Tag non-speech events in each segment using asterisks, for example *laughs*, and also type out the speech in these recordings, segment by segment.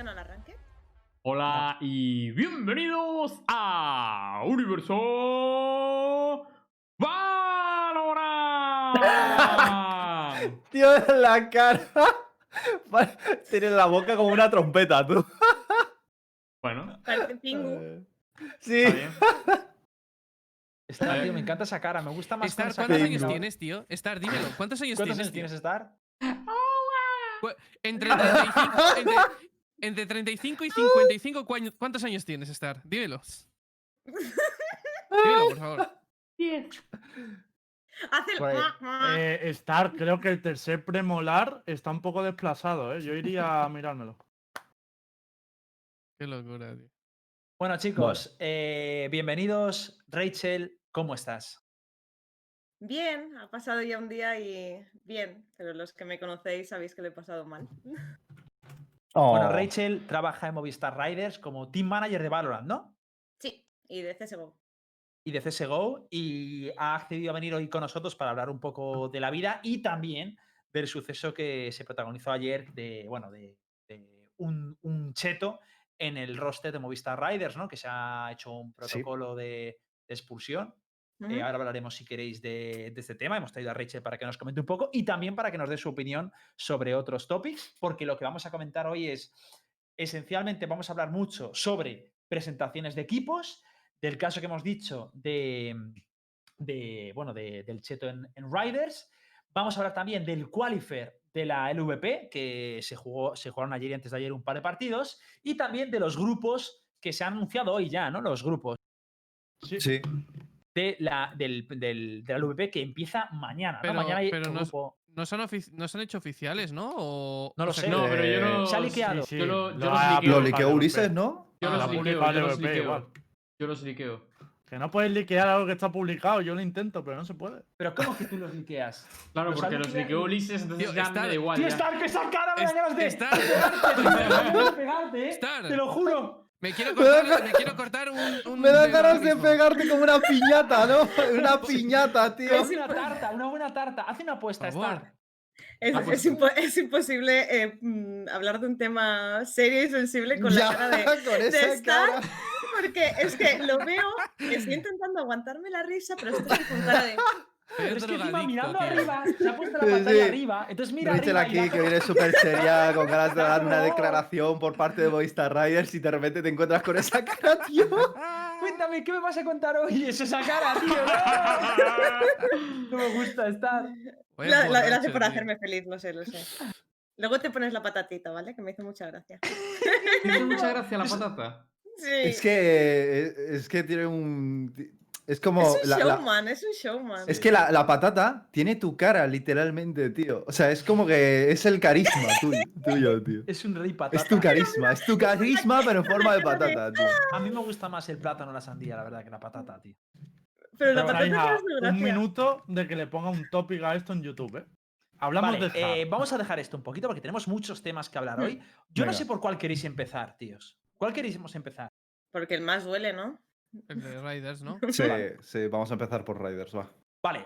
qué no al arranque? Hola y bienvenidos a Universo Valorant. *laughs* Tío, en la cara. *laughs* Tienes la boca como una trompeta, tú. *laughs* bueno, Pingu. Sí. está bien. Star, tío, me encanta esa cara. Me gusta más Star, ¿cuántos cara. años tienes, tío? Star, dímelo. ¿Cuántos años ¿Cuántos tienes? años tío? tienes, Star? Entre 35, entre, entre 35 y 55, ¿cuáñ- ¿cuántos años tienes, Star? Dímelo. Dímelo, por favor. *laughs* Hace el. Ahí. mua, mua. Eh, Star, creo que el tercer premolar está un poco desplazado, ¿eh? Yo iría a mirármelo. Qué locura, tío. Bueno, chicos, eh, bienvenidos. Rachel, ¿cómo estás? Bien, ha pasado ya un día y bien, pero los que me conocéis sabéis que lo he pasado mal. Bueno, Oh. Rachel trabaja en Movistar Riders como Team Manager de Valorant, ¿no? Sí, y de CSGO. Y de CSGO y ha accedido a venir hoy con nosotros para hablar un poco de la vida y también del suceso que se protagonizó ayer de, bueno, de, de un, un cheto en el roster de Movistar Riders, ¿no? Que se ha hecho un protocolo de, de expulsión. Eh, ahora hablaremos, si queréis, de, de este tema. Hemos traído a Rachel para que nos comente un poco y también para que nos dé su opinión sobre otros topics, porque lo que vamos a comentar hoy es, esencialmente, vamos a hablar mucho sobre presentaciones de equipos, del caso que hemos dicho de, de, bueno, de- del cheto en, en Riders. Vamos a hablar también del qualifier de la LVP, que se, jugó, se jugaron ayer y antes de ayer un par de partidos, y también de los grupos que se han anunciado hoy ya, ¿no? Los grupos Sí. De la, del, del- de la LVP que empieza mañana. ¿no? Pero- mañana hay pero no grupo. ¿No se han, ofici- no se han hecho oficiales, ¿no? O, No lo o sea, sé. No, pero yo Eh, no. se ha liqueado. Sí, Yo sí, lo, yo lo los liqueo. Lo liqueó Ulises. ¿no? Yo Ah, los liqueo, yo los liqueo. igual. Yo los liqueo. Que no puedes liquear algo que está publicado. Yo lo intento, pero no se puede. Pero ¿cómo que tú los liqueas? Claro, porque los liqueó Ulises, entonces Tío, ya está- me da igual. ¡Tío. Star, que esa cara me da ganas de *laughs* eh, Star. Te lo juro. Me quiero da cortar, me quiero cortar un, un *laughs* Me ahora ganas de pegarte como una piñata, ¿no? *laughs* Una piñata, tío. Es una tarta, una buena tarta. Haz una apuesta. Star. Es, Ah, pues es impo- es imposible eh, mm, hablar de un tema serio y sensible con la cara de. *laughs* con esa estar- cara. Porque es que lo veo, estoy intentando aguantarme la risa, pero estoy con cara de. Pero es que encima mirando tío. arriba, se ha puesto la pantalla sí. arriba. Entonces mira Rachel arriba y aquí, la- que viene súper seria, *laughs* con ganas de dar una declaración por parte de Movistar Riders y de repente te encuentras con esa cara, *laughs* tío. Cuéntame, ¿qué me vas a contar hoy? Es esa cara, tío. No, *laughs* no me gusta estar. La, la- lo hace por hacerme feliz, lo sé, lo sé. Luego te pones la patatita, ¿vale? Que me hizo mucha gracia. Me hizo mucha gracia la patata. Sí. Es que, es que tiene un... Es como... es un la- la- showman, es un showman. Es que la, la patata tiene tu cara, literalmente, tío. O sea, es como que es el carisma tuyo, tuyo tío. Es un rey patata. Es tu carisma, es tu carisma, pero en forma de patata, tío. A mí me gusta más el plátano o la sandía, la verdad, que la patata, tío. Pero la Pero patata su un minuto de que le ponga un topic a esto en YouTube, ¿eh? Hablamos Vale, de eh, vamos a dejar esto un poquito porque tenemos muchos temas que hablar hoy. Yo no sé por cuál queréis empezar, tíos. ¿Cuál queréis empezar? Porque el más duele, ¿no? El de Riders, ¿no? Sí, Vale. sí, vamos a empezar por Riders, va. Vale.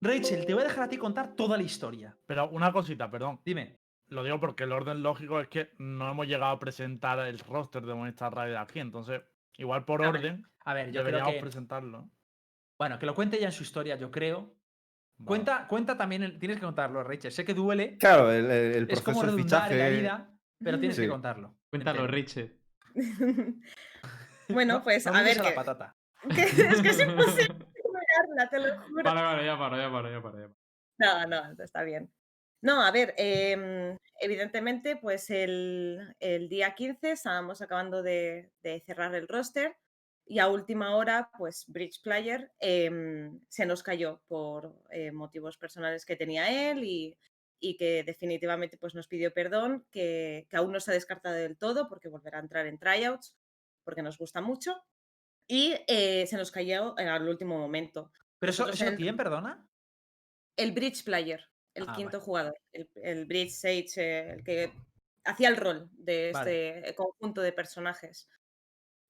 Rachel, te voy a dejar a ti contar toda la historia. Pero una cosita, perdón. Dime. Lo digo porque el orden lógico es que no hemos llegado a presentar el roster de Movistar Riders aquí. Entonces, igual por A ver, orden, A ver, yo creo deberíamos que... presentarlo. Bueno, que lo cuente ya en su historia, yo creo. Cuenta, cuenta también, el- tienes que contarlo, Rachel. Sé que duele, Claro, el, el- el es como proceso de redundar en la fichaje. vida, pero tienes que contarlo. Cuéntalo, Entero. *laughs* *laughs* Bueno, No- pues no a ver, la que, patata. *laughs* que- es que es imposible *laughs* ignorarla, te lo juro. Vale, vale, ya paro, ya paro, ya paro. Ya paro. No, no, está bien. No, a ver, em, evidentemente, pues el, el día 15 estábamos acabando de, de cerrar el roster y a última hora, pues Bridge Player em, se nos cayó por eh, motivos personales que tenía él y, y que definitivamente pues, nos pidió perdón, que, que aún no se ha descartado del todo porque volverá a entrar en tryouts, porque nos gusta mucho. Y eh, se nos cayó al último momento. ¿Pero eso, Nosotros eso en- quién, perdona? El Bridge Player, el Ah, quinto vale. jugador, el, el Bridge Sage, eh, el que hacía el rol de Vale. este conjunto de personajes.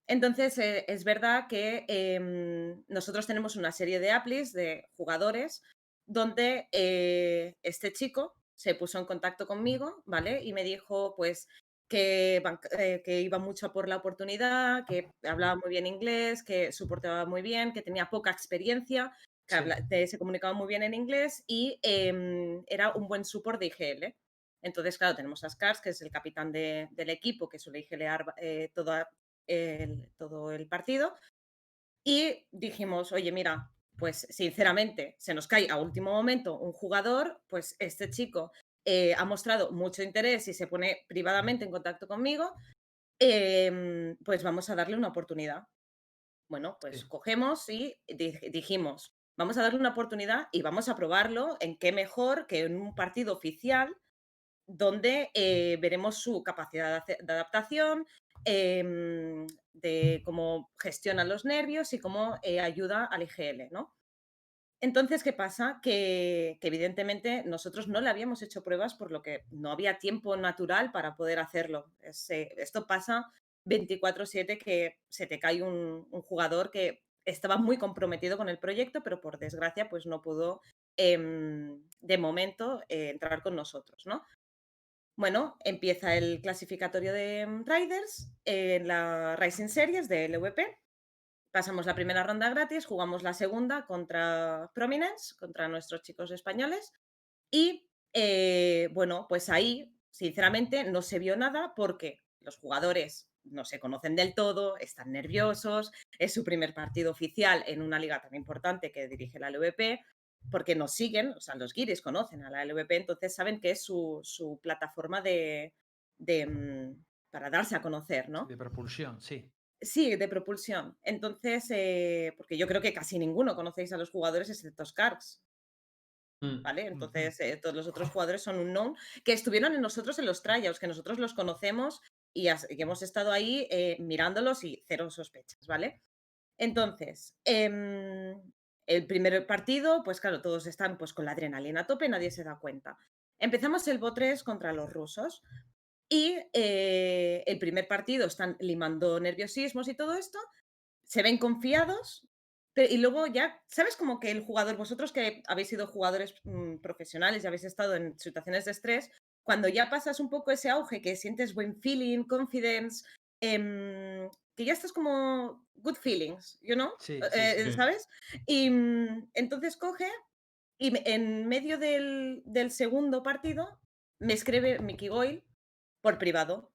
Entonces, eh, es verdad que em, nosotros tenemos una serie de applis de jugadores donde eh, este chico se puso en contacto conmigo, ¿vale? Y me dijo, pues, que, eh, que iba mucho por la oportunidad, que hablaba muy bien inglés, que soportaba muy bien, que tenía poca experiencia, que Sí. habla- se comunicaba muy bien en inglés y em, era un buen support de IGL. Entonces, claro, tenemos a Scars, que es el capitán de- del equipo, que suele IGLear eh, toda el- todo el partido. Y dijimos, oye, mira, pues sinceramente, se nos cae a último momento un jugador, pues este chico eh, ha mostrado mucho interés y se pone privadamente en contacto conmigo, em, pues vamos a darle una oportunidad. Bueno, pues Sí. cogemos y di- dijimos, vamos a darle una oportunidad y vamos a probarlo en qué mejor que en un partido oficial donde eh, veremos su capacidad de adaptación, em, de cómo gestiona los nervios y cómo eh, ayuda al IGL, ¿no? Entonces, ¿qué pasa? Que, evidentemente nosotros no le habíamos hecho pruebas por lo que no había tiempo natural para poder hacerlo. Eh, esto pasa 24/7 que se te cae un, un jugador que estaba muy comprometido con el proyecto, pero por desgracia pues no pudo em, de momento eh, entrar con nosotros, ¿no? Bueno, empieza el clasificatorio de mm, Riders en la Rising Series de LVP. Pasamos la primera ronda gratis, jugamos la segunda contra Prominence, contra nuestros chicos españoles. Y eh, bueno, pues ahí, sinceramente, no se vio nada porque los jugadores no se conocen del todo, están nerviosos, es su primer partido oficial en una liga tan importante que dirige la LVP, porque nos siguen, o sea, los guiris conocen a la LVP, entonces saben que es su, su plataforma de, de, mm, para darse a conocer, ¿no? De propulsión, sí. Sí, de propulsión. Entonces, eh, porque yo creo que casi ninguno conocéis a los jugadores excepto Skarks, Mm. ¿vale? Entonces, eh, todos los otros *laughs* jugadores son un known que estuvieron en nosotros en los tryouts, que nosotros los conocemos y, y hemos estado ahí eh, mirándolos y cero sospechas, ¿vale? Entonces, em, el primer partido, pues claro, todos están pues con la adrenalina a tope, nadie se da cuenta. Empezamos el BO3 contra los rusos y eh, el primer partido están limando nerviosismos y todo esto, se ven confiados pe- y luego ya, ¿sabes como que el jugador, vosotros que habéis sido jugadores mm, profesionales y habéis estado en situaciones de estrés, cuando ya pasas un poco ese auge, que sientes buen feeling, confidence, em, que ya estás como good feelings, you know, Sí, sí, Eh, sí. ¿sabes? Y mm, entonces coge y en medio del, del segundo partido me escribe Mickey Goyle por privado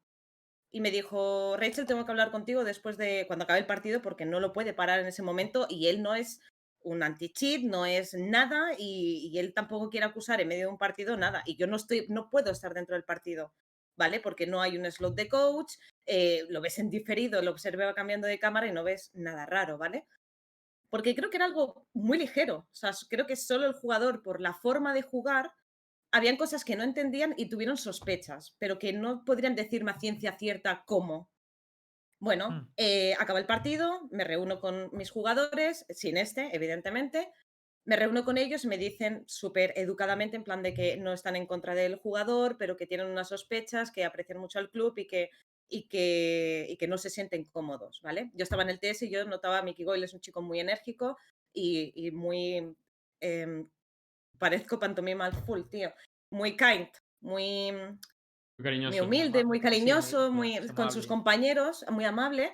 y me dijo, Rachel, tengo que hablar contigo después de cuando acabe el partido porque no lo puede parar en ese momento y él no es un anti-cheat, no es nada y, él tampoco quiere acusar en medio de un partido nada y yo no estoy, no puedo estar dentro del partido, ¿vale? Porque no hay un slot de coach, eh, lo ves en diferido, lo observa cambiando de cámara y no ves nada raro, ¿vale? Porque creo que era algo muy ligero, o sea, creo que solo el jugador por la forma de jugar habían cosas que no entendían y tuvieron sospechas, pero que no podrían decirme a ciencia cierta cómo. Bueno, Mm. eh, acaba el partido, me reúno con mis jugadores, sin este, evidentemente. Me reúno con ellos y me dicen súper educadamente, en plan de que no están en contra del jugador, pero que tienen unas sospechas, que aprecian mucho al club y que, y que, y que no se sienten cómodos, ¿vale? Yo estaba en el TS y yo notaba a Mickey Goyle, es un chico muy enérgico y, y muy... em, parezco pantomima al full, tío. Muy kind, muy, Muy cariñoso. muy humilde, muy amable, sí, muy- cariñoso, muy amable. con sus compañeros, muy amable.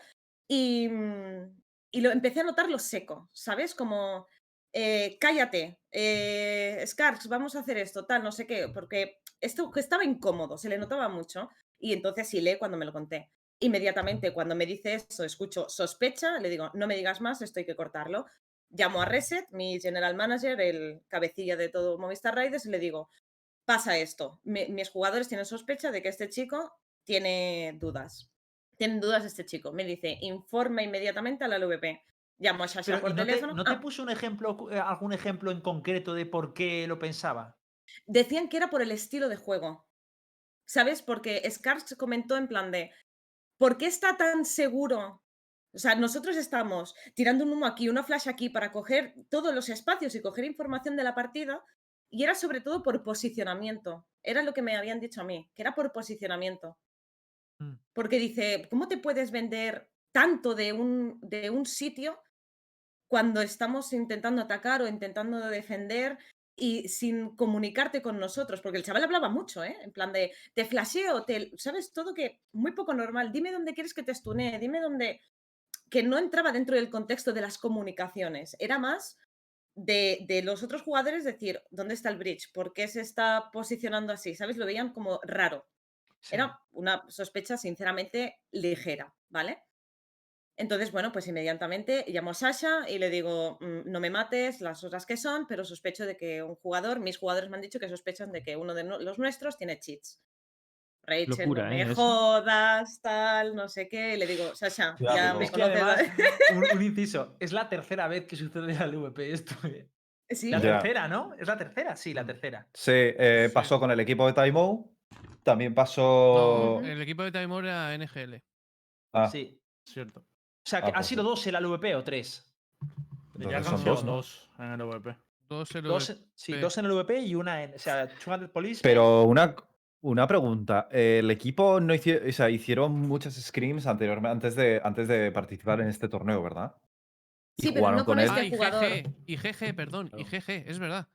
Y, mm, y lo empecé a notarlo seco, ¿sabes? Como, eh, cállate, eh, Skarks, vamos a hacer esto, tal, no sé qué, porque esto que estaba incómodo, se le notaba mucho. Y entonces sí lee cuando me lo conté. Inmediatamente, cuando me dice eso, escucho sospecha, le digo, no me digas más, esto hay que cortarlo. Llamo a Reset, mi general manager, el cabecilla de todo Movistar Riders, y le digo, pasa esto. mi- mis jugadores tienen sospecha de que este chico tiene dudas. Tienen dudas de este chico. Me dice, informa inmediatamente a la LVP. Llamo a Sasha Pero, por ¿y no, te, teléfono. no te Ah, puso un ejemplo, cu- eh, algún ejemplo en concreto de por qué lo pensaba? decían que era por el estilo de juego. ¿Sabes? Porque Scars comentó en plan de, ¿por qué está tan seguro? O sea, nosotros estamos tirando un humo aquí, una flash aquí para coger todos los espacios y coger información de la partida. Y era sobre todo por posicionamiento. Era lo que me habían dicho a mí, que era por posicionamiento. Mm. Porque dice, ¿cómo te puedes vender tanto de un, de un sitio cuando estamos intentando atacar o intentando defender? y sin comunicarte con nosotros, porque el chaval hablaba mucho, ¿eh? En plan de, te flasheo, te, ¿sabes? Todo que muy poco normal. Dime dónde quieres que te estune, dime dónde... Que no entraba dentro del contexto de las comunicaciones, era más de, de los otros jugadores decir, ¿dónde está el bridge? ¿Por qué se está posicionando así? ¿Sabes? Lo veían como raro. Sí. Era una sospecha sinceramente ligera, ¿vale? Entonces, bueno, pues inmediatamente llamo a Sasha y le digo, "Mm, no me mates las horas que son, pero sospecho de que un jugador, mis jugadores me han dicho que sospechan de que uno de los nuestros tiene cheats. Rachel, Locura, no me ¿eh? Eso. jodas, tal, no sé qué. Le digo, Sasha, ya digo. me conoces. además, *laughs* un, un inciso, es la tercera vez que sucede en la LVP esto. eh. Sí, La Ya. tercera, ¿no? ¿Es la tercera? Sí, la tercera. Sí, eh, Sí. pasó con el equipo de Taimo. También pasó. No, el equipo de Timor era NGL. Ah, Sí. Cierto. O sea, que Ah, ¿han pues sido sí. dos en la LVP o tres? Entonces ya son dos, dos en el VP. Dos el Dos, en- sí, VP. dos en el LVP y una en. O sea, 200 Police. Pero una, una pregunta. El equipo no hicieron, o sea, hicieron muchas scrims anteriormente, antes de, antes de participar en este torneo, ¿verdad? Y Sí, pero jugaron no con con él. este Ah, y jugador. GG, y GG, perdón, y Claro. GG, es verdad.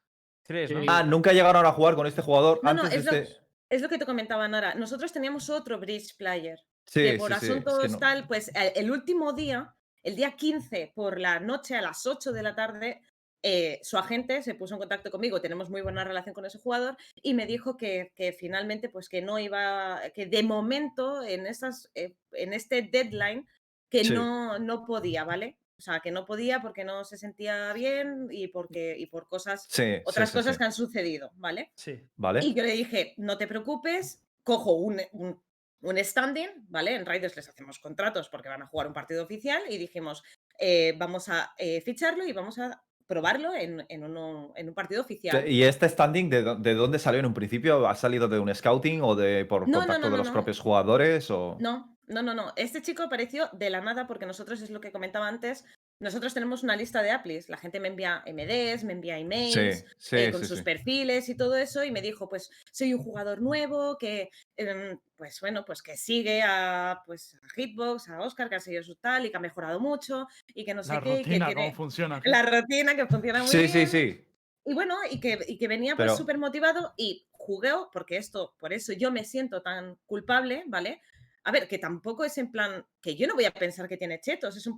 Tres, ¿no? Sí. Ah, nunca llegaron a jugar con este jugador No, no, antes es de lo, este. es lo que te comentaba Nara. Nosotros teníamos otro bridge player. Sí, que sí, por sí, es que asuntos no- tal, pues el, el último día, el día 15 por la noche a las 8 de la tarde, eh, su agente se puso en contacto conmigo, tenemos muy buena relación con ese jugador, y me dijo que, que finalmente, pues que no iba, que de momento en, esas, eh, en este deadline, que Sí. no, no podía, ¿vale? O sea, que no podía porque no se sentía bien y, porque, y por cosas, Sí, otras sí, cosas que han sucedido, ¿vale? Sí. ¿Vale? Y yo le dije, no te preocupes, cojo un, un, un standing, ¿vale? En Raiders les hacemos contratos porque van a jugar un partido oficial y dijimos, eh, vamos a eh, ficharlo y vamos a probarlo en, en uno- en un partido oficial. ¿Y este standing de, dó- de dónde salió en un principio? ¿Ha salido de un scouting o de por No, contacto no, de los propios jugadores? O... No, no, no, no. Este chico apareció de la nada porque nosotros, es lo que comentaba antes, nosotros tenemos una lista de applis. La gente me envía MDs, me envía emails, Sí, sí, eh, con sí, sus sí. perfiles y todo eso, y me dijo, pues soy un jugador nuevo que, em, pues bueno, pues que sigue a, pues, a Hitbox, a Oscar, que ha seguido su tal y que ha mejorado mucho y que no sé La qué, y que rutina, tiene cómo funciona. la rutina que funciona muy Sí, sí, bien. sí. Y bueno, y que, y que venía pues Pero- súper motivado y jugueo, porque esto, por eso yo me siento tan culpable, ¿vale? A ver, que tampoco es en plan, que yo no voy a pensar que tiene chetos, es un,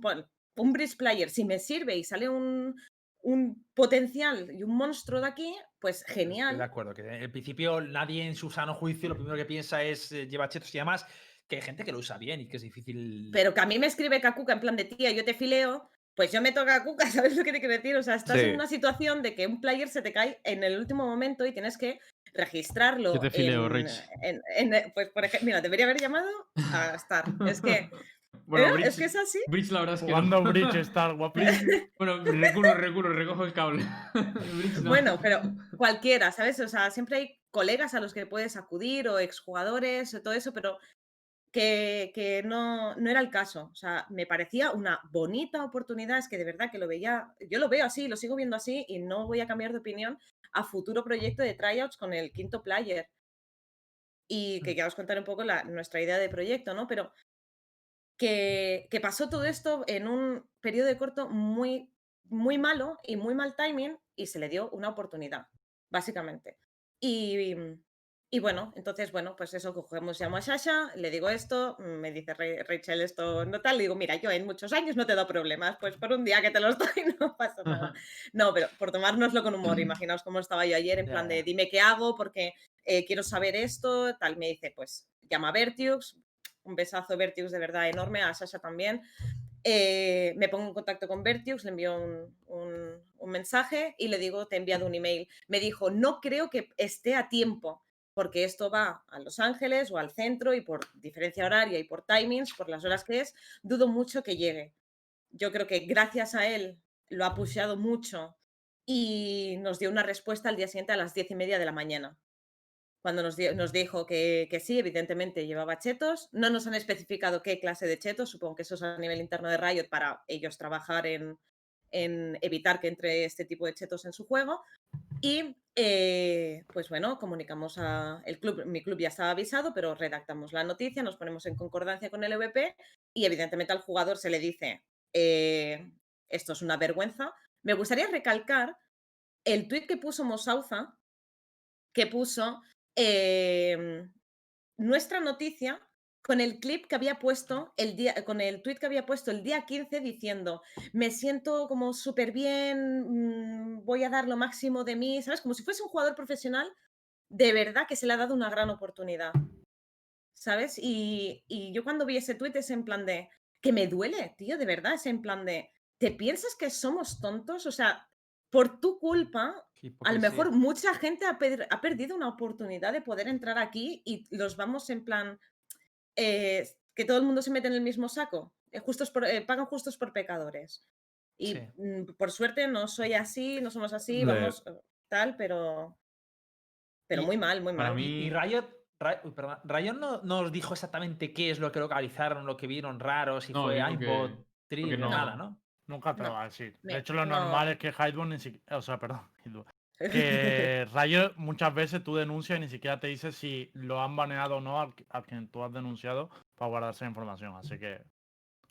un bridge player, si me sirve y sale un, un potencial y un monstruo de aquí, pues Estoy de genial. acuerdo, que en principio nadie en su sano juicio lo primero que piensa es eh, lleva chetos y además que hay gente que lo usa bien y que es difícil. Pero que a mí me escribe Kakuka en plan de tía, yo te fileo, pues yo me toca Kakuka, *laughs* ¿sabes lo que te quiero decir? O sea, estás Sí. en una situación de que un player se te cae en el último momento y tienes que registrarlo. Yo te fileo, en- Rich. en- en- pues, por ejemplo, mira, debería haber llamado a Star. Es que, *laughs* Bueno, ¿eh? Bridge, es que es así. Bridge, la verdad es que no. Jugando Bridge *laughs* Star, guapísimo. Bueno, recurro, recurro, recojo el cable. *laughs* Bridge no. Bueno, pero cualquiera, ¿sabes? O sea, siempre hay colegas a los que puedes acudir o exjugadores o todo eso, pero que, que no, no era el caso. O sea, me parecía una bonita oportunidad, es que de verdad que lo veía, yo lo veo así, lo sigo viendo así y no voy a cambiar de opinión a futuro proyecto de tryouts con el quinto player. Y que ya os contaré un poco la- nuestra idea de proyecto, ¿no? Pero que, que pasó todo esto en un periodo de corto muy, muy malo y muy mal timing y se le dio una oportunidad, básicamente. Y, y bueno, entonces, bueno, pues eso, cogemos, llamo a Sasha, le digo esto, me dice "Ra- Rachel esto no tal, le digo, mira, yo en muchos años no te doy problemas, pues por un día que te los *laughs* doy no pasa nada. No, pero por tomárnoslo con humor, *laughs* imaginaos cómo estaba yo ayer, en plan de dime qué hago porque eh, quiero saber esto, tal, me dice, pues llama a Vertiux, un besazo Vertiux de verdad enorme, a Sasha también. Eh, me pongo en contacto con Vertiux, le envío un, un- un mensaje y le digo, te he enviado un email. Me dijo, no creo que esté a tiempo, porque esto va a Los Ángeles o al centro y por diferencia horaria y por timings, por las horas que es, dudo mucho que llegue. Yo creo que gracias a él lo ha pusheado mucho y nos dio una respuesta al día siguiente a las diez y media de la mañana cuando nos, di- nos dijo que, sí, evidentemente llevaba chetos. No nos han especificado qué clase de chetos, supongo que eso es a nivel interno de Riot para ellos trabajar en, evitar que entre este tipo de chetos en su juego. Y eh, pues bueno, comunicamos a el club, mi club ya estaba avisado, pero redactamos la noticia, nos ponemos en concordancia con el EVP y evidentemente al jugador se le dice, eh, esto es una vergüenza. Me gustaría recalcar el tweet que puso Mosauza, que puso em, nuestra noticia con el clip que había puesto el día, con el tweet que había puesto el día 15 diciendo, me siento como súper bien, mm, voy a dar lo máximo de mí, ¿sabes? Como si fuese un jugador profesional, de verdad que se le ha dado una gran oportunidad, ¿sabes? Y, y yo cuando vi ese tweet es en plan de, que me duele, tío, de verdad, es en plan de, ¿te piensas que somos tontos? O sea, por tu culpa, a lo mejor mucha gente ha, per- ha perdido una oportunidad de poder entrar aquí y los vamos en plan eh, que todo el mundo se mete en el mismo saco. eh, justos por- eh, pagan justos por pecadores. Y Sí. mm, por suerte no soy así, no somos así, vamos eh, tal, pero pero Y- muy mal, muy para mal. mí- Y, Riot, Ri- uy, perdón, Riot no, no os dijo exactamente qué es lo que localizaron, lo que vieron raro, si No, fue dijo que- que no. nada, ¿no? Nunca te No. lo va a decir. Me- De hecho, lo no. normal es que Hydebone ni siquiera. O sea, perdón. *laughs* Que *laughs* Rayo muchas veces tú denuncias y ni siquiera te dice si lo han baneado o no al, quien tú has denunciado para guardar esa información. Así que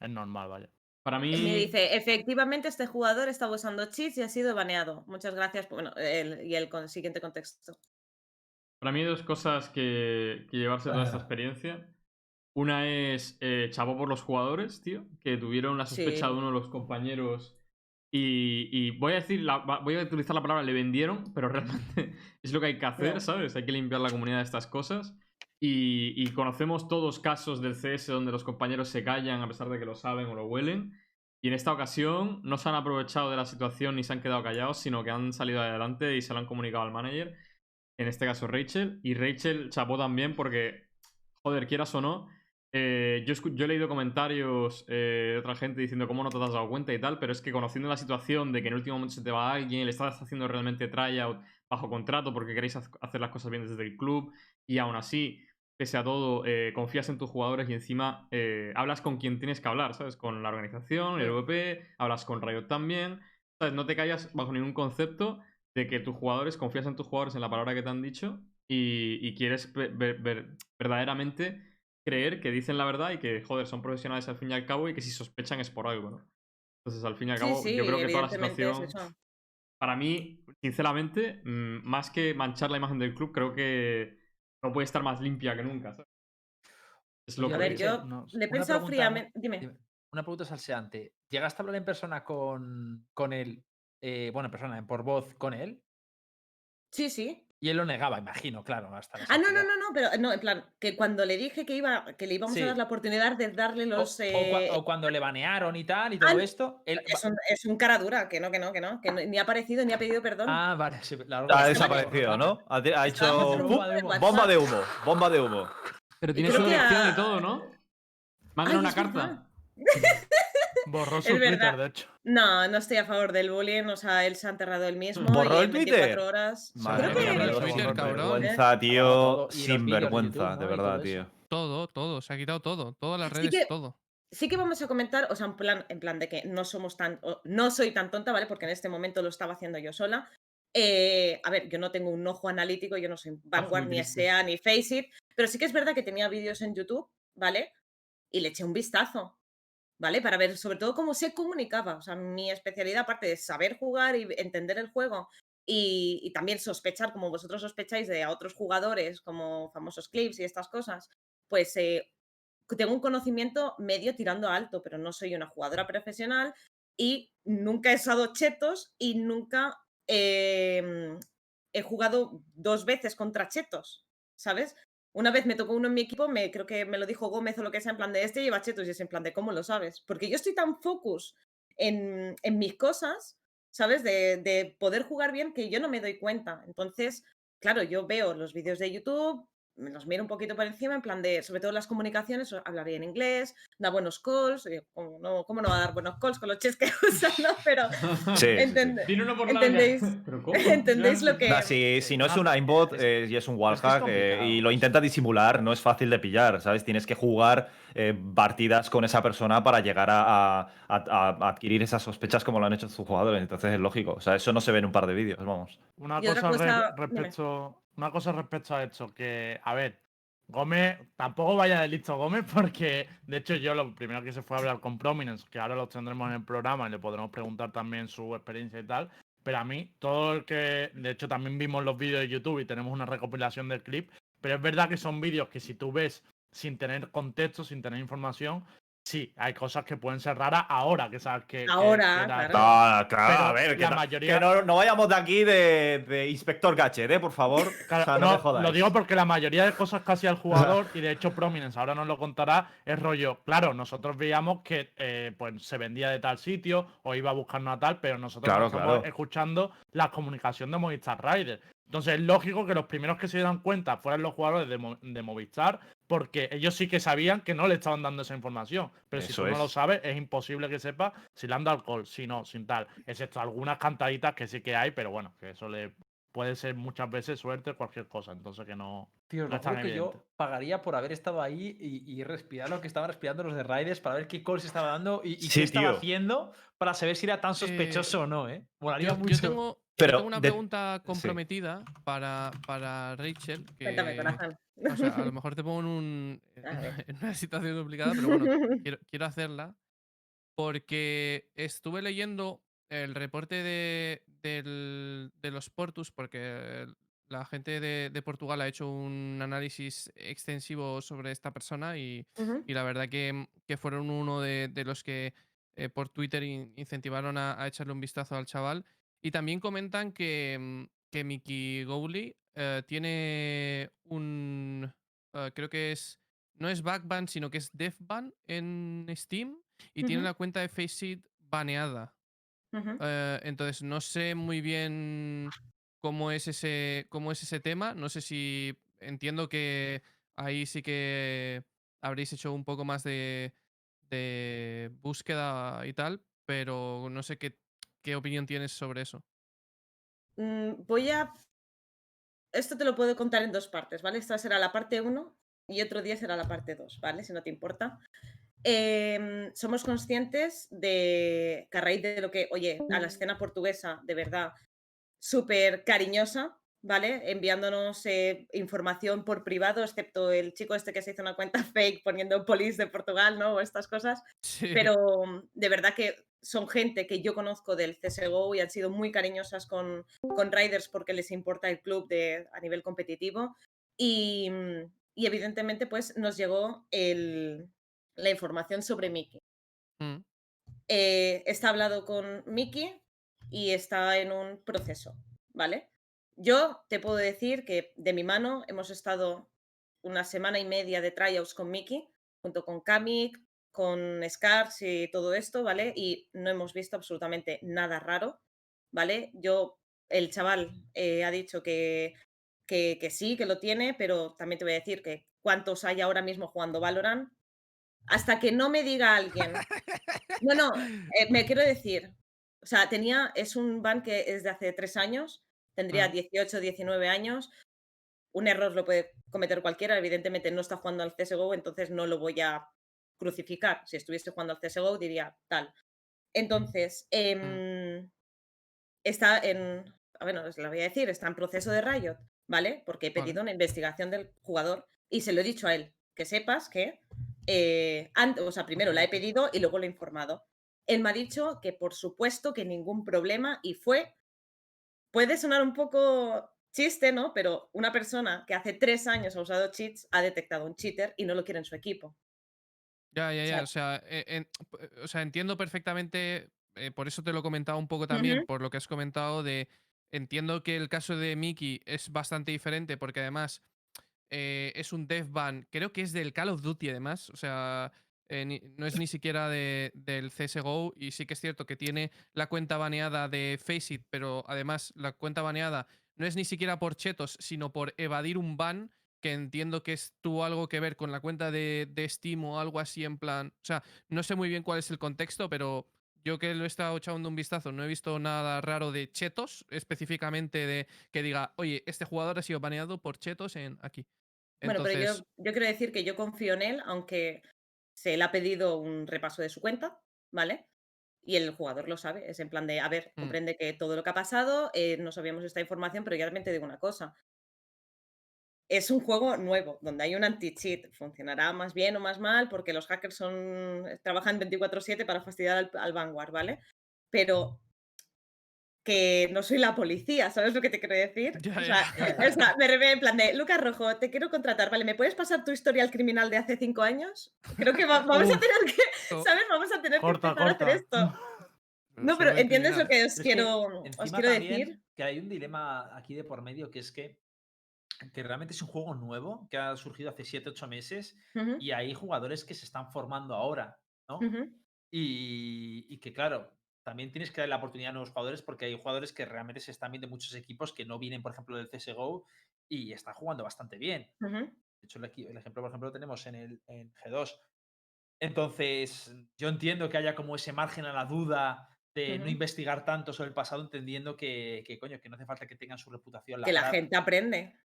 es normal, vaya. Para mí. Me dice, efectivamente este jugador estaba usando cheats y ha sido baneado. Muchas gracias. Bueno, el- y el siguiente contexto. Para mí hay dos cosas que, que llevarse toda esta experiencia. Una es eh, chapó por los jugadores, tío, que tuvieron la sospecha Sí. de uno de los compañeros y, y voy a decir, la- voy a utilizar la palabra le vendieron, pero *laughs* realmente es lo que hay que hacer. ¿sabes? Hay que limpiar la comunidad de estas cosas. Y, y conocemos todos casos del CS donde los compañeros se callan a pesar de que lo saben o lo huelen. Y en esta ocasión no se han aprovechado de la situación ni se han quedado callados, sino que han salido adelante y se lo han comunicado al manager en este caso Rachel, y Rachel chapó también porque, joder, quieras o no, eh, yo, yo he leído comentarios eh, de otra gente diciendo cómo no te has dado cuenta y tal, pero es que conociendo la situación de que en el último momento se te va alguien, le estás haciendo realmente tryout bajo contrato porque queréis hacer las cosas bien desde el club, y aún así, pese a todo, eh, confías en tus jugadores y encima eh, hablas con quien tienes que hablar, ¿sabes? Con la organización, el. VP, hablas con Riot también, ¿sabes? No te callas bajo ningún concepto de que tus jugadores, confías en tus jugadores en la palabra que te han dicho y, y quieres ver- ver- verdaderamente creer que dicen la verdad y que, joder, son profesionales al fin y al cabo y que si sospechan es por algo, ¿no? Entonces, al fin y al cabo, sí, yo creo que toda la es situación, para mí, sinceramente, mm, más que manchar la imagen del club, creo que no puede estar más limpia que nunca, ¿sabes? Es lo A que ver, yo no le he pensado pregunta- fríamente. Dime. Dime. Una pregunta salseante. ¿Llegaste a hablar en persona con, con él? eh, bueno, en persona, por voz con él. Sí, sí. Y él lo negaba, imagino, claro. Hasta Ah, no, no, no, no, pero no, en plan, que cuando le dije que iba, que le íbamos Sí. a dar la oportunidad de darle O, los. o cua- eh, o cuando le banearon y tal y todo Ah, esto. Él, es, un, es un cara dura, que no, que no, que no, que no- ni ha aparecido ni ha pedido perdón. Ah, vale. sí, la Ha desaparecido, ¿no? Ha, de- hecho de bomba de humo, bomba de humo. Pero tiene su dirección a- y todo, ¿no? Manden Ay, una carta. *laughs* Borró su Twitter, verdad. de hecho. No, no estoy a favor del bullying, o sea, él se ha enterrado él mismo. ¿Borró y el en 24 Twitter? horas. Madre Creo que- mía, Twitter, cabrón. vergüenza, tío. Sin vergüenza, YouTube, de verdad, todo tío. Todo, todo. Se ha quitado todo. Todas las Sí redes, que- todo. Sí que vamos a comentar, o sea, en plan, en plan de que no somos tan, o- no soy tan tonta, ¿vale? Porque en este momento lo estaba haciendo yo sola. Eh, a ver, yo no tengo un ojo analítico, yo no soy Vanguard, ni. SEA, ni Faceit, pero sí que es verdad que tenía vídeos en YouTube, ¿vale? Y le eché un vistazo, ¿vale? Para ver sobre todo cómo se comunicaba. O sea, mi especialidad, aparte de saber jugar y entender el juego y, también sospechar, como vosotros sospecháis, de a otros jugadores, como famosos clips y estas cosas, pues eh, tengo un conocimiento medio tirando alto, pero no soy una jugadora profesional y nunca he usado chetos y nunca em, he jugado dos veces contra chetos, ¿sabes? Una vez me tocó uno en mi equipo, me, creo que me lo dijo Gómez o lo que sea, en plan de este lleva chetos y es en plan de cómo lo sabes. Porque yo estoy tan focus en, en mis cosas, ¿sabes? De, de poder jugar bien que yo no me doy cuenta. Entonces, claro, yo veo los vídeos de YouTube, me los miro un poquito por encima, en plan de, sobre todo las comunicaciones, habla bien inglés, da buenos calls, y ¿cómo no, cómo no va a dar buenos calls con los chats que *laughs* usan, no? Pero *laughs* Sí, sí, sí. ¿Entendéis? larga. *laughs* ¿Pero cómo? ¿Entendéis lo que- Nah, si, si no es un aimbot eh, y es un es wallhack eh, y lo intenta disimular, no es fácil de pillar, ¿sabes? Tienes que jugar eh, partidas con esa persona para llegar a, a- a- a adquirir esas sospechas como lo han hecho sus jugadores. Entonces es lógico. O sea, eso no se ve en un par de vídeos, vamos. Una cosa, re- cosa- dime. Una cosa respecto a esto, que, a ver, Gómez, tampoco vaya de listo Gómez, *laughs* porque de hecho yo lo primero que se fue a hablar con Prominence, que ahora los tendremos en el programa y le podremos preguntar también su experiencia y tal, Pero a mí, todo el que. De hecho, también vimos los vídeos de YouTube y tenemos una recopilación del clip. Pero es verdad que son vídeos que si tú ves sin tener contexto, sin tener información, sí, hay cosas que pueden ser raras ahora, que sabes que. Ahora, que era- claro. No, claro, Pero a ver, que, la no, mayoría- que no, no vayamos de aquí de, de inspector Gadget, ¿eh? Por favor. Claro, o sea, no, no, me jodáis. lo digo porque la mayoría de cosas casi al jugador, y de hecho Prominence ahora nos lo contará, es rollo. Claro, nosotros veíamos que eh, pues se vendía de tal sitio o iba a buscarnos a tal, pero nosotros estamos claro. escuchando la comunicación de Movistar Rider. Entonces es lógico que los primeros que se dieran cuenta fueran los jugadores de, Mo- de Movistar, porque ellos sí que sabían que no le estaban dando esa información. Pero si tú no lo es. sabes, es imposible que sepa si le han dado alcohol, si no, sin tal. Excepto algunas cantaditas que sí que hay, pero bueno, que eso le puede ser muchas veces suerte, cualquier cosa. Entonces que no. Tío, No lo es tan juro que yo pagaría por haber estado ahí y, y respirar lo que estaban respirando los de Raiders para ver qué calls estaba dando y, y Sí, qué estaba tío. haciendo para saber si era tan sospechoso o no, ¿eh? Molaría Yo, yo mucho. tengo, yo Pero tengo una de- pregunta comprometida para, para Rachel. Que, Cuéntame, corazón. o sea, a lo mejor te pongo en, un- *laughs* en una situación complicada, pero bueno, quiero, quiero hacerla. Porque estuve leyendo el reporte de, del- de los Portus, porque la gente de, de Portugal ha hecho un análisis extensivo sobre esta persona y, la verdad que, que fueron uno de, de los que eh, por Twitter in- incentivaron a, a echarle un vistazo al chaval. Y también comentan que, mm, que Mickey Gowley eh, tiene un. eh, creo que es. No es backban, sino que es defban en Steam. Y tiene la cuenta de Faceit baneada. Eh, entonces, no sé muy bien cómo es ese, cómo es ese tema. No sé si entiendo que ahí sí que habréis hecho un poco más de, de búsqueda y tal, pero no sé qué, qué opinión tienes sobre eso. Mm, voy a. Esto te lo puedo contar en dos partes, ¿vale? Esta será la parte 1 y otro día será la parte 2, ¿vale? Si no te importa. Em, somos conscientes de que a raíz de lo que, oye, a la escena portuguesa, de verdad, súper cariñosa, ¿vale? Enviándonos eh, información por privado, excepto el chico este que se hizo una cuenta *laughs* fake poniendo polis de Portugal, ¿no? O estas cosas. Sí. Pero mm, de verdad que son gente que yo conozco del CSGO y han sido muy cariñosas con, con Riders porque les importa el club de, a nivel competitivo. Y, mm, y evidentemente pues nos llegó el- la información sobre Mickey. Mm, Eh, está hablado con Mickey y está en un proceso, ¿vale? Yo te puedo decir que de mi mano hemos estado una semana y media de tryouts con Mickey, junto con Kamik, con Scars y todo esto, ¿vale? Y no hemos visto absolutamente nada raro, ¿vale? Yo, el chaval eh, ha dicho que, que, que sí, que lo tiene, pero también te voy a decir que cuántos hay ahora mismo jugando Valorant, hasta que no me diga alguien. *laughs* No, no, eh, me quiero decir, o sea, tenía, es un ban que es de hace tres años, tendría Mm. 18, 19 años. Un error lo puede cometer cualquiera, evidentemente no está jugando al CSGO, entonces no lo voy a crucificar. Si estuviese jugando al CSGO diría tal. Entonces, em, está en, a ver, no os lo voy a decir, está en proceso de Riot, ¿vale? Porque he Vale. pedido una investigación del jugador y se lo he dicho a él, que sepas que, eh, ant- o sea, primero la he pedido y luego lo he informado. Él me ha dicho que por supuesto que ningún problema y fue, puede sonar un poco chiste, ¿no? Pero una persona que hace tres años ha usado cheats ha detectado un cheater y no lo quiere en su equipo. Ya, ya, ya. sea- O sea, eh, en- o sea, entiendo perfectamente, eh, por eso te lo he comentado un poco también, por lo que has comentado de, entiendo que el caso de Mickey es bastante diferente porque además eh, es un dev ban, creo que es del Call of Duty además, o sea, eh, no es ni siquiera de, del CSGO y sí que es cierto que tiene la cuenta baneada de Faceit, pero además la cuenta baneada no es ni siquiera por chetos, sino por evadir un ban que entiendo que tuvo algo que ver con la cuenta de, de Steam o algo así en plan, o sea, no sé muy bien cuál es el contexto, pero yo que lo he estado echando un vistazo, no he visto nada raro de chetos, específicamente de que diga, oye, este jugador ha sido baneado por chetos en aquí. Bueno, pero yo, yo quiero decir que yo confío en él, aunque se le ha pedido un repaso de su cuenta, ¿vale? Y el jugador lo sabe, es en plan de, a ver, Mm. comprende que todo lo que ha pasado, eh, no sabíamos esta información, pero ya también te digo una cosa. Es un juego nuevo, donde hay un anti-cheat. Funcionará más bien o más mal, porque los hackers son, trabajan 24/7 para fastidiar al, al Vanguard, ¿vale? Pero que no soy la policía, ¿sabes lo que te quiero decir? Ya, O ya. sea, o sea, me revé en plan de, Lucas Rojo, te quiero contratar, vale, ¿me puedes pasar tu historial criminal de hace cinco años? Creo que va- vamos a tener que, Oh. ¿sabes? Vamos a tener Corta, que empezar a hacer esto. *laughs* No, pero ¿entiendes lo que os Pero es que quiero, os quiero decir? Que hay un dilema aquí de por medio que es que, que realmente es un juego nuevo que ha surgido hace 7-8 meses y hay jugadores que se están formando ahora, ¿no? y que claro, también tienes que dar la oportunidad a nuevos jugadores porque hay jugadores que realmente se están viendo muchos equipos que no vienen, por ejemplo, del CSGO y están jugando bastante bien. Ujú. De hecho, el, ejemplo, por ejemplo, lo tenemos en el en G2. Entonces, yo entiendo que haya como ese margen a la duda de no investigar tanto sobre el pasado, entendiendo que, que, coño, que no hace falta que tengan su reputación Que la gente aprende.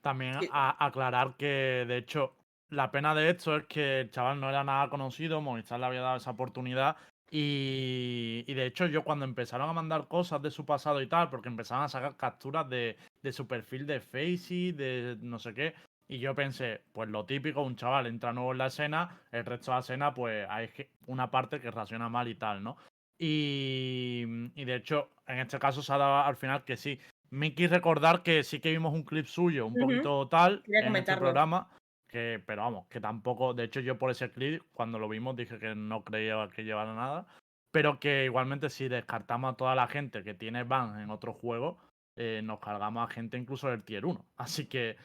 También Sí. a- aclarar que, de hecho, la pena de esto es que el chaval no era nada conocido, Movistar le había dado esa oportunidad. Y, y de hecho, yo cuando empezaron a mandar cosas de su pasado y tal, porque empezaron a sacar capturas de, de su perfil de Facey, de no sé qué. Y yo pensé, pues lo típico, un chaval entra nuevo en la escena, el resto de la escena, pues hay una parte que reacciona mal y tal, ¿no? Y, y de hecho, en este caso se ha dado al final que sí. Mickey recordar que sí que vimos un clip suyo, un poquito tal, Quería en este programa. Que, pero vamos, que tampoco. De hecho, yo por ese clip, cuando lo vimos, dije que no creía que llevara nada. Pero que igualmente, si descartamos a toda la gente que tiene ban en otros juegos, eh, nos cargamos a gente incluso del tier 1. *laughs* Así que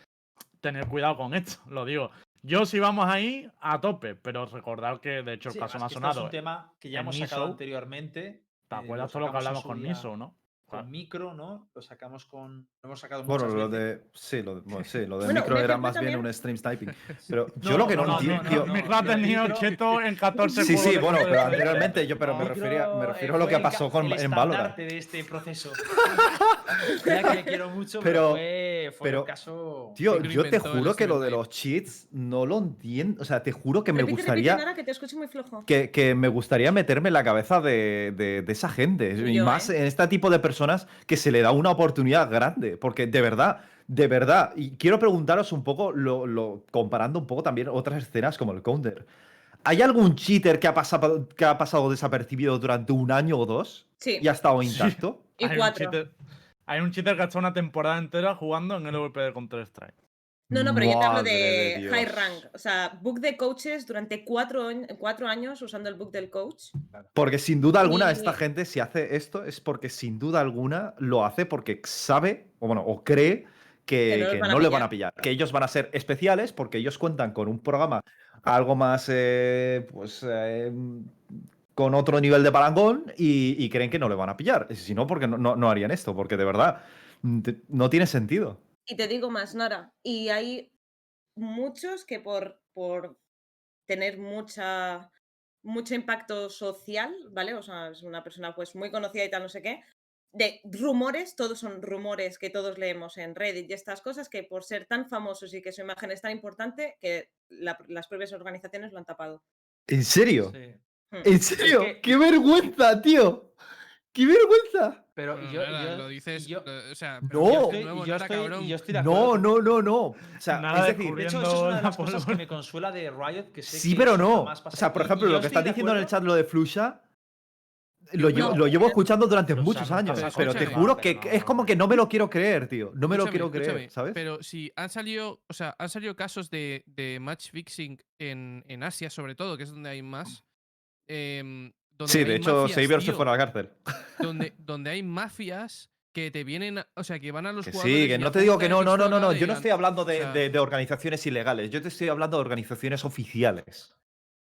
tener cuidado con esto, *laughs* lo digo. Yo sí vamos ahí a tope, pero recordar que de hecho el Sí, caso más esto es sonado. un tema que ya en hemos sacado Niso, anteriormente. ¿Te eh, acuerdas todo lo que hablamos con día Niso, no? Con Claro. micro, ¿no? Lo sacamos con. Lo hemos sacado Bueno, lo veces. de. Sí, lo de, bueno, sí, lo de Bueno, micro era más bien también- un stream sniping. *laughs* Pero yo No, lo que no, no, no, entiendo, no, tío. no, Micro ha tenido cheto en 14 Sí, sí, bueno, pero anteriormente yo, pero me Micro, refería, me eh, refiero a lo que pasó con, el en Valorant. de este proceso. *laughs* *laughs* Mira que le quiero mucho, pero, Pero- fue, fue pero, un caso. Tío, yo te juro que lo de los cheats no lo entiendo. O sea, te juro que me repite, gustaría. Nara, que te escucho muy flojo. Que, que me gustaría meterme en la cabeza de, de- de esa gente. Y yo, más ¿eh? en este tipo de personas que se le da una oportunidad grande. Porque de verdad, de verdad. Y quiero preguntaros un poco, lo, lo- comparando un poco también otras escenas como el Counter. ¿Hay algún cheater que ha, pasado, que ha pasado desapercibido durante un año o dos Sí, y ha estado Sí. intacto? y cuatro. Hay un cheater que ha estado una temporada entera jugando en el VP de Counter-Strike. No, no, pero yo te hablo de, de high rank. O sea, book de coaches durante cuatro, cuatro años usando el book del coach. Porque sin duda alguna Y- esta gente si hace esto es porque sin duda alguna lo hace porque sabe, o bueno, o cree que, Que no los que van a no le van a pillar. Que ellos van a ser especiales porque ellos cuentan con un programa algo más, eh, pues, eh, con otro nivel de parangón y, y creen que no le van a pillar. Si no, porque no, no- no harían esto, porque de verdad mm, te- no tiene sentido. Y te digo más, Nara. Y hay muchos que por, por tener mucha, mucho impacto social, ¿vale? O sea, es una persona pues muy conocida y tal, no sé qué. De rumores, todos son rumores que todos leemos en Reddit y estas cosas que por ser tan famosos y que su imagen es tan importante que la- las propias organizaciones lo han tapado. ¿En serio? Sí. Hmm. ¿En serio? que- ¡Qué vergüenza, tío! ¡Qué vergüenza! Pero yo, yo- lo dices. yo- o sea, No. yo de estoy, nuevo, y yo Nara, estoy- y cabrón. yo estoy de acuerdo. No, no, no, no. O sea, Nada es de decir, De hecho, eso es una de la las cosas que me consuela de Riot, que sé Sí, que pero no. O sea, por ejemplo, lo que estás diciendo en el chat, lo de Flusha, lo, llevo, No, lo llevo escuchando durante muchos años, pero te juro no, que es como que no me lo quiero creer, tío. No me lo quiero creer, ¿sabes? Pero si han salido, o sea, han salido casos de, de match fixing en, en Asia, sobre todo, que es donde hay más. Em, donde Sí, de hecho, mafias, Saber se fue a la cárcel. donde, *laughs* donde hay mafias que te vienen, a- o sea, que van a los Que jugadores. sí, que no te digo que no, no, no, no, no. Yo no estoy hablando de, o sea- de- de organizaciones ilegales, yo te estoy hablando de organizaciones oficiales.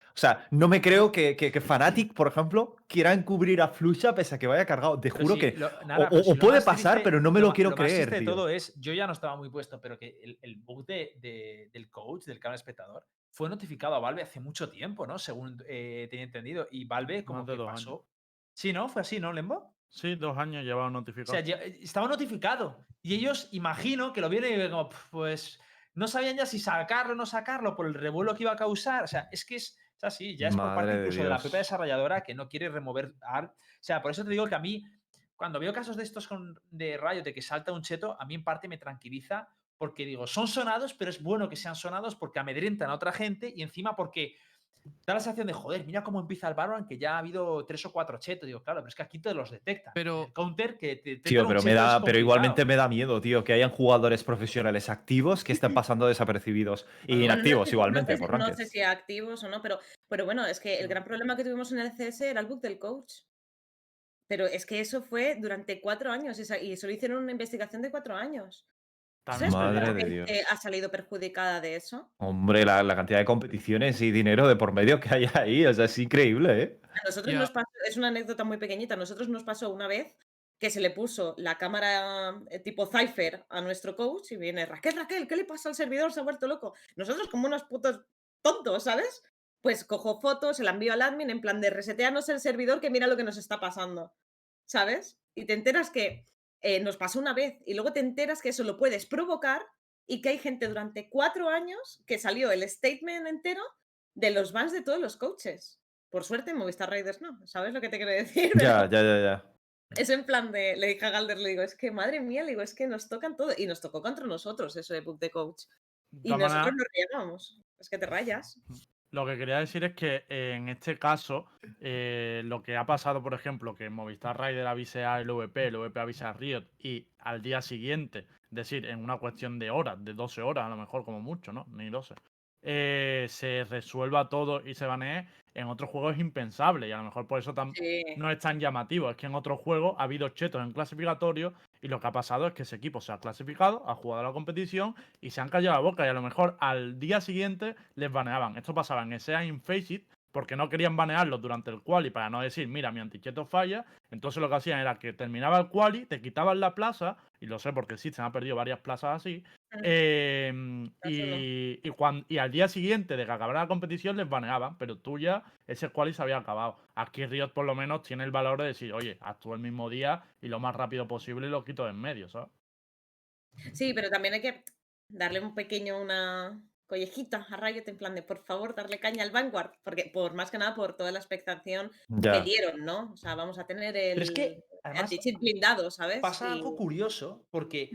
O sea, no me creo que, que, que Fnatic, por ejemplo, quiera encubrir a Flusha pese a que vaya cargado. Te juro sí, que. lo- o- nada, o, pero si o lo puede pasar, triste- pero no me lo, ma- quiero más creer, tío. todo es, yo ya no estaba muy puesto, pero que el, el bug de, de- del coach, del canal espectador, fue notificado a Valve hace mucho tiempo, ¿no? Según eh, tenía entendido. Y Valve como que pasó. años. Sí, ¿no? Fue así, ¿no, Lembo? Sí, dos años llevaba O notificado. sea, ya- eh, estaba notificado. Y ellos, imagino que lo vieron y como, "Pf, pues, no sabían ya si sacarlo o no sacarlo por el revuelo que iba a causar. O sea, es que es, es así, ya es por Madre parte de incluso de, la Dios. propia desarrolladora que no quiere remover ARC. O sea, por eso te digo que a mí, cuando veo casos de estos con, de Riot, de que salta un cheto, a mí en parte me tranquiliza porque digo, son sonados, pero es bueno que sean sonados porque amedrentan a otra gente y encima porque Da la sensación de, joder, mira cómo empieza el Valorant, que ya ha habido tres o cuatro chetos. Digo, claro, pero es que aquí todos los detectan. Pero- El counter que te Tío, pero me da, pero igualmente me da miedo, tío, que hayan jugadores profesionales activos que estén pasando desapercibidos *laughs* y Bueno, no inactivos si- igualmente no sé, por si- no sé si activos o no, pero, pero bueno, es que el gran problema que tuvimos en el CS era el bug del coach. Pero es que eso fue durante cuatro años y solo hicieron una investigación de cuatro años. También ¿Sabes Madre cuánta de gente Dios. ha salido perjudicada de eso? Hombre, la, la cantidad de competiciones y dinero de por medio que hay ahí, o sea, es increíble, ¿eh? A nosotros Ya. nos pasó, es una anécdota muy pequeñita, a nosotros nos pasó una vez que se le puso la cámara eh, tipo Cypher a nuestro coach y viene Raquel, Raquel, ¿qué le pasa al servidor? Se ha vuelto loco. Nosotros como unos putos tontos, ¿sabes? Pues cojo fotos, se la envío al admin en plan de reseteanos el servidor que mira lo que nos está pasando, ¿sabes? Y te enteras que eh, nos pasó una vez y luego te enteras que eso lo puedes provocar y que hay gente durante cuatro años que salió el statement entero de los bans de todos los coaches. Por suerte, en Movistar Raiders no, ¿sabes lo que te quiero decir? *laughs* Ya, ya, ya, ya. Es en plan de, le dije a Galder, le digo, es que madre mía, le digo, es que nos tocan todo. Y nos tocó contra nosotros eso de book de coach. Y nosotros nos reíamos. Es que te rayas. Lo que quería decir es que eh, en este caso, eh, lo que ha pasado, por ejemplo, que Movistar Rider avise a LVP, el VP avisa a Riot y al día siguiente, es decir, en una cuestión de horas, de 12 horas a lo mejor como mucho, ¿no? Ni 12. Eh, se resuelva todo y se banee, en otros juegos es impensable y a lo mejor por eso Sí. no es tan llamativo. Es que en otros juegos ha habido chetos en clasificatorio y lo que ha pasado es que ese equipo se ha clasificado, ha jugado la competición y se han callado la boca y a lo mejor al día siguiente les baneaban. Esto pasaba en SEA y en Faceit porque no querían banearlos durante el quali para no decir, mira, mi anticheto falla. Entonces lo que hacían era que terminaba el quali, te quitaban la plaza, y lo sé porque sí, se han perdido varias plazas así, No. y, y, cuan- y al día siguiente de que acabara la competición les baneaban, pero tú ya ese quali se había acabado. Aquí Riot por lo menos tiene el valor de decir, oye, actúo el mismo día y lo más rápido posible y lo quito de en medio, ¿sabes? Sí, pero también hay que darle un pequeño, una collejita a Riot en plan de, por favor, darle caña al Vanguard. Porque, por más que nada, por toda la expectación que dieron, ¿no? O sea, vamos a tener el Pero es que, además, anti-cheat blindado, ¿sabes? pasa algo curioso, porque.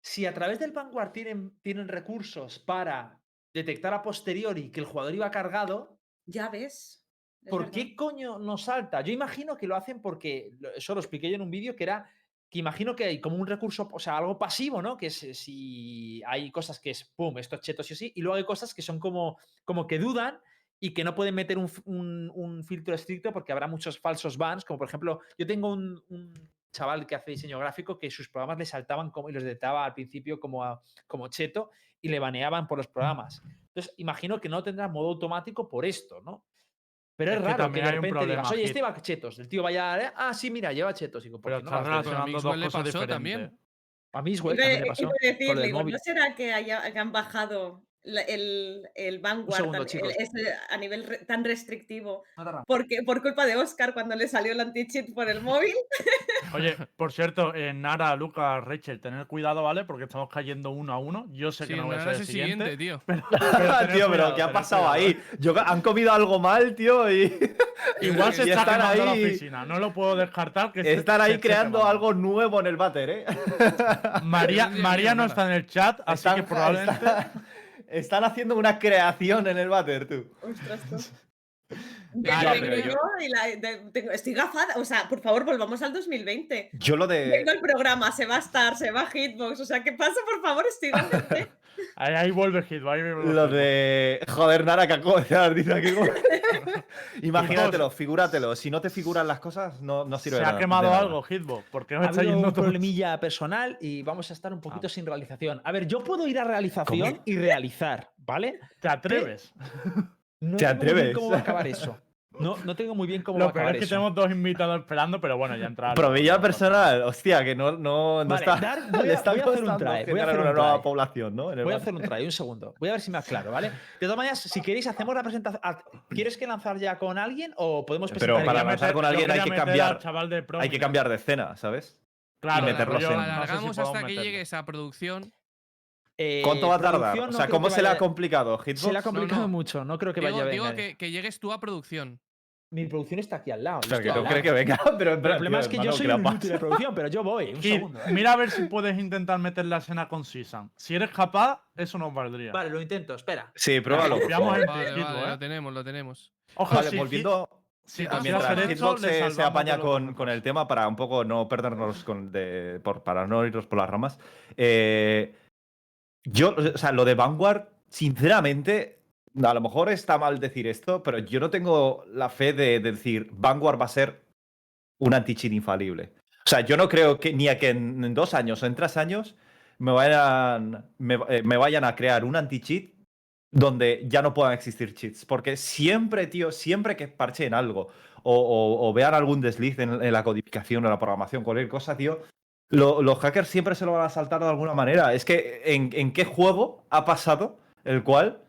Si a través del Vanguard tienen, tienen recursos para detectar a posteriori que el jugador iba cargado, Ya ves. es ¿por verdad. qué coño no salta? Yo imagino que lo hacen porque, eso lo expliqué yo en un vídeo, que era que imagino que hay como un recurso, o sea, algo pasivo, ¿no? Que es eh, si hay cosas que es, pum, esto es cheto sí o sí, y luego hay cosas que son como, como que dudan y que no pueden meter un, f- un- un filtro estricto porque habrá muchos falsos bans, como por ejemplo, yo tengo un, un chaval que hace diseño gráfico que sus programas le saltaban como, y los detectaba al principio como, a- como cheto y le baneaban por los programas. Entonces, imagino que no tendrá modo automático por esto, ¿no? Pero es, Es que raro que de repente digas, oye, este va chetos. El tío vaya, eh, ah, sí, mira, lleva chetos. Digo, ¿por Pero no a relacionando dos cosas pasó diferentes. también. A Mixwell Iba, también le iba pasó. a con decir, lo del digo, móvil. ¿no será que, haya- que han bajado la- el, el Vanguard segundo, tan- el- chicos. ese a nivel re- tan restrictivo No porque, por culpa de Oscar cuando le salió el anti-cheat por el móvil? *laughs* Oye, por cierto, eh, Nara, Lucas, Rachel, tener cuidado, ¿vale? Porque estamos cayendo uno a uno. Yo sé Sí, que no voy a ser el siguiente. siguiente, tío. Pero, *laughs* pero tener tío, pero cuidado, ¿qué ha pasado cuidado, ahí? Yo, han comido algo mal, tío, y *laughs* Igual se Y está están quemando la ahí- oficina. No lo puedo descartar. Que se- están se ahí creando algo nuevo en el váter, ¿eh? María, María no está en el chat, así Están- que probablemente. Están haciendo una creación en el váter, tú. Ostras, tú. *laughs* Ah, Vengo pero yo y la- de- tengo- estoy gafada. O sea, por favor, volvamos al 2020. Yo lo de. Vengo el programa, se va a estar, se va a Hitbox. O sea, ¿qué pasa? Por favor, estoy gafada. *laughs* Ahí, ahí vuelve Hit. Ahí vuelve Lo Hit. de. Joder, Nara, como- *laughs* Imagínatelo, figúratelo. Si no te figuran las cosas, no, no sirve Se ha nada- de quemado nada. algo, Hitbox. ¿Por qué me Ha está yendo un todo? problemilla personal y vamos a estar un poquito Ah. sin realización. A ver, yo puedo ir a realización ¿Cómo? y realizar, ¿vale? ¿Te atreves? *laughs* No ¿Te bien atreves? ¿Cómo va a acabar eso? No, no tengo muy bien cómo va a Lo peor acabar es que eso. tenemos dos invitados esperando, pero bueno, ya entra. Probilla personal, hostia, que no, no, no Vale, está. voy *laughs* le a- está voy a hacer un costando try, voy a generar hacer una un nueva try. población, ¿no? En el Voy a hacer un try, un segundo. Voy a ver si me aclaro, ¿vale? De todas maneras, si queréis, hacemos la presentación. ah, ¿Quieres que lanzar ya con alguien o podemos Pero presentar para ya? lanzar con alguien hay que cambiar- Chaval de Pro, Hay que cambiar de escena, ¿sabes? Claro, y meterlos en- no sé si Alargamos podemos hasta que meterlo. llegues a producción. Eh, ¿Cuánto va a tardar? producción O no sea, ¿cómo se le ha complicado? ¿Hitbox? Se le ha complicado no. mucho, no creo que Digo, vaya a digo venir. que, que llegues tú a producción. Mi producción está aquí al lado. Pero que no al cree lado. que venga, *laughs* pero, Pero el problema es que yo soy un inútil de producción, pero yo voy. Un segundo. ¿eh? mira a ver si puedes intentar meter la escena con Sisan. Si eres capaz, eso nos valdría. Vale, lo intento, espera. Sí, pruébalo. Vale, vale, ¿eh? lo tenemos, lo tenemos. Ojo, Vale, si volviendo. Si Ah, Mientras Hitbox se, se apaña con, con el tema para un poco no perdernos con, de, por, para no irnos por las ramas. eh, yo, o sea, lo de Vanguard, sinceramente, a lo mejor está mal decir esto, pero yo no tengo la fe de, de decir Vanguard va a ser un anti-cheat infalible. O sea, yo no creo que ni a que en, dos años o en tres años me vayan, eh, me vayan a crear un anti-cheat donde ya no puedan existir cheats. Porque siempre, tío, siempre que parcheen algo o vean algún desliz en, en la codificación o la programación, cualquier cosa, tío, lo- los hackers siempre se lo van a saltar de alguna manera. Es que, ¿en, en qué juego ha pasado el cual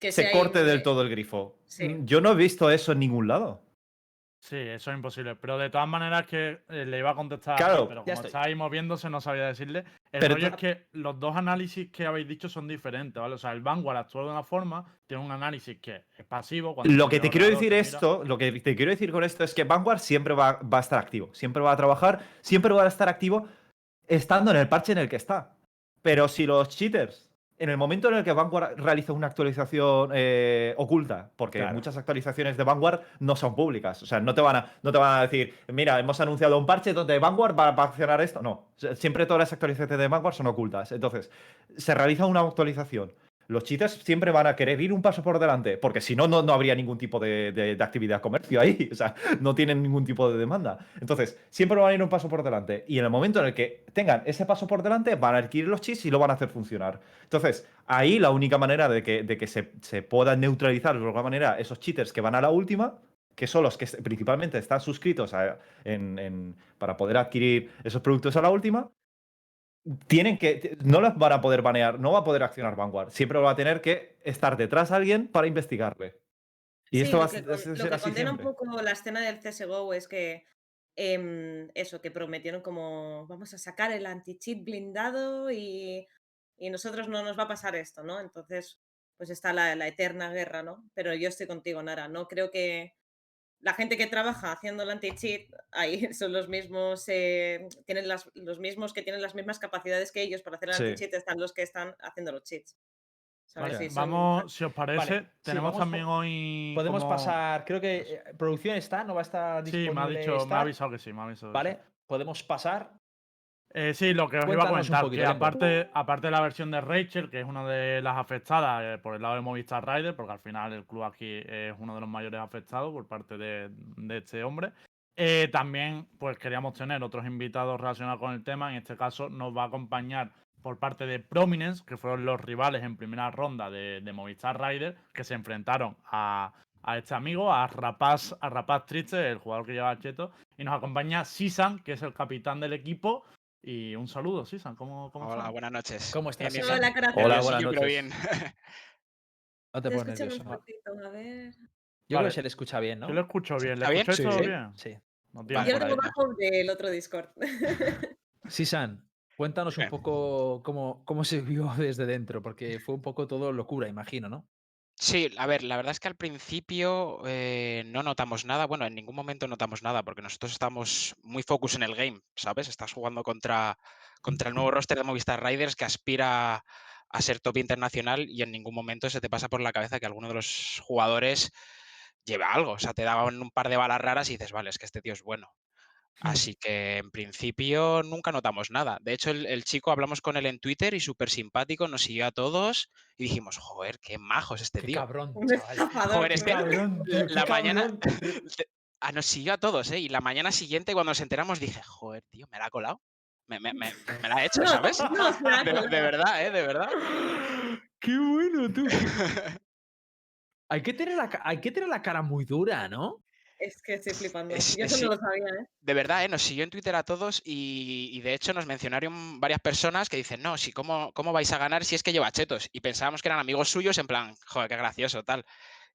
Que se corte del todo el grifo? Sí. Yo no he visto eso en ningún lado. Sí, eso es imposible. Pero de todas maneras que eh, le iba a contestar, Claro. pero Ya como estoy. está ahí moviéndose no sabía decirle. El Pero rollo tú- es que los dos análisis que habéis dicho son diferentes, ¿vale? O sea, el Vanguard actúa de una forma, tiene un análisis que es pasivo. cuando Lo que te quiero decir mira- esto, lo que te quiero decir con esto es que Vanguard siempre va, va a estar activo, siempre va a trabajar, siempre va a estar activo estando en el parche en el que está. Pero si los cheaters, en el momento en el que Vanguard realiza una actualización eh, oculta, porque Claro. muchas actualizaciones de Vanguard no son públicas, o sea, no te van a, no te van a decir, mira, hemos anunciado un parche donde Vanguard va, va a accionar esto. No, siempre todas las actualizaciones de Vanguard son ocultas. Entonces, se realiza una actualización. Los cheaters siempre van a querer ir un paso por delante, porque si no, no, no habría ningún tipo de, de- de actividad comercio ahí. *laughs* O sea, no tienen ningún tipo de demanda. Entonces, siempre van a ir un paso por delante. Y en el momento en el que tengan ese paso por delante, van a adquirir los cheats y lo van a hacer funcionar. Entonces, ahí la única manera de que, de que se, se puedan neutralizar de alguna manera esos cheaters que van a la última, que son los que principalmente están suscritos en- en- para poder adquirir esos productos a la última, tienen que. No los van a poder banear, no va a poder accionar Vanguard. Siempre va a tener que estar detrás de alguien para investigarle. Y Sí, esto lo va a que, ser con- a lo ser que así condena un poco la escena del CSGO es que em, eso, que prometieron como vamos a sacar el anti-cheat blindado y, y nosotros no nos va a pasar esto, ¿no? Entonces, pues está la, la eterna guerra, ¿no? Pero yo estoy contigo, Nara, no creo que la gente que trabaja haciendo el anti-cheat ahí *laughs* son los mismos, eh, tienen las, los mismos que tienen las mismas capacidades que ellos para hacer el Sí. anti-cheat, están los que están haciendo los cheats. Vale, Sí, son- vamos, si os parece, Vale, sí, tenemos vamos también hoy. Podemos como- pasar, creo que eh, producción está, no va a estar Sí, disponible. me ha dicho, me ha estar, avisado que sí, me ha avisado. sí. Vale, podemos pasar. Eh, sí, lo que os iba a comentar, que aparte, aparte de la versión de Rachel, que es una de las afectadas eh, por el lado de Movistar Rider, porque al final el club aquí es uno de los mayores afectados por parte de, de este hombre, eh, también pues queríamos tener otros invitados relacionados con el tema. En este caso nos va a acompañar por parte de Prominence, que fueron los rivales en primera ronda de, de Movistar Rider, que se enfrentaron a, a este amigo, a Rapaz, a Rapaz Triste, el jugador que lleva Cheto, y nos acompaña Sisan, que es el capitán del equipo. Y un saludo, Sisan, ¿cómo, cómo Hola, estás? buenas noches. ¿Cómo estás, Bien? Hola, cara. Hola, buenas noches. bien. *laughs* No te Te pones nervioso. un poquito, a ver. Yo creo Vale. que se le escucha bien, ¿no? Yo lo escucho bien, ¿le ¿Está bien? escucháis todo Sí. bien? Sí. No tiran Yo lo tengo bajo del otro Discord. *laughs* *laughs* Sisan, cuéntanos un poco cómo, cómo se vio desde dentro, porque fue un poco todo locura, imagino, ¿no? Sí, a ver, la verdad es que al principio eh, no notamos nada. Bueno, en ningún momento notamos nada, porque nosotros estamos muy focus en el game, ¿sabes? Estás jugando contra, contra el nuevo roster de Movistar Riders que aspira a ser top internacional y en ningún momento se te pasa por la cabeza que alguno de los jugadores lleva algo. O sea, te daban un par de balas raras y dices, vale, es que este tío es bueno. Así que en principio nunca notamos nada. De hecho, el, el chico hablamos con él en Twitter y súper simpático, nos siguió a todos y dijimos, joder, qué majo es este Qué tío. cabrón, *laughs* chaval. Joder, es tío. que Cabrón, tío, qué la mañana cabrón. *laughs* ah, nos siguió a todos, ¿eh? Y la mañana siguiente, cuando nos enteramos, dije, joder, tío, me la ha colado. Me, me- me- me la ha hecho, ¿sabes? no, *laughs* De, de verdad, ¿eh? De verdad. *gasps* Qué bueno, tú. Hay que, tener la, hay que tener la cara muy dura, ¿no? Es que estoy flipando. Es- Yo es- eso no lo sabía, ¿eh? De verdad, ¿eh? Nos siguió en Twitter a todos y, y de hecho nos mencionaron varias personas que dicen, no, si cómo, ¿cómo vais a ganar si es que lleva chetos? Y pensábamos que eran amigos suyos en plan, joder, qué gracioso, tal.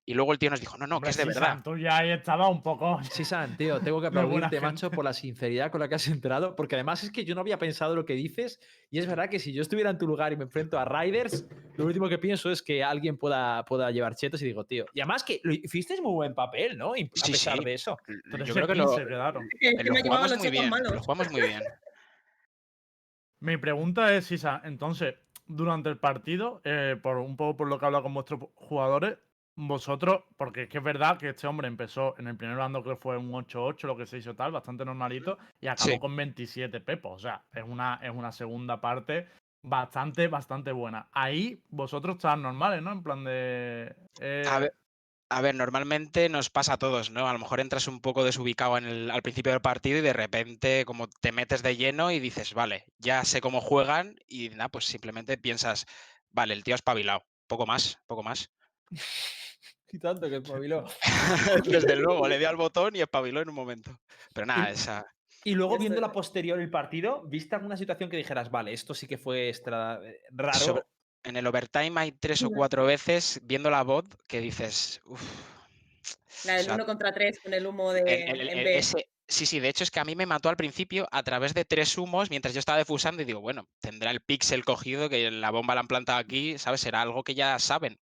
Y luego el tío nos dijo, no, no, que es de Sisan, verdad. Tú ya ahí estabas un poco. *laughs* Sí, San, tío, tengo que *laughs* aplaudirte, macho, por la sinceridad con la que has entrado, porque además es que yo no había pensado lo que dices, y es verdad que si yo estuviera en tu lugar y me enfrento a Riders, lo último que pienso es que alguien pueda, pueda llevar chetos y digo, tío, y además que lo hiciste muy buen papel, ¿no? A Sí, pesar sí. de eso. Yo 13, creo que lo, 15 quedaron. Que que lo me llevaba jugamos muy bien. malos. Lo jugamos muy bien. *laughs* Mi pregunta es, Sisa, entonces, durante el partido, eh, por un poco por lo que he hablado con vuestros jugadores, vosotros, porque es que es verdad que este hombre empezó en el primer bando, que fue un 8-8, lo que se hizo tal, bastante normalito, y acabó Sí. con 27 pepos. O sea, es una, es una segunda parte bastante, bastante buena. Ahí vosotros estáis normales, ¿no? En plan de. eh, A ver, a ver, normalmente nos pasa a todos, ¿no? A lo mejor entras un poco desubicado en el- al principio del partido y de repente como te metes de lleno y dices, vale, ya sé cómo juegan y nada, pues simplemente piensas, vale, el tío ha espabilado, poco más, poco más. *laughs* Y tanto que espabiló. *laughs* Desde luego, le dio al botón y espabiló en un momento. Pero nada, Y- esa... Y luego viendo la posterior el partido, ¿viste alguna situación que dijeras, vale, esto sí que fue extra eh, raro? sobre- en el overtime hay tres o cuatro veces viendo la bot que dices, uff. La del 1 contra 3 con el humo de El- el- en el- B. ese- sí, sí, de hecho es que a mí me mató al principio a través de tres humos mientras yo estaba defusando y digo, bueno, tendrá el pixel cogido que la bomba la han plantado aquí, ¿sabes? Será algo que ya saben.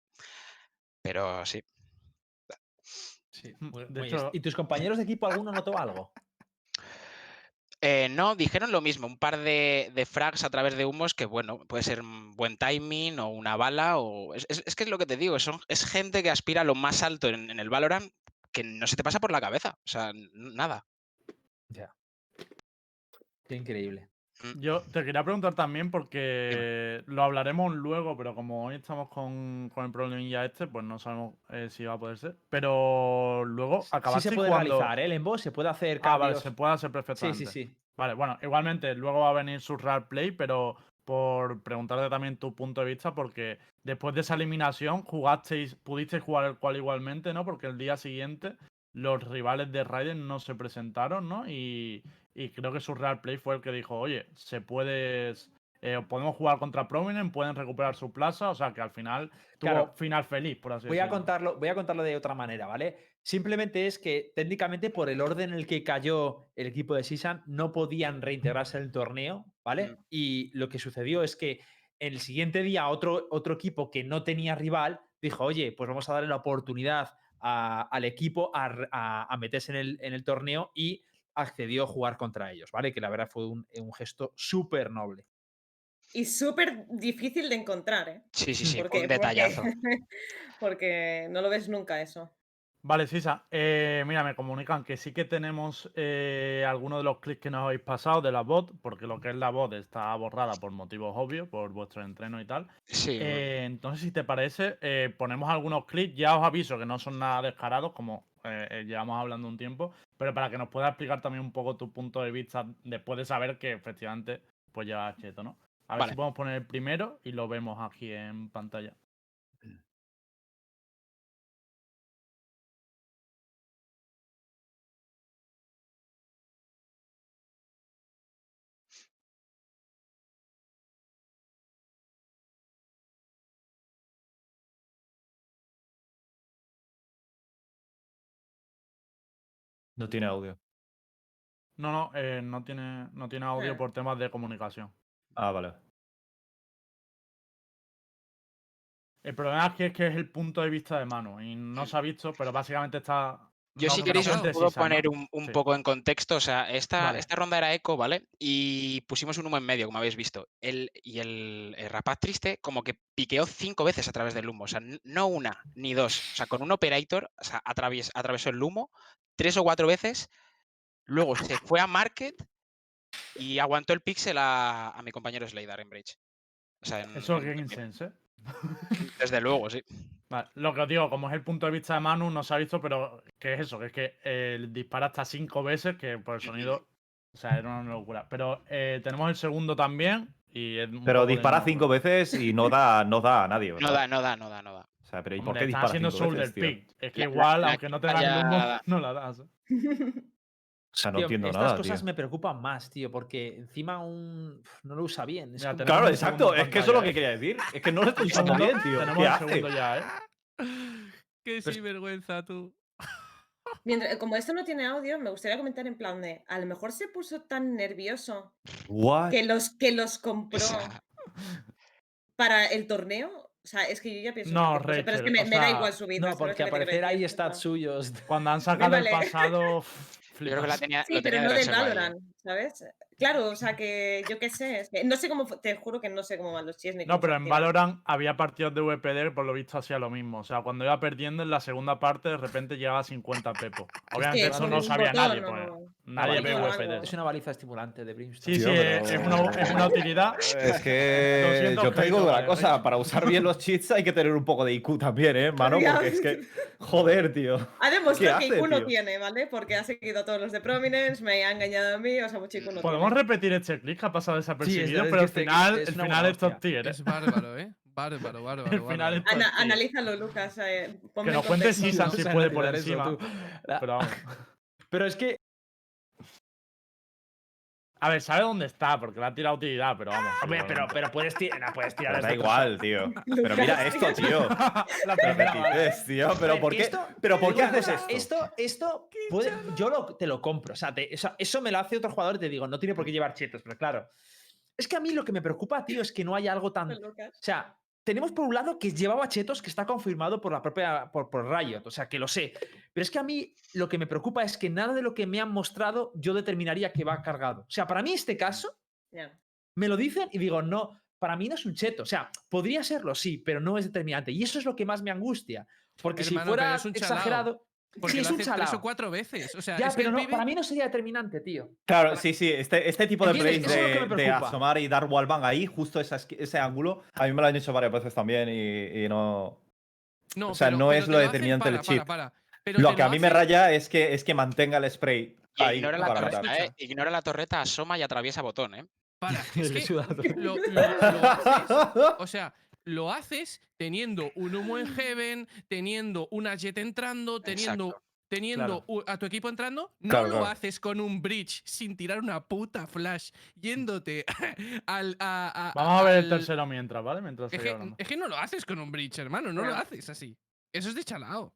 Pero sí. Sí, Mm, muy- de muy hecho- est- ¿Y tus compañeros de equipo alguno notó algo? Eh, no, dijeron lo mismo, un par de, de frags a través de humos que, bueno, puede ser un buen timing o una bala o... Es, es- es que es lo que te digo, son, es gente que aspira a lo más alto en, en el Valorant que no se te pasa por la cabeza, o sea, nada. Ya. Qué increíble. Yo te quería preguntar también porque lo hablaremos luego, pero como hoy estamos con, con el problemilla este, pues no sabemos eh, si va a poder ser. Pero luego Sí acabaste se puede jugando... realizar, ¿eh? El embo se puede hacer Ah, vale, cambios. se puede hacer sí, perfectamente. sí, sí. Vale, bueno, igualmente luego va a venir su rare play, pero por preguntarte también tu punto de vista, porque después de esa eliminación jugasteis, pudisteis jugar el cual igualmente, ¿no? Porque el día siguiente los rivales de Raiden no se presentaron, ¿no? Y, y creo que su rare play fue el que dijo, oye, se puede, eh, podemos jugar contra Prominent, pueden recuperar su plaza, o sea que al final tuvo Claro. final feliz, por así Voy a, decirlo. contarlo, voy a contarlo de otra manera, ¿vale? Simplemente es que técnicamente por el orden en el que cayó el equipo de Sisan no podían reintegrarse en el torneo, ¿vale? Mm. Y lo que sucedió es que el siguiente día otro, otro equipo que no tenía rival dijo, oye, pues vamos a darle la oportunidad a- al equipo a, a- a meterse en el, en el torneo y accedió a jugar contra ellos, ¿vale? Que la verdad fue un, un gesto súper noble. Y súper difícil de encontrar, ¿eh? Sí, sí, sí, Porque, un detallazo. porque, *laughs* porque no lo ves nunca eso. Vale, Sisa, eh, mira, me comunican que sí que tenemos eh, algunos de los clics que nos habéis pasado de la bot, porque lo que es la bot está borrada por motivos obvios, por vuestro entreno y tal. Sí, Eh, entonces, si te parece, eh, ponemos algunos clics. Ya os aviso que no son nada descarados, como llevamos hablando un tiempo, pero para que nos puedas explicar también un poco tu punto de vista después de saber que efectivamente pues llevas cheto, ¿no? A ver Vale. si podemos poner el primero y lo vemos aquí en pantalla. No tiene audio. No, no, eh, no tiene, no tiene audio Ah. por temas de comunicación. Ah, vale. El problema es que, es que es el punto de vista de Manu y no se ha visto, pero básicamente está. Yo no, si queréis os puedo poner un, un Sí. poco en contexto. O sea, esta, Vale. esta ronda era eco, ¿vale? Y pusimos un humo en medio, como habéis visto. El, y el, el rapaz triste como que piqueó cinco veces a través del humo. O sea, no una ni dos. O sea, con un operator, o sea, atravies- atravesó el humo tres o cuatro veces. Luego se fue a Market y aguantó el pixel a, a mi compañero Slayer en Bridge. O sea, en- Eso en- que en- insense. ¿eh? *laughs* Desde luego, sí. Vale, lo que os digo, como es el punto de vista de Manu, no se ha visto, pero que es eso, que es que eh, dispara hasta cinco veces, que por el sonido, o sea, era una locura. Pero eh, tenemos el segundo también y es Pero dispara cinco veces y no da, no da a nadie, No ¿verdad? da, no da, no da, no da. O sea, pero ¿y por Hombre, qué haciendo cinco shoulder veces, tío? pick. Es que La- igual, la aunque no te dan el humo, no la das. O sea, no Tío, entiendo estas nada, cosas tío. me preocupan más, tío, porque encima un... no lo usa bien. es Ya, como- tenemos Claro, exacto. Es que eso es lo que quería decir. Es que no lo estoy usando bien, tío. Tenemos ¿Qué hace? segundo ya, ¿eh? Qué Pues- sinvergüenza tú. Mientras, como esto no tiene audio, me gustaría comentar en plan de, a lo mejor se puso tan nervioso What? que los, que los compró para el torneo. O sea, es que yo ya pienso No, cosa, pero es que Rachel, me, da igual su vida. No, porque aparecer ahí stats suyos. *laughs* Cuando han *laughs* sacado vale. el pasado. Yo creo que la flipas. tenía, Sí, lo pero no de. Valorant, ¿sabes? Claro, o sea que yo qué sé, es que no sé cómo, te juro que no sé cómo van los chis ni No, pero en. Valorant había partidos de VPD por lo visto hacía lo mismo. O sea, cuando iba perdiendo en la segunda parte, de repente llegaba a 50 pepo. Obviamente que eso no sabía botón nadie, pues. no. Nadie ve. Es una baliza estimulante de Brimstone. Sí, sí, es, pero- es una, es una utilidad. *laughs* Es que 200 yo créditos, una vale, cosa, para usar bien los cheats hay que tener un poco de IQ también, ¿eh? Ya. Porque es que, joder, tío. Ha demostrado ¿Qué que hace, IQ no tiene, ¿vale? Porque ha seguido a todos los de Prominence, me ha engañado a mí, o sea, mucho IQ no Podemos tiene. repetir este que ha pasado desapercibido, es pero al final, es el final es top tier, ¿eh? Es bárbaro, ¿eh? Bárbaro, bárbaro. *laughs* El final bárbaro. es top Ana- tier. analízalo, Lucas. eh, Que nos en cuente contexto. Sisan No si puede por encima. La- Pero vamos. *laughs* Pero es que A ver, sabe dónde está, porque le ha tirado utilidad, pero vamos. Hombre, pero, pero puedes, ti- no, puedes tirar Pero da igual, tío. *laughs* Pero mira esto, *laughs* tío. La Pero primera ¿qué bala. dices, tío? Pero ver, ¿por qué, esto- pero ¿por qué haces cosa, esto? Esto, esto puede- yo lo- te lo compro. O sea, te- o sea, eso me lo hace otro jugador y te digo, no tiene por qué llevar chetos, pero claro. Es que a mí lo que me preocupa, tío, es que no haya algo tan. O sea, tenemos por un lado que llevaba chetos que está confirmado por la propia. por, por Riot, o sea, que lo sé. Pero es que a mí lo que me preocupa es que nada de lo que me han mostrado yo determinaría que va cargado. O sea, para mí este caso Ya. me lo dicen y digo, no, para mí no es un cheto. O sea, podría serlo, sí, pero no es determinante. Y eso es lo que más me angustia. Porque Hermano, si fuera es un chalao, exagerado. Porque sí, es lo un tres chalao. o cuatro veces. O sea, Ya, es pero no, para mí no sería determinante, tío. Claro, sí, sí. Este, este tipo de plays de, asomar y dar wallbang ahí, justo esa ese ángulo, a mí me lo han hecho varias veces también y, y no. No, o sea, pero- no pero es lo determinante el para, chip. para, para. Pero Lo que a mí me raya es que, es que mantenga el spray Y ahí. ignora la, para torreta, eh, ignora la torreta, asoma y atraviesa botón, ¿eh? Para, *laughs* es que lo, lo- lo haces, o sea, lo haces teniendo un humo en *laughs* heaven, teniendo una jet entrando, teniendo, Exacto. teniendo a tu equipo entrando. No Claro, lo claro. haces con un bridge sin tirar una puta flash, yéndote *laughs* al. A, a- Vamos a ver el tercero mientras, ¿vale? Mientras Es que, es que no lo haces con un bridge, hermano, no lo haces así. Eso es de chalao.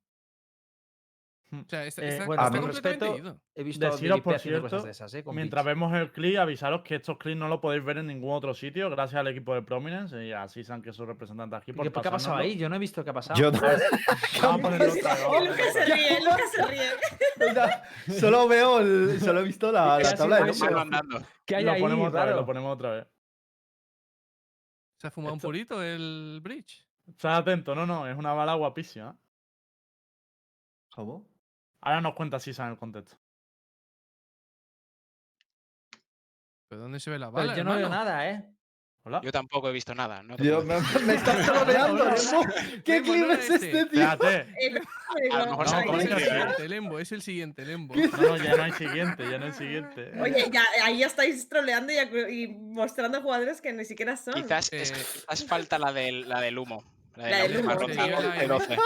O sea, está, Eh, está- bueno, está con completamente respeto, ido. He visto a Deciros, por haciendo cosas cierto, de esas, ¿eh? Mientras vemos el clip, avisaros que estos clips no lo podéis ver en ningún otro sitio, gracias al equipo de Prominence y a Sisan, que es su representante aquí. ¿Qué, Por qué ha pasado ahí? Yo no he visto qué ha pasado. Yo a *laughs* vamos a Lucas se ríe, *laughs* Lucas se ríe. solo veo el, solo he visto la, ¿Qué tabla de números. ¿Qué hay Lo ahí? ponemos otra vez, lo ponemos otra vez. Se ha fumado Esto- un purito el bridge. Estad atento, no, no, es una bala guapísima. ¿Cómo? Ahora nos cuenta Sisan el contexto. ¿Pero dónde se ve la bala? yo no veo nada, ¿eh? Hola. Yo tampoco he visto nada. No me, me estás *laughs* troleando, Nemo. *laughs* ¿Qué Lembo, clip es este, este. tío? Espérate. *laughs* A lo mejor No, es el ¿eh? siguiente Lembo, es el siguiente Lembo. No, no, ya no hay siguiente, ya no hay siguiente. Oye, ya, ahí ya estáis troleando y, y mostrando jugadores que ni siquiera son. Quizás, es- Eh, quizás falta la del, la del humo. La, La del la última humo, ronda, sí, yo la he el 12.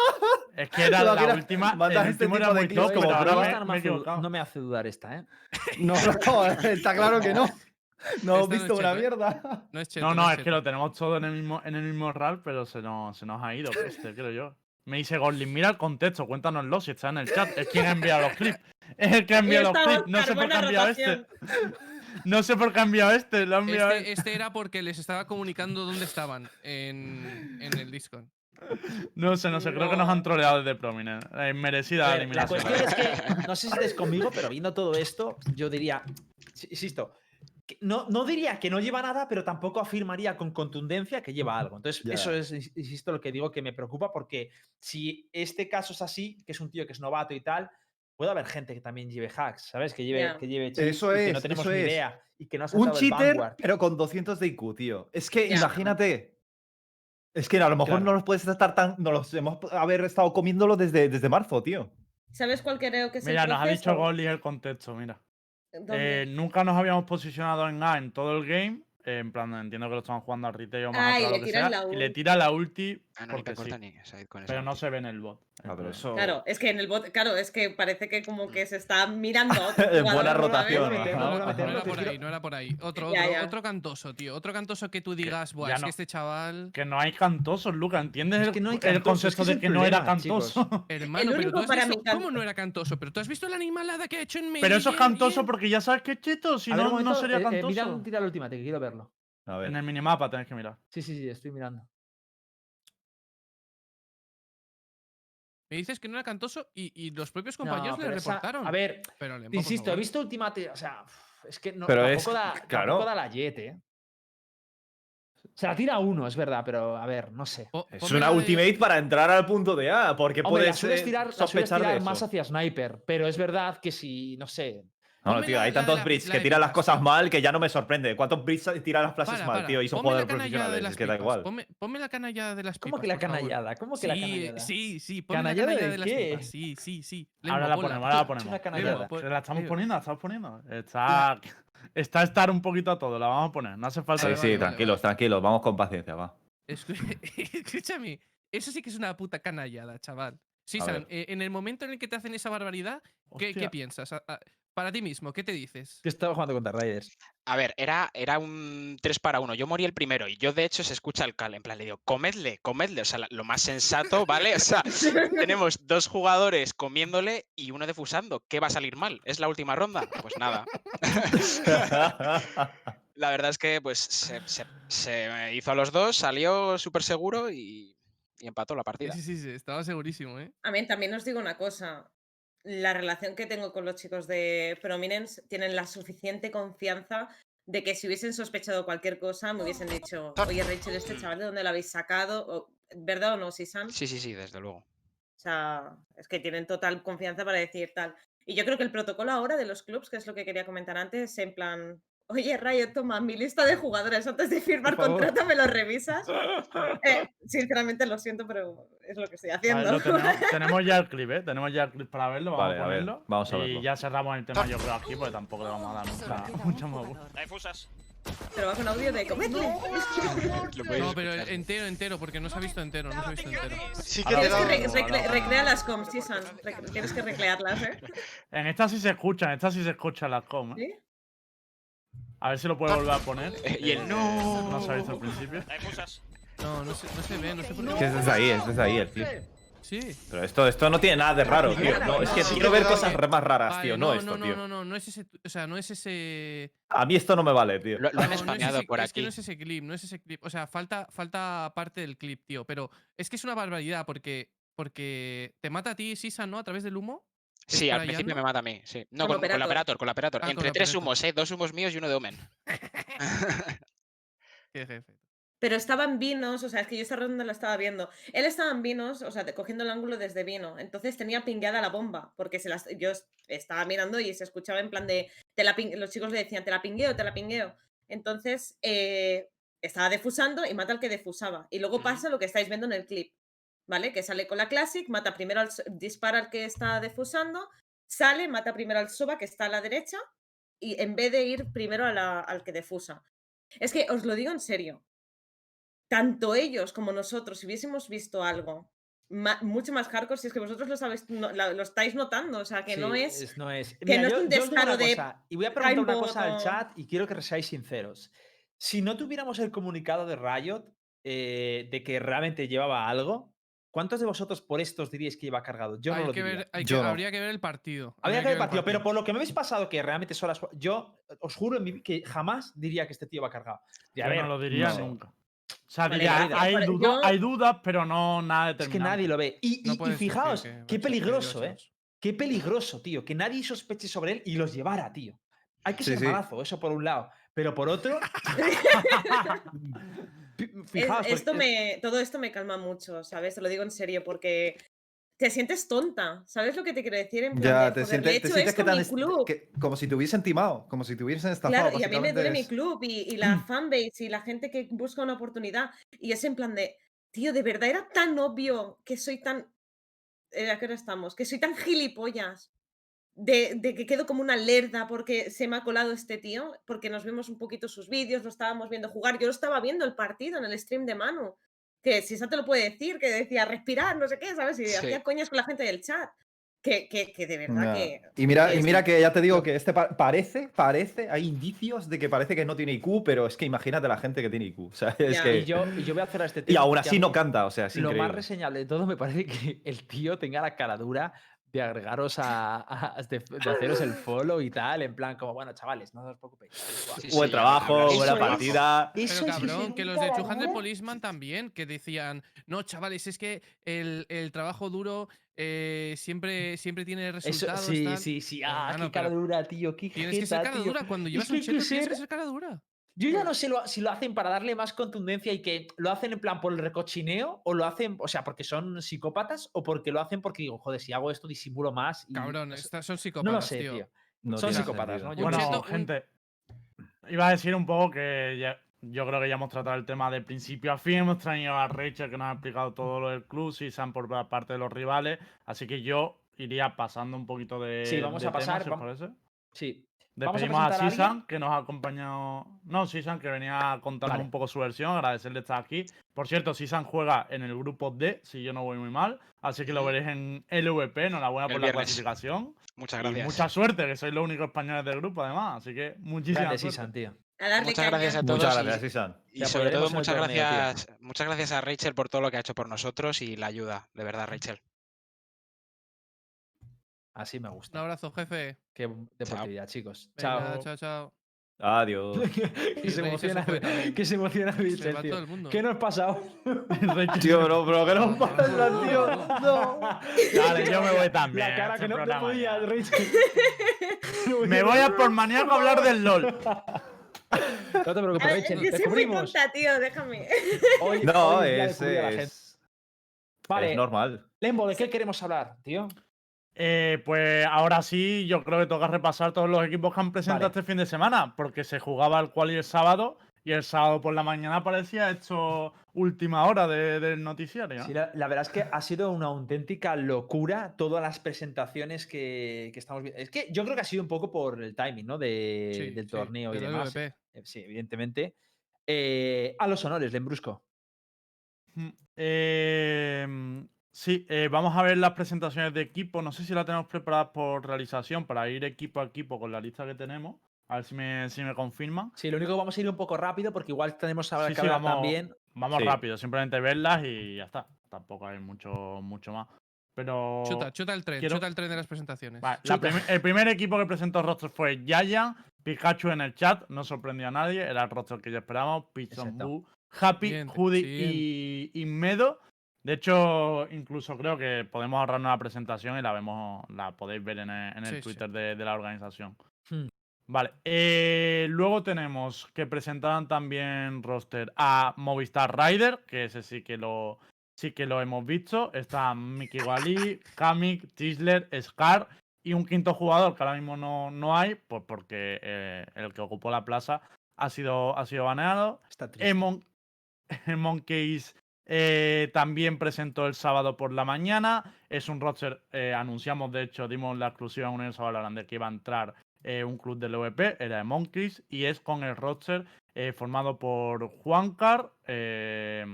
Es que era la última. El este tipo era de pero ahora Esta me, no, me he hace, equivocado. no me hace dudar esta, ¿eh? *laughs* No, no, está claro que no. *laughs* No no visto es una cheto, ¿eh? mierda. No es cheto, No, no, es cheto. que lo tenemos todo en el mismo, en el mismo RAL, pero se nos, se nos ha ido *laughs* este, creo yo. Me dice Goldlin, mira el contexto, cuéntanoslo si está en el chat. Es quien ha enviado los clips. Es el que ha enviado los clips. No sé por qué ha enviado este. No sé por qué ha enviado este, lo ha enviado Este, este. este era porque les estaba comunicando dónde estaban en, en el Discord. No sé, no sé, creo que nos han troleado desde Prominent. Eh, merecida ver, la eliminación. cuestión es que, no sé si estáis conmigo, pero viendo todo esto, yo diría, insisto, que no, no diría que no lleva nada, pero tampoco afirmaría con contundencia que lleva algo. Entonces, eso es, ins- insisto, lo que digo que me preocupa, porque si este caso es así, que es un tío que es novato y tal, puede haber gente que también lleve hacks, ¿sabes? Que lleve, Ya. que lleve cheats Eso y que es, no tenemos eso ni es. idea y que no ha Un el cheater, pero con 200 de IQ, tío. Es que imagínate. Es que a lo mejor Claro. no los puedes estar tan. No los hemos haber estado comiéndolo desde, desde marzo, tío. ¿Sabes cuál creo que es Mira, el nos ha dicho? Goldie el contexto, mira. ¿Dónde? Eh, nunca nos habíamos posicionado en A en todo el game. eh, en plan, entiendo que lo estaban jugando al retail o más Ah, y le que sea, y le tira la ulti Ah, no, porque te corta sí. ni Said con esa Pero no se ve en el bot. Ah, pero problema. eso. Claro, es que en el bot, claro, es que parece que como que se está mirando *laughs* Buena rotación, no No, no meterlo, era te por ahí, no era por ahí. Otro, Ya, otro, ya. otro cantoso, tío. Otro cantoso que tú digas, Buah, ya es no- que este chaval. Que no hay cantosos, Luca. ¿Entiendes Es el, que no hay el cantosos, es concepto que de que no era chicos. cantoso? *laughs* Hermano, pero único tú has visto. ¿Cómo no era cantoso? Pero tú has visto la animalada que ha hecho en medio. Pero eso es cantoso porque ya sabes que es cheto, si no, no sería eh, eh, cantoso. mira, tira la última, que quiero verlo. A ver. En el minimapa tenés que mirar. Sí, sí, sí, estoy mirando. Me dices que no era cantoso y, y los propios No, compañeros le esa- reportaron. a ver, pero Lembo, insisto, he visto Ultimate. O sea, es que no, Pero tampoco, es- da, claro. tampoco da la jet, ¿eh? Se la tira uno, es verdad, pero a ver, no sé. Es una de- ultimate para entrar al punto de A, porque Hombre, la puedes sueles eh, tirar, la sueles tirar eso. más hacia Sniper, pero es verdad que si, no sé. No, no, tío, la- hay tantos Brits que tiran las cosas mal que ya no me sorprende. ¿Cuántos Brits tiran las clases Para, mal, para, tío? Y son jugadores profesionales, es que da igual. Ponme, ponme la canallada de las pipas. ¿Cómo que la canallada? ¿Cómo que la canallada? Sí, sí, ponme ¿Canallada la de canallada de, las pipas. Sí, sí, sí. Ahora la ponemos, ahora la ¿Qué es una ponemos. canallada? Pues- Se la estamos poniendo, la estamos poniendo. Está, está estar un poquito a todo, la vamos a poner. No hace falta. Sí, sí, tranquilos, tranquilos, vamos con paciencia, va. *laughs* Escúchame, eso sí que es una puta canallada, chaval. Sí, ver. eh, en el momento en el que te hacen esa barbaridad, ¿qué, piensas? Para ti mismo, ¿qué te dices? Que estaba jugando contra Raiders. A ver, era, era un 3 para 1. Yo morí el primero y yo, de hecho, se escucha el cal. En plan, le digo, comedle, comedle. O sea, lo más sensato, ¿vale? O sea, *laughs* tenemos dos jugadores comiéndole y uno defusando. ¿Qué va a salir mal? ¿Es la última ronda? Pues nada. *laughs* La verdad es que, pues, se, se- se hizo a los dos, salió súper seguro y, y empató la partida. Sí, sí, sí, estaba segurísimo, ¿eh? A ver, también os digo una cosa. La relación que tengo con los chicos de Prominence tienen la suficiente confianza de que si hubiesen sospechado cualquier cosa me hubiesen dicho, oye Rachel, este chaval de dónde lo habéis sacado, O, ¿verdad o no, Sisan? Sí, sí, sí, desde luego. O sea, es que tienen total confianza para decir tal. Y yo creo que el protocolo ahora de los clubs, que es lo que quería comentar antes, es en plan, oye Rayo, toma mi lista de jugadores antes de firmar contrato, me lo *laughs* revisas. Eh, sinceramente lo siento, pero es lo que estoy haciendo. ver, tenemos, *laughs* tenemos ya el clip, ¿eh? Tenemos ya el clip para verlo, vamos Vale, a a ver, ponerlo. vamos a y verlo. ya cerramos el tema, yo creo, aquí, porque tampoco le vamos a dar mucha, mucha más vuelta. Pero va con audio de *laughs* podéis No, pero entero, entero, porque no se ha visto entero, no se ha visto entero. Sí que Tienes que re- recrea las coms, Sisan. Rec- Tienes que recrearlas, ¿eh? En esta sí se escuchan, en esta sí se escuchan las com, ¿eh? ¿Sí? A ver si lo puede volver a poner. *laughs* Y el Eh, no. No se ha visto al principio. No, no se, no se ve, no sé por Es que qué. ese es ahí, ese es ahí el clip. Sí. Pero esto, esto no tiene nada de raro, tío. No, es que quiero que ver cosas más raras, tío. No, no, esto, no, tío. no, no, no es ese, o sea, no es ese A mí esto no me vale, tío. Lo, lo han No, no es españado por es que aquí. no es ese clip, no es ese clip. O sea, falta, falta parte del clip, tío. Pero es que es una barbaridad porque, porque te mata a ti, Sisa, ¿no? A través del humo. Sí, al principio me mata a mí, sí. No, Con con, con la Operator. Con la Operator. Ah, Entre la tres Operator. humos, ¿eh? Dos humos míos y uno de Omen. *laughs* Qué jefe. Pero estaban vinos, o sea, es que yo esta ronda la estaba viendo. Él estaba en vinos, o sea, de- cogiendo el ángulo desde vino. Entonces tenía pingueada la bomba, porque se las, yo es- estaba mirando y se escuchaba en plan de, te la ping- los chicos le decían, te la pingueo, te la pingueo. Entonces, eh, estaba defusando y mata al que defusaba. Y luego pasa lo que estáis viendo en el clip, ¿vale? Que sale con la Classic, mata primero al, dispara al que está defusando, sale, mata primero al Soba que está a la derecha, y en vez de ir primero a la- al que defusa. Es que os lo digo en serio. Tanto ellos como nosotros, si hubiésemos visto algo ma- mucho más hardcore, si es que vosotros lo sabéis, no- la- lo estáis notando, o sea, que no Sí, es. no es. que no es un descaro de cosa, y voy a preguntar una cosa al chat y quiero que seáis sinceros. Si no tuviéramos el comunicado de Riot eh, de que realmente llevaba algo, ¿cuántos de vosotros por estos diríais que iba cargado? Yo hay no lo que diría. ver, hay que- Yo no. habría que ver el partido. Habría que ver el partido, pero por lo que me habéis pasado, que realmente son las. Yo os juro en mi vi- que jamás diría que este tío va cargado. Y a Yo ver, no lo diría no sé. nunca. O sea, diría, vale, hay, vale, duda- yo- hay dudas, pero no nada Es que nadie lo ve. Y, fijaos, que qué peligroso, ¿eh? Qué peligroso, tío. Que nadie sospeche sobre él y los llevara, tío. Hay que Sí, ser sí. malazo, eso por un lado. Pero por otro. *laughs* *laughs* *laughs* Fijaos. esto porque- me, todo esto me calma mucho, ¿sabes? Te lo digo en serio, porque te sientes tonta, ¿sabes lo que te quiero decir? En plan Ya, de, te "Joder, le he sientes, te que, est- club. que- como si te hubiesen timado, como si te hubiesen estafado. Claro, y a mí me duele mi club y, y la fanbase y la gente que busca una oportunidad. Y es en plan de, tío, de verdad era tan obvio que soy tan. eh, ¿A qué hora estamos? Que soy tan gilipollas de, de que quedo como una lerda porque se me ha colado este tío, porque nos vemos un poquito sus vídeos, lo estábamos viendo jugar. Yo lo estaba viendo el partido en el stream de Manu, que si esa te lo puede decir, que decía respirar, no sé qué, ¿sabes? Y Sí. hacía coñas con la gente del chat. Que, que, que de verdad que. Y mira, y es- mira que ya te digo que este pa- parece, parece, hay indicios de que parece que no tiene IQ, pero es que imagínate la gente que tiene IQ. *laughs* O sea, es que. Y yo, y yo voy a hacer a este Y tema. aún así no canta, o sea, Lo más reseñable de todo me parece que el tío tenga la cara dura de agregaros a, a- de, de haceros el follow y tal, en plan como, bueno, chavales, no os preocupéis. Sí, Buen sí, trabajo, eso buena es. partida. Pero cabrón, que los de Chujan de Policeman también, que decían, no, chavales, es que el, el trabajo duro eh, siempre, siempre tiene Eso, resultados. sí, tal". sí, sí. Pero, Ah, qué cara dura, tío. Qué Tienes que ser cara tío. dura. Cuando llevas que un cheto tienes que ser- ser cara dura. Yo ya no sé lo- si lo hacen para darle más contundencia y que lo hacen en plan por el recochineo o lo hacen, o sea, porque son psicópatas o porque lo hacen porque digo, joder, si hago esto disimulo más. Y, Cabrón, no estas son No psicópatas, lo sé, tío. tío. No Son psicópatas, sentido. ¿no? Yo Bueno, gente, iba a decir un poco que ya- yo creo que ya hemos tratado el tema de principio a fin. Hemos traído a Rachel que nos ha explicado todo lo del club, si sean por parte de los rivales. Así que yo iría pasando un poquito de. Sí, vamos de a pasar, tema, si os vam- parece. Sí. Vamos a Despedimos a, Sisan, que nos ha acompañado. No, Sisan, que venía a contarnos Vale. un poco su versión, agradecerle estar aquí. Por cierto, Sisan juega en el grupo D, si yo no voy muy mal. Así que lo veréis en LVP. Enhorabuena El por la clasificación. Muchas Y gracias. mucha suerte, que sois los únicos españoles del grupo, además. Así que muchísimas gracias. Sisan, tío. Muchas gracias a todos. Muchas y- gracias, Isan. Y sobre todo, tío. muchas gracias a Rachel por todo lo que ha hecho por nosotros y la ayuda. De verdad, Rachel. Así me Un gusta. abrazo, jefe. Qué deportividad, chicos. Venga, Chao. chao, chao. Adiós. *laughs* que se emociona, que se emociona Se Mitchell, va tío. todo el mundo. ¿Qué nos pasa hoy? *laughs* Tío, no, pero ¿qué nos *laughs* pasa, tío? No. Dale, yo me voy también. La cara este que no te programa podía. Me voy a por maníaco a hablar del LOL. No te preocupes, ver, Rachel. yo soy muy tonta, tío, déjame. Hoy, No, hoy es, Vale, es normal. Lembo, ¿de qué queremos hablar, tío? Eh, pues ahora sí, yo creo que toca repasar todos los equipos que han presentado Vale. este fin de semana, porque se jugaba el quali el sábado y el sábado por la mañana parecía hecho última hora de- del noticiario. ¿no? Sí, la, la verdad es que ha sido una auténtica locura todas las presentaciones que, que estamos viendo. Es que yo creo que ha sido un poco por el timing, ¿no? De- Sí, del sí, torneo y del demás. Eh, Sí, evidentemente. Eh, a los honores, Lembrusco. Eh, sí, eh, vamos a ver las presentaciones de equipo. No sé si la tenemos preparadas por realización para ir equipo a equipo con la lista que tenemos. A ver si me, si me confirman. Sí, lo único que vamos a ir un poco rápido porque igual tenemos ahora Sí, que sí, hablar vamos- también. Vamos Sí. rápido, simplemente verlas y ya está. Tampoco hay mucho, mucho más. Pero. Chuta, chuta el tren, quiero- chuta el tren de las presentaciones. Vale, la el primer equipo que presentó roster fue Yaya, Pikachu en el chat, no sorprendió a nadie, era el roster que ya esperábamos. Boo, Happy, Hoodie y, y Medo. De hecho, incluso creo que podemos ahorrarnos la presentación y la vemos, la podéis ver en el, en el Sí, sí. Twitter de, de la organización. Hmm. Vale, eh, luego tenemos que presentaron también roster a Movistar Rider, que ese sí que lo, sí que lo hemos visto. Está Mickey Wally, *laughs* Kamik, Tisler, Scar y un quinto jugador que ahora mismo no, no hay, pues porque eh, el que ocupó la plaza ha sido, ha sido baneado. Está triste. Emon, *laughs* Monkeys eh, también presentó el sábado por la mañana. Es un roster, eh, anunciamos de hecho, dimos la exclusiva Universo Valorant de que iba a entrar eh, un club del OVP, era de Monkeys, y es con el roster formado por Juancar. eh,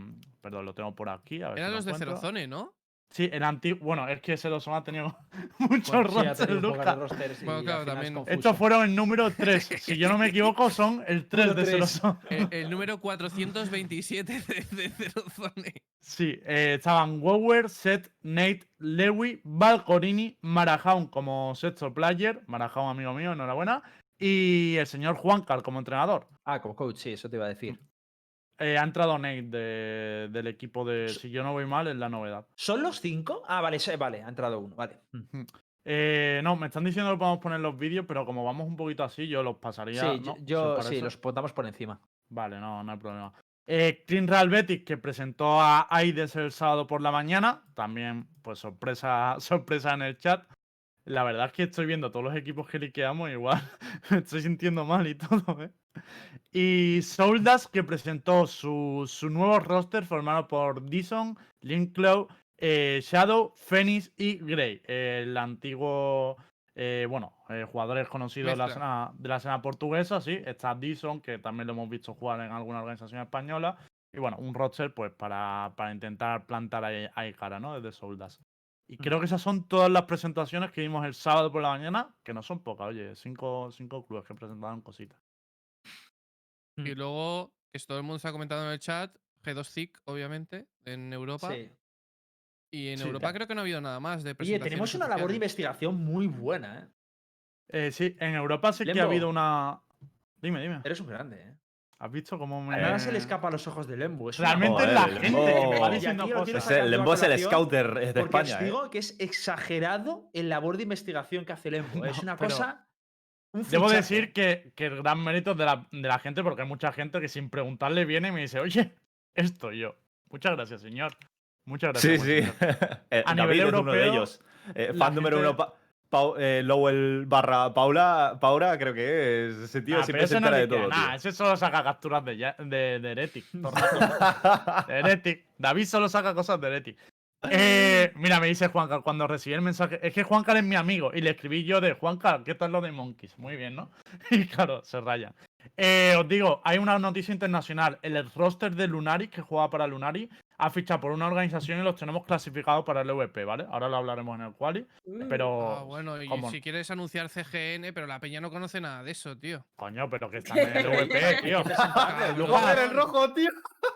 perdón, lo tengo por aquí. A ver si Eran lo los de. Cerozone, ¿no? Sí, el antiguo. Bueno, es que Cerozone ha tenido *laughs* muchos Bueno, sí, rosters, Lucas. rosters Bueno, claro, también-. Estos fueron el número 3. Si yo no me equivoco, son el 3 de tres. Cerozone. El, el número 427 de, de. Sí, eh, estaban Wower, Seth, Nate, Lewy, Valcorini, Marajaun como sexto player, Marajaun amigo mío, enhorabuena, y el señor Juancar como entrenador. Ah, como coach, sí, eso te iba a decir. Eh, ha entrado Nate de- del equipo de, si yo no voy mal, es la novedad. ¿Son los cinco? Ah, vale, vale, ha entrado uno, vale. Eh, no, me están diciendo que podemos poner los vídeos, pero como vamos un poquito así, yo los pasaría. Sí, ¿no? yo, ¿Se yo- os sí, los pondamos por encima. Vale, no, no hay problema. Eh, Real Betis, que presentó a Aides el sábado por la mañana. También, pues sorpresa, *laughs* sorpresa en el chat. La verdad es que estoy viendo todos los equipos que liqueamos igual *laughs* me estoy sintiendo mal y todo, ¿eh? Y Soldas, que presentó su, su nuevo roster formado por Dison, Linklow, eh, Shadow, Phoenix y Grey. El antiguo eh, bueno, eh, jugadores conocidos de la, escena, de la escena portuguesa, sí. Está Dison, que también lo hemos visto jugar en alguna organización española. Y bueno, un roster pues para, para intentar plantar ahí, ahí cara, ¿no? Desde Soldas. Y creo que esas son todas las presentaciones que vimos el sábado por la mañana, que no son pocas, oye, cinco, cinco clubes que presentaron cositas. Y luego, que todo el mundo se ha comentado en el chat, G2 Thick, obviamente, en Europa. Sí. Y en Sí, Europa creo que no ha habido nada más de Oye, presentaciones tenemos una labor de investigación muy buena, ¿eh? Eh, sí, en Europa sí que ha habido una. Dime, dime. Eres un grande, ¿eh? ¿Has visto cómo me. Nada se le escapa a los ojos de Lembo. es una Realmente es la el gente que me va Lembo. diciendo cosas. Es el, Lembo es el scouter de Porque España, os ¿eh? digo que es exagerado el labor de investigación que hace Lembo. es No, una pero cosa. un Debo decir que, que el gran mérito es de la, de la gente, porque hay mucha gente que sin preguntarle viene y me dice, oye, esto yo. Muchas gracias, señor. Muchas Sí, gracias. sí. señor". *laughs* Eh, A David nivel es uno de europeo, ellos. Eh, fan número gente- uno, Pa- Pau- eh, Lowell barra Paula, Paula, creo que es. Ese tío Ah, siempre se ese no entera de todo. tío. ese solo saca capturas de, ya- de, de Heretic. *laughs* De Heretic. David solo saca cosas de Heretic. Eh, mira, me dice Juancar cuando recibí el mensaje. Es que Juancar es mi amigo. Y le escribí yo de Juancar, ¿qué tal lo de Monkeys? Muy bien, ¿no? *laughs* Y claro, se raya. Eh, os digo, hay una noticia internacional. El roster de Lunari, que juega para Lunari, ha fichado por una organización y los tenemos clasificados para el EVP, ¿vale? Ahora lo hablaremos en el quali. Pero. Ah, bueno, y ¿cómo? si quieres anunciar CGN, pero la peña no conoce nada de eso, tío. Coño, pero que están en el *laughs* EVP, tío. Cabrón. Lucas, el rojo, tío.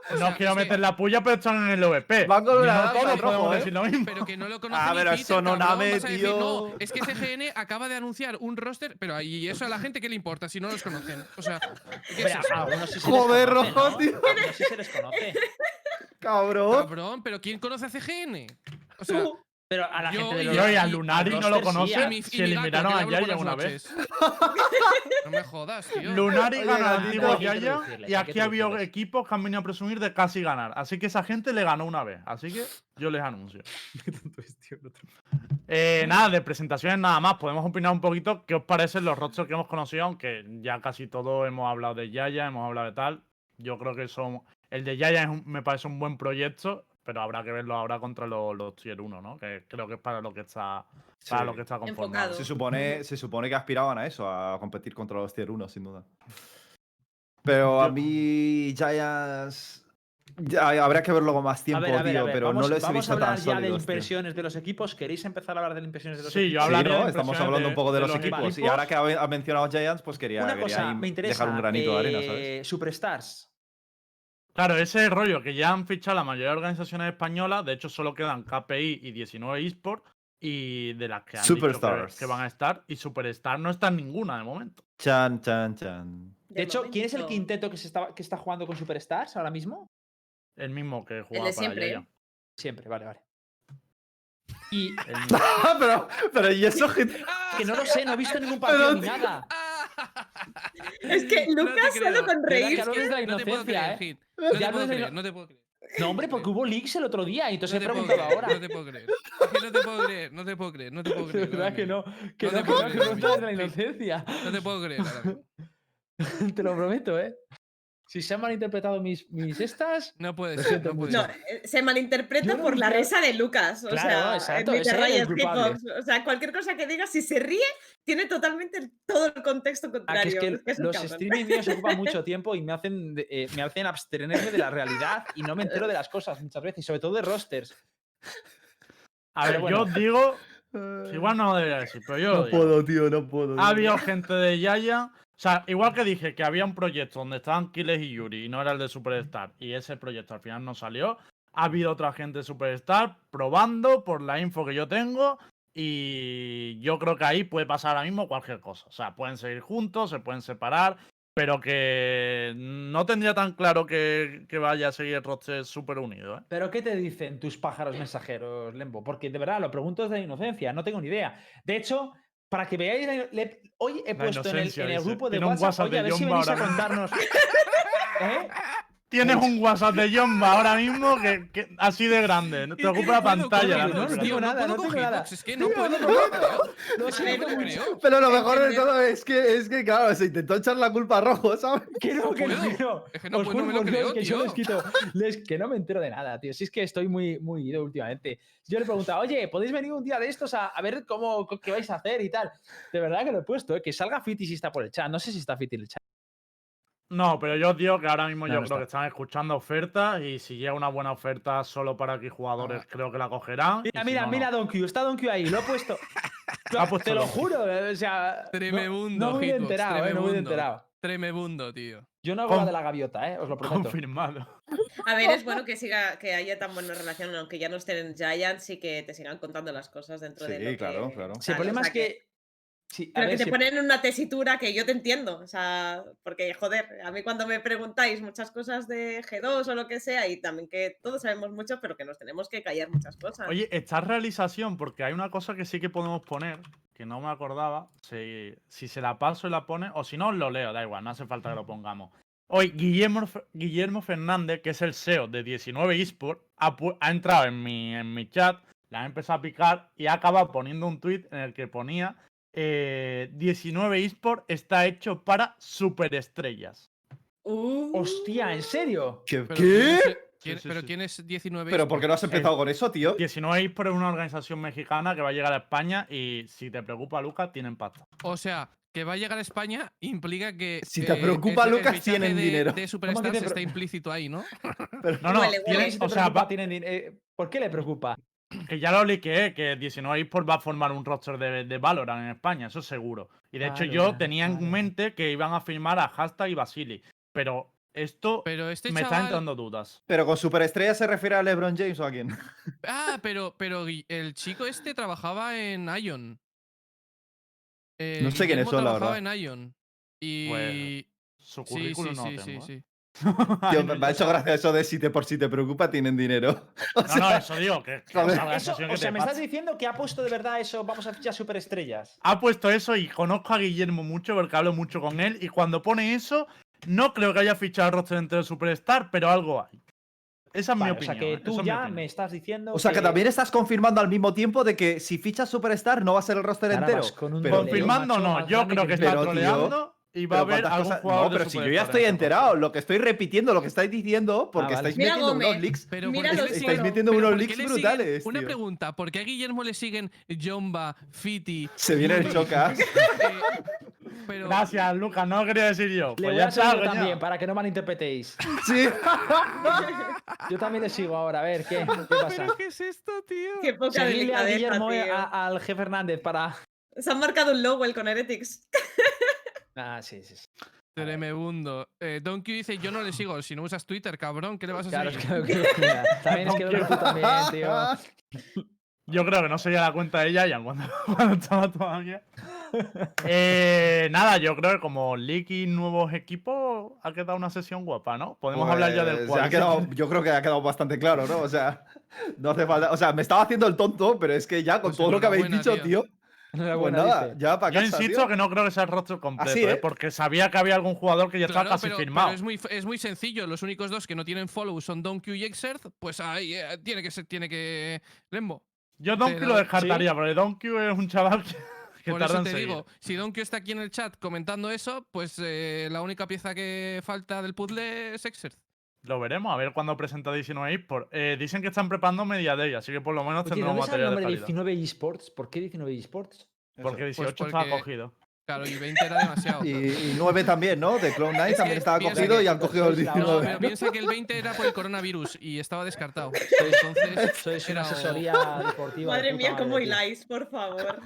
O No sea, quiero que- meter la puya, pero están en el EVP. Van con una no todos el rojo, podemos ¿eh? decir lo mismo. Pero que no lo conoce Ah, ni pero Peter, eso no decir, tío. no, es que CGN acaba de anunciar un roster, pero ¿y eso a la gente qué le importa si no los conocen? O sea, Joder, rojo, ¿no? tío. A algunos sí se les conoce. Cabrón. Cabrón, pero ¿quién conoce a CGN? O sea, Pero a la Yo gente de y- los Yo y a Lunari no lo sí, conoce. mi gato, eliminaron a Yaya una vez. No me jodas, tío. Lunari Oye, gana al antiguo Yaya y aquí ha habido introducirles. equipos que han venido a presumir de casi ganar. Así que esa gente le ganó una vez. Así que yo les anuncio. *laughs* Eh, nada, de presentaciones nada más. Podemos opinar un poquito qué os parecen los rosters que hemos conocido, aunque ya casi todos hemos hablado de Yaya, hemos hablado de tal. Yo creo que son. El de Yaya es un- me parece un buen proyecto, pero habrá que verlo ahora contra los, los Tier 1, ¿no? Que creo que es para lo que está, para Sí. lo que está conformado. Enfocado. Se supone, se supone que aspiraban a eso, a competir contra los tier 1, sin duda. Pero a Yo- mí Giants... Ya, habría que verlo con más A tiempo, ver, a ver, tío, a ver, pero vamos, no les he vamos a visto hablar tan ya de sólidos, tío. impresiones de los equipos. ¿Queréis empezar a hablar de las impresiones de los Sí, yo equipos? Sí, hablaría de ¿no? Estamos impresiones hablando de- un poco de, de los, los equipos. Y ahora que ha mencionado Giants, pues quería, Una quería cosa, ahí me interesa. dejar un granito de arena, ¿sabes? eh, Superstars. Claro, ese es el rollo que ya han fichado la mayoría de organizaciones españolas. De hecho, solo quedan KPI y 19 eSports. Y de las que han dicho que- Superstars. que, van a estar. Y Superstar no está en ninguna de momento. Chan, chan, chan. De hecho, ¿quién es el quinteto que, se está, que está jugando con Superstars ahora mismo? El mismo que juega de para siempre. Siempre, vale, vale. Y El *laughs* pero, pero, ¿y eso? *laughs* que no lo sé, no he visto ningún partido Pero, ni nada. Es que No te Lucas creo. solo con ¿Verdad reír. que hablo desde la No te puedo creer, eh? Hit. No te puedo creer, no te puedo creer. No, hombre, porque hubo leaks el otro día y entonces No he te puedo preguntado creer, ahora. No te puedo creer. Es que no te puedo creer, no te puedo creer, no te puedo De creer. verdad que no. Que No no, te que puedo no, que creer, no la inocencia. No te puedo creer. *laughs* Te lo prometo, ¿eh? Si se han malinterpretado mis, mis estas. No puede ser, no puede No, ser. eh, se malinterpreta no por la risa de Lucas. O Claro, sea, exacto. O sea, cualquier cosa que diga, si se ríe, tiene totalmente el- todo el contexto Ah, contrario. que Es que es los streaming míos ocupan *laughs* mucho tiempo y me hacen, eh, me hacen abstenerme de la realidad y no me entero de las cosas muchas veces, sobre todo de rosters. A ver, bueno. yo digo. *laughs* Igual no lo debería decir, pero yo. No digo. puedo, tío, no puedo. Ha habido gente de Yaya. O sea, igual que dije que había un proyecto donde estaban Kiles y Yuri y no era el de Superstar, y ese proyecto al final no salió. Ha habido otra gente de Superstar probando por la info que yo tengo. Y yo creo que ahí puede pasar ahora mismo cualquier cosa. O sea, pueden seguir juntos, se pueden separar. Pero que no tendría tan claro que, vaya a seguir el roster súper unido. ¿eh? ¿Pero qué te dicen tus pájaros mensajeros, Lembo? Porque de verdad lo pregunto desde inocencia, no tengo ni idea. De hecho, para que veáis, la le- hoy he La puesto en el, en grupo de WhatsApp, WhatsApp oye, a de ver si venís a ahora mismo". contarnos. *laughs* ¿Eh? Tienes un WhatsApp de Jomba ahora mismo que, que- así de grande. No te ocupa la pantalla. no, tengo nada, no tengo nada. Es que no No, puedo, no, lo creo. Pero lo mejor de todo es que, es que, claro, se intentó echar la culpa a Rojo, ¿sabes? *laughs* Que no, que no. Es que no me lo creo, que yo les quito. que no me entero de nada, tío. Si es que estoy muy, muy ido últimamente. Yo le preguntaba, oye, ¿podéis venir un día de estos a, a ver cómo, qué vais a hacer y tal? De verdad que lo he puesto, ¿eh? que salga Fiti si está por el chat. No sé si está Fiti el chat. No, pero yo os digo que ahora mismo No, yo no creo está. que están escuchando ofertas y si llega una buena oferta solo para aquí jugadores, creo que la cogerán. Mira, si mira, no, no. mira Don Q, está Don Q ahí, lo he puesto. *laughs* Ha puesto Te lo juro, eh, o sea. no- Tremebundo, No, me hubiera Hitbox, enterado, eh, no tremebundo. enterado. Tremebundo, tío. Yo no hago la de la gaviota, eh, os lo prometo. Confirmado. A ver, es bueno que siga, que haya tan buena relación, aunque ya no estén en Giants y que te sigan contando las cosas dentro de lo Sí, claro, que claro. Si el tal, problema o es sea que. Sí, a Pero ver, que te si- ponen una tesitura que yo te entiendo, o sea, porque joder, a mí cuando me preguntáis muchas cosas de G2 o lo que sea, y también que todos sabemos mucho, pero que nos tenemos que callar muchas cosas. Oye, esta realización, porque hay una cosa que sí que podemos poner, que no me acordaba, si, si se la paso y la pone, o si no, os lo leo, da igual, no hace falta que lo pongamos. Hoy, Guillermo, Guillermo Fernández, que es el SEO de 19 eSport, ha, ha entrado en mi, en mi chat, la ha empezado a picar y ha acabado poniendo un tweet en el que ponía eh, 19 eSport está hecho para superestrellas. Uh, Hostia, ¿en serio? ¿Qué? Pero ¿quién ¿Qué? es- quién- sí, ¿Pero sí. quién es 19? ¿Pero por qué no has empezado con eso, tío? 19 eSport es una organización mexicana que va a llegar a España y si te preocupa, Lucas, tienen pasta. O sea, que va a llegar a España implica que. Si te eh, preocupa, Lucas, tienen de- dinero. De Superstars está implícito ahí, ¿no? *laughs* No, no, Huele, tienen- huele. Si te o sea, va- tienen eh, ¿Por qué le preocupa? Que ya lo liqueé, que 19 eSports va a formar un roster de, de Valorant en España, eso seguro. Y de hecho yo tenía en mente que iban a firmar a Hashtag y Basili. Pero esto Pero este me está chaval. entrando dudas. ¿Pero con superestrella se refiere a LeBron James o a quién? *laughs* Ah, pero, pero el chico este trabajaba en Ion. Eh, No sé quiénes son, la trabajaba verdad. en Ion. Y. Pues, Su sí, currículum sí, no sí, lo sí, tengo. sí. ¿eh? *laughs* Tío, me, ha hecho gracia eso de si te por si te preocupa, tienen dinero. *laughs* O No, sea, no, eso digo, que, *laughs* que Eso, o que sea, me estás pasa. diciendo que ha puesto de verdad eso, vamos a fichar superestrellas. Ha puesto eso y conozco a Guillermo mucho porque hablo mucho con él. Y cuando pone eso, no creo que haya fichado el roster entero de Superstar, pero algo hay. Esa es Vale, mi o sea opinión. que ¿eh? tú ya opinión. me estás diciendo. o sea, que también estás confirmando al mismo tiempo de que si fichas Superstar no va a ser el roster Ahora entero. vas con un Pero, Confirmando no, más yo creo que que está Pero, tío, troleando y va a haber ¿cuántas algún cosas- jugador No, de pero si yo ya estoy enterado, lo que estoy repitiendo, lo que estáis diciendo, porque vale. estáis metiendo Gómez. unos leaks. Pero Mira ¿por qué los le estáis metiendo pero unos leaks brutales, Una tío. pregunta, ¿por qué a Guillermo le siguen Jomba, Fiti? Se viene el chocas. *laughs* Eh, pero, Gracias, Lucas, no lo quería decir yo. Le Pues voy ya a seguir también, para que no malinterpretéis. *laughs* Sí. *laughs* Yo también le sigo ahora, a ver, ¿qué, qué pasa? ¿Pero qué es esto, tío? qué poca Seguirle a delicadeza, Guillermo, eh, tío. a- al jefe Hernández para. Se han marcado un logo el con Heretics. Ah, sí, sí. sí. Tremebundo. Eh, Don Q dice, yo no le sigo. Si no usas Twitter, cabrón, ¿qué le vas a Claro, seguir? es que, mira, también es que tú también, tío. *laughs* Yo creo que no sería la cuenta de Giant cuando, *laughs* cuando estaba todavía. *laughs* Eh, nada, yo creo que como leak y nuevos equipos ha quedado una sesión guapa, ¿no? Podemos hablar ya del Pues, cual. ha quedado- yo creo que ha quedado bastante claro, ¿no? O sea, no hace falta. O sea, me estaba haciendo el tonto, pero es que ya con Pues todo lo que habéis dicho, tío. tío. *laughs* Pues Enhorabuena, nada, dice. ya para Yo insisto tío. que no creo que sea el roster completo, Así, ¿eh? ¿eh? porque sabía que había algún jugador que ya Claro, estaba casi pero, firmado. pero es, muy, es muy sencillo. Los únicos dos que no tienen follow son Don Q y Exert. Pues ahí eh, tiene que ser, tiene que. Lembo. Yo Donkey lo descartaría, sí. porque Donkey es un chaval que, *laughs* que Por eso te seguir. digo, si Don Q está aquí en el chat comentando eso, pues eh, la única pieza que falta del puzzle es Exert. Lo veremos, a ver cuándo presenta 19 eSports. Eh, dicen que están preparando Media Day, así que por lo menos Oye, tendremos ¿dónde sale el material de nombre de calidad. 19 eSports? ¿Por qué 19 eSports? Porque 18 Pues estaba porque- cogido. Claro, y 20 era demasiado. Y, y 9 también, ¿no? De Clone Knight también estaba cogido que- y han cogido el sois la No, 19. pero piensa que el 20 era por el coronavirus y estaba descartado. Entonces, sois una asesoría deportiva. de Madre mía, cómo hiláis, por favor.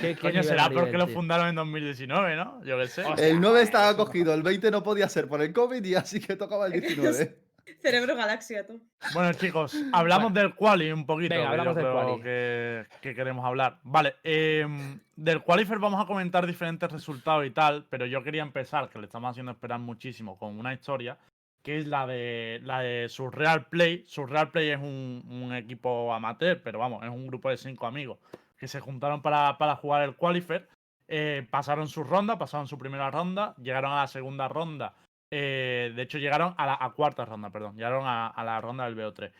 ¿Qué- qué Coño, será porque lo tío? fundaron en 2019, ¿no? Yo qué sé. El 9 estaba eso. cogido, el 20 no podía ser por el COVID y así que tocaba el 19. *laughs* Cerebro galaxia, tú. Bueno, chicos, hablamos del quali un poquito. Venga, hablamos del quali. Que, que queremos hablar. Vale, em, del qualifier vamos a comentar diferentes resultados y tal, pero yo quería empezar, que le estamos haciendo esperar muchísimo, con una historia, que es la de la de Surreal Play. Surreal Play es un, un equipo amateur, pero vamos, es un grupo de cinco amigos que se juntaron para, para jugar el qualifier. Eh, pasaron su ronda, pasaron su primera ronda, llegaron a la segunda ronda eh, de hecho, llegaron a la cuarta ronda, perdón. Llegaron a, la ronda del BO3.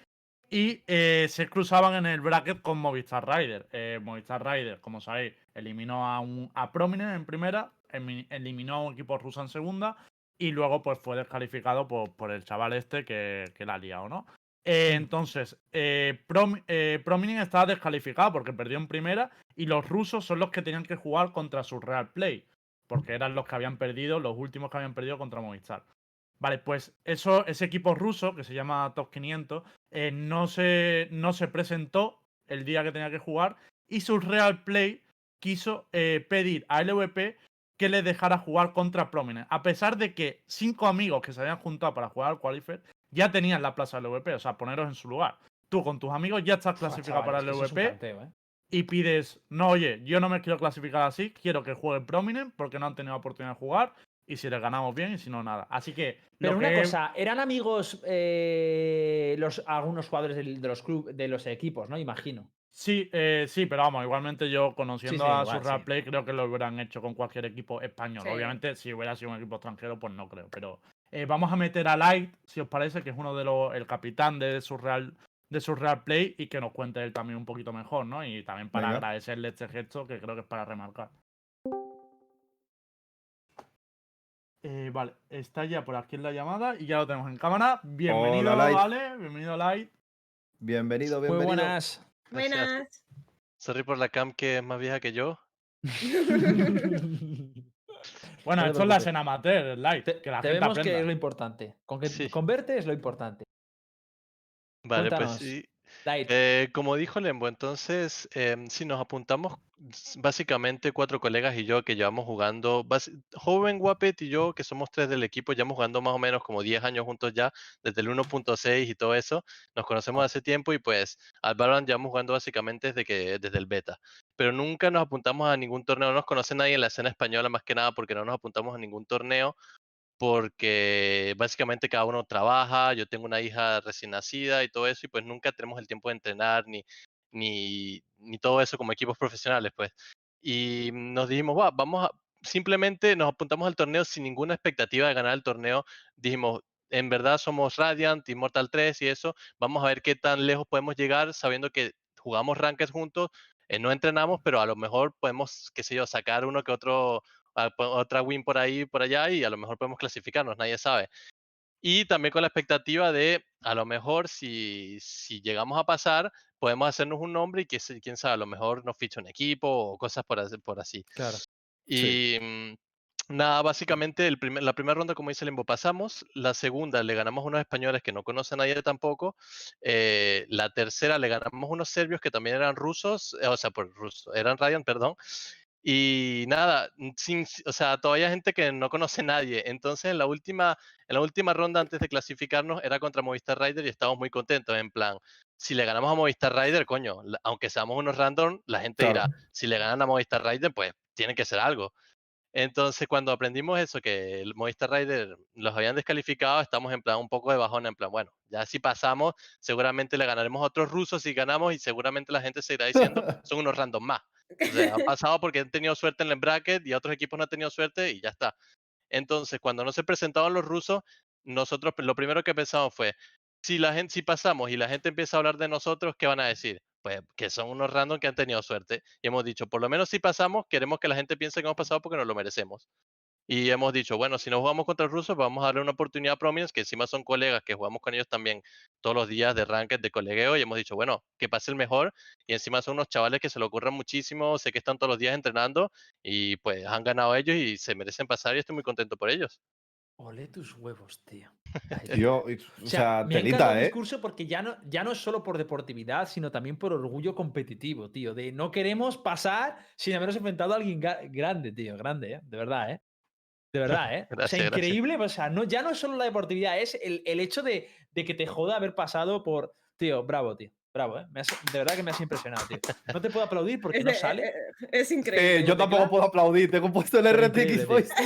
Y eh, se cruzaban en el bracket con Movistar Rider. Movistar Rider, como sabéis, eliminó a, un, a Prominent en primera, eliminó a un equipo ruso en segunda y luego pues fue descalificado por, por el chaval este que, que la ha liado, ¿no? Eh, entonces, eh, eh, estaba descalificado porque perdió en primera y los rusos son los que tenían que jugar contra su Real Play, porque eran los que habían perdido, los últimos que habían perdido contra Movistar. Vale, pues ese equipo ruso, que se llama Top 500, eh, no, se, no se presentó el día que tenía que jugar y su Real Play quiso pedir a LVP que le dejara jugar contra Prominent, a pesar de que cinco amigos que se habían juntado para jugar al Qualifier ya tenían la plaza del LVP, o sea, poneros en su lugar. Tú con tus amigos ya estás clasificado para el eso es canteo, ¿eh? y pides, no, oye, yo no me quiero clasificar así, quiero que juegue Prominent porque no han tenido oportunidad de jugar y si les ganamos bien y si no, nada. Así que... Pero una que- cosa, eran amigos eh, los, algunos jugadores de los club, de los equipos, ¿no? Imagino. Sí, eh, sí, pero vamos, igualmente yo conociendo Sí, sí, a igual, su sí. Play creo que lo hubieran hecho con cualquier equipo español. Obviamente, si hubiera sido un equipo extranjero, pues no creo. Pero eh, vamos a meter a Light, si os parece, que es uno de los, el capitán de su Real, de su Real Play y que nos cuente él también un poquito mejor, ¿no? Y también para Venga. agradecerle este gesto que creo que es para remarcar. Eh, vale, está ya por aquí en la llamada y ya lo tenemos en cámara. Bienvenido, Light. vale, bienvenido Light. Bienvenido, Muy bienvenido. buenas. Buenas. Sorry por la cam que es más vieja que yo. *laughs* Bueno, esto es la escena amateur, Light, Te, que la te gente vemos que es lo importante. Con que Sí. converte es lo importante. Vale, Cuéntanos. pues sí. Eh, como dijo Lembo, entonces, em, sí, nos apuntamos básicamente cuatro colegas y yo que llevamos jugando, Joven, Guapet y yo, que somos tres del equipo, llevamos jugando más o menos como 10 años juntos ya, desde el 1.6 y todo eso. Nos conocemos hace tiempo y pues al Valorant llevamos jugando básicamente desde, que, desde el beta. Pero nunca nos apuntamos a ningún torneo, no nos conoce nadie en la escena española más que nada porque no nos apuntamos a ningún torneo porque básicamente cada uno trabaja, yo tengo una hija recién nacida y todo eso, y pues nunca tenemos el tiempo de entrenar ni, ni, ni todo eso como equipos profesionales, pues. Y nos dijimos, "Va, vamos a, simplemente nos apuntamos al torneo sin ninguna expectativa de ganar el torneo. Dijimos, en verdad somos Radiant, Immortal 3 y eso, vamos a ver qué tan lejos podemos llegar sabiendo que jugamos ranked juntos, eh, no entrenamos, pero a lo mejor podemos, qué sé yo, sacar uno que otro otra win por ahí, por allá y a lo mejor podemos clasificarnos, nadie sabe. Y también con la expectativa de, a lo mejor, si, si llegamos a pasar, podemos hacernos un nombre y que, quién sabe, a lo mejor nos ficha un equipo o cosas por, así- por así. Claro. Y mm, nada, básicamente el primer- la primera ronda, como dice Lembo, pasamos. La segunda le ganamos a unos españoles que no conocen a nadie tampoco. eh, la tercera le ganamos a unos serbios que también eran rusos, eh, o sea, por rusos, eran Radiant, perdón. Y nada, sin, o sea, todavía hay gente que no conoce a nadie. Entonces, en la última, en la última ronda antes de clasificarnos era contra Movistar Rider y estábamos muy contentos. En plan, si le ganamos a Movistar Rider, coño, aunque seamos unos random, la gente Claro. dirá, si le ganan a Movistar Rider, pues tiene que ser algo. Entonces, cuando aprendimos eso, que el Movistar Rider los habían descalificado, estamos en plan un poco de bajón, en plan, bueno, ya si pasamos, seguramente le ganaremos a otros rusos si ganamos y seguramente la gente seguirá diciendo, *laughs* son unos random más. O han pasado porque han tenido suerte en el bracket y otros equipos no han tenido suerte y ya está. Entonces, cuando no se presentaban los rusos, nosotros lo primero que pensamos fue, si la gente, si pasamos y la gente empieza a hablar de nosotros, ¿qué van a decir? Pues que son unos random que han tenido suerte. Y hemos dicho, por lo menos si pasamos, queremos que la gente piense que hemos pasado porque nos lo merecemos. Y hemos dicho, bueno, si no jugamos contra los rusos, vamos a darle una oportunidad a Prominence, que encima son colegas, que jugamos con ellos también todos los días de ranked, de colegueo, y hemos dicho, bueno, que pase el mejor. Y encima son unos chavales que se lo ocurran muchísimo, sé que están todos los días entrenando, y pues han ganado ellos y se merecen pasar, y estoy muy contento por ellos. Ole tus huevos, tío. Tío, y- o sea, me telita, el ¿eh? discurso porque ya no, ya no es solo por deportividad, sino también por orgullo competitivo, tío. De no queremos pasar sin habernos enfrentado a alguien grande, tío. Grande, ¿eh? De verdad, ¿eh? De verdad, ¿eh? o sea, gracias. increíble. O sea, no, ya no es solo la deportividad, es el, el hecho de, de que te joda haber pasado por. Tío, bravo, tío. Bravo, ¿eh? Me has- de verdad que me has impresionado, tío. No te puedo aplaudir *laughs* porque Es, no sale. eh, eh, es increíble. Eh, yo tampoco puedo aplaudir, tengo puesto el RTX. Voice. *laughs*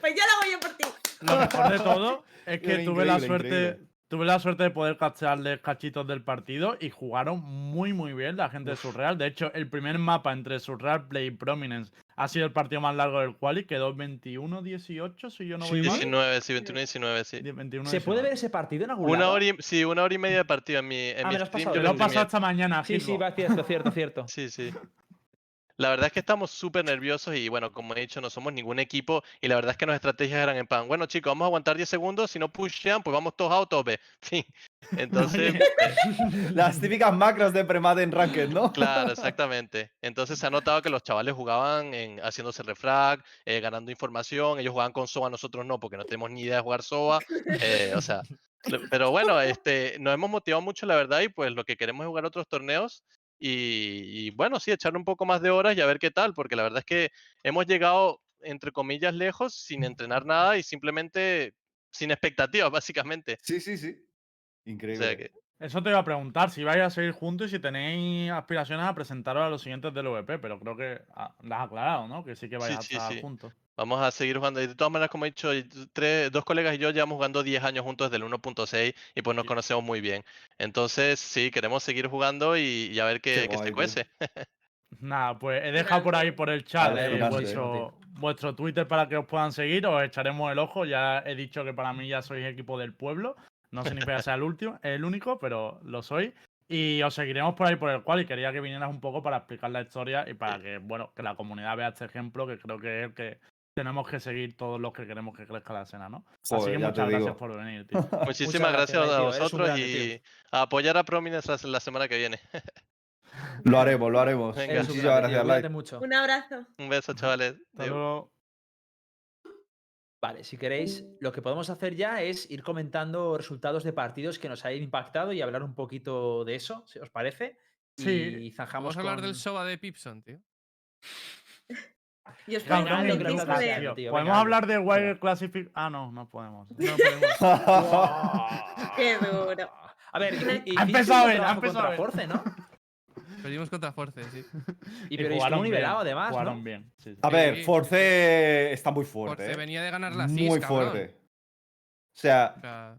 Pues ya lo hago yo por ti. Lo mejor de todo *laughs* es que tuve la suerte. increíble. Tuve la suerte de poder cachearles cachitos del partido y jugaron muy muy bien la gente de Surreal. De hecho, el primer mapa entre Surreal Play y Prominence ha sido el partido más largo del quali, quedó 21-18, si yo no Sí, voy mal. 19, sí, 21 19, sí. 21 ¿Se puede ver ese partido en algún Una lado? hora y, sí, una hora y media de partido en mi, en Ah, mi me lo has stream. pasado. yo lo he pasado esta mañana, Sí, sí, va, cierto, cierto, cierto. *laughs* Sí, sí. La verdad es que estamos súper nerviosos y bueno, como he dicho, no somos ningún equipo y la verdad es que nuestras estrategias eran en plan, bueno chicos, vamos a aguantar 10 segundos, si no pushean, pues vamos todos a tope. *laughs* Fin. Entonces, *laughs* Las típicas macros de premade en Ranked, ¿no? claro, *laughs* exactamente. Entonces se ha notado que los chavales jugaban en, haciéndose refrag, eh, ganando información, ellos jugaban con SOA, nosotros no, porque no tenemos ni idea de jugar SOA. eh, o sea, pero bueno, este, nos hemos motivado mucho, la verdad, y pues lo que queremos es jugar otros torneos y, y, bueno, sí, echarle un poco más de horas y a ver qué tal, porque la verdad es que hemos llegado, entre comillas, lejos sin entrenar nada y simplemente sin expectativas, *laughs* básicamente. Sí, sí, sí. O Increíble. sea que, Eso te iba a preguntar, si vais a seguir juntos y si tenéis aspiraciones a presentaros a los siguientes del VP, pero creo que ah, las has aclarado, ¿no? Que sí que vais Sí, a sí, estar sí. juntos. Vamos a seguir jugando. Y de todas maneras, como he dicho, tres, dos colegas y yo llevamos jugando 10 años juntos desde el 1.6 y pues nos Sí. conocemos muy bien. Entonces, sí, queremos seguir jugando y, y a ver qué, Qué qué guay, se cuece. *laughs* Nada, pues he dejado por ahí por el chat eh, vuestro, vuestro Twitter para que os puedan seguir, os echaremos el ojo. Ya he dicho que para mí ya sois equipo del pueblo. No significa que sea el último, el único, pero lo soy. Y os seguiremos por ahí por el cual y quería que vinieras un poco para explicar la historia y para que, bueno, que la comunidad vea este ejemplo, que creo que es el que tenemos que seguir todos los que queremos que crezca la escena, ¿no? Así Joder, que ya te muchas gracias digo. por venir, *laughs* tío. Muchísimas gracias, a vosotros y a apoyar a Prominence la, semana que viene. *laughs* Lo haremos, lo haremos. Venga. Muchísimas gracias, Light. mucho. Un abrazo. Un beso, chavales. Hasta luego. Vale, si queréis, lo que podemos hacer ya es ir comentando resultados de partidos que nos hayan impactado y hablar un poquito de eso, si os parece. Sí. Y zanjamos Vamos a hablar del SOA de Pipson, tío. *laughs* Y os que nos disco gusta, de... tío. tío, ¿Podemos venga, hablar de. Wire Classific? Ah, no, no podemos. No podemos. *laughs* Qué duro. A ver, y, y Ha empezado bien, ha empezado. Force, ¿no? *laughs* Perdimos contra Force, sí. Y pero estuvo nivelado además, jugaron ¿no? bien. sí, sí. A ver. Force está muy fuerte. Force ¿eh? venía de ganar la CIS, Muy cabrón. fuerte. O sea, O sea,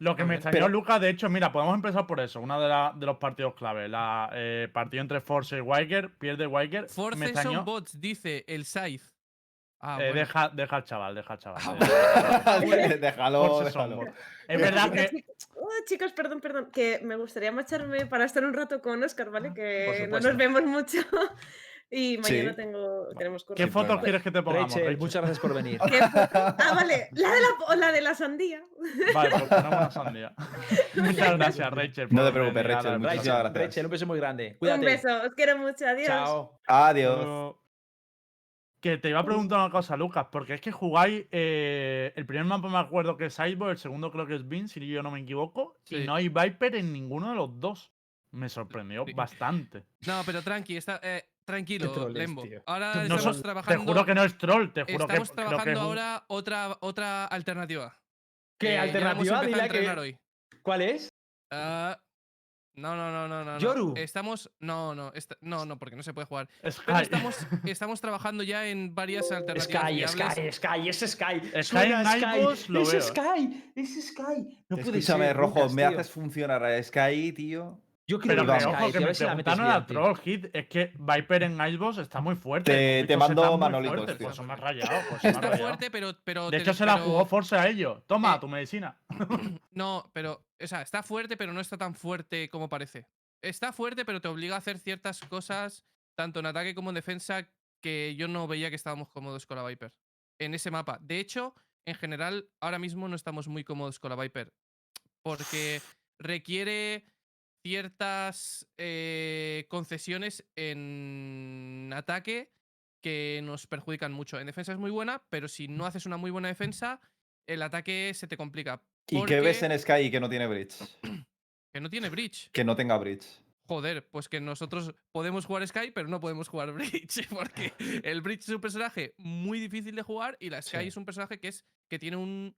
Lo que me Pero- extrañó, Lucas, de hecho, mira, podemos empezar por eso. Uno de, la- de los partidos clave. La eh, partido entre Force y Weiger. Pierde Weiger. me Force extrañó. son bots, dice el Scythe. Ah, Eh, bueno. deja, deja al chaval, deja al chaval. Ah, eh. *laughs* *laughs* déjalo, déjalo. Es verdad que. chicos, *laughs* oh, chicos, perdón, perdón, que me gustaría marcharme para estar un rato con Oscar, ¿vale? Que no nos vemos mucho. Y Sí. mañana tengo, tenemos curso. ¿Qué fotos quieres que te pongamos? Rachel, Rachel? muchas gracias por venir. ¿Qué fo- Ah, vale, la de la, la de la sandía. Vale, pues ponemos una sandía. *laughs* Muchas gracias, Rachel. No te preocupes, Rachel, la- muchas Rachel, gracias. Rachel, un beso muy grande. Un beso, os quiero mucho, adiós. Chao. Adiós. Pero- Que te iba a preguntar una cosa, Lucas, porque es que jugáis. eh, el primer mapa me acuerdo que es Iceborne, el segundo creo que es Bean, si yo no me equivoco. Y no hay Viper en ninguno de los dos. Me sorprendió Sí. bastante. No, pero tranqui, está, eh, tranquilo, Lembo. tío. Ahora No estamos son- te trabajando. juro que no es troll, te juro estamos que creo que trabajando es un- ahora otra, otra alternativa. ¿Qué Eh, alternativa? empezado a Dile que- hoy. ¿Cuál es? Ah, no, no, no, no, no. Yoru. Estamos. No, no, no, no, porque no se puede jugar. Pero estamos, estamos trabajando ya en varias alternativas Sky, viables. Sky, Sky, es Sky. Sky Suena en Sky. Nightboss lo es veo, eh. Sky, es Sky. No puede Escúchame, ser, Rojo, Lucas, me haces funcionar a Sky, tío. Yo quiero Pero que, ojo, que a me si preguntaron troll hit, es que Viper en Icebox está muy fuerte. Te- te mando manolitos, fuertes, tío. Pues se me ha rayado, pues me Está rayado. fuerte, pero. pero De te- hecho, se la pero- jugó Force a ellos. Toma, Eh, tu medicina. *laughs* No, pero. O sea, está fuerte, pero no está tan fuerte como parece. Está fuerte, pero te obliga a hacer ciertas cosas, tanto en ataque como en defensa, que yo no veía que estábamos cómodos con la Viper. En ese mapa. De hecho, en general, ahora mismo no estamos muy cómodos con la Viper. Porque requiere ciertas eh, concesiones en ataque que nos perjudican mucho. En defensa es muy buena, pero si no haces una muy buena defensa, el ataque se te complica. ¿Y qué ves en Sky que no tiene bridge? *clears throat* Que no tiene bridge. Que no tenga bridge. Joder, pues que nosotros podemos jugar Sky, pero no podemos jugar *laughs* Bridge. Porque el Bridge es un personaje muy difícil de jugar y la Sky Sí. es un personaje que es. que tiene un.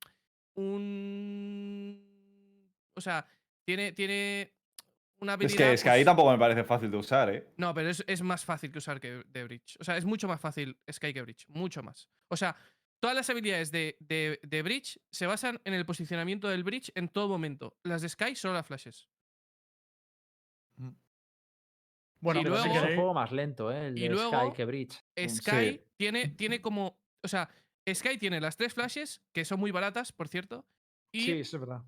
un. O sea, tiene. tiene una Es habilidad. que Sky pues- tampoco me parece fácil de usar, ¿eh? No, pero es, es más fácil que usar que de Bridge. O sea, es mucho más fácil Sky que Bridge. Mucho más. O sea, todas las habilidades de, de, de Bridge se basan en el posicionamiento del Bridge en todo momento. Las de Sky solo las flashes. Bueno, Y pero luego- Es un juego más lento, ¿eh? El y de luego- Sky que Bridge. Sky sí. tiene, tiene como. O sea, Sky tiene las tres flashes, que son muy baratas, por cierto. Y Sí, eso es verdad.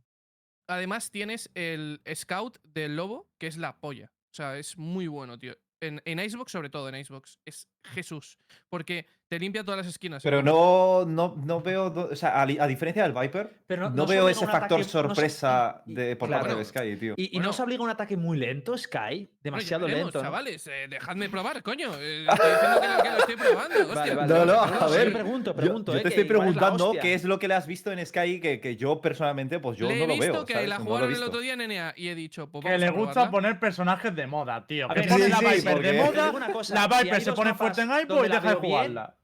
Además tienes el Scout del lobo, que es la polla. O sea, es muy bueno, tío. En, en Icebox, sobre todo en Icebox, es Jesús. Porque te limpia todas las esquinas. Pero no, no, no veo, o sea, a, diferencia del Viper, Pero no, no- no se veo ese factor ataque- no se- sorpresa de, por claro. parte de Sky, tío. ¿Y, y Bueno. no os obliga un ataque muy lento, Sky? Demasiado veremos, lento. ¿no? chavales, eh, dejadme probar, coño. Eh, estoy diciendo que, lo- que lo estoy probando. *laughs* hostia. Vale, vale, No, no, a sí, ver, pregunto, Yo- pregunto. yo, eh, te estoy es preguntando qué es lo que le has visto en Sky que, que yo personalmente, pues yo Le no he lo visto veo. que ¿sabes? la he jugaron el visto. otro día en NA y he dicho, pues Que le gusta poner personajes de moda, tío. Que pone la Viper de moda, la Viper se pone fuerte en Ivo y deja de jugarla.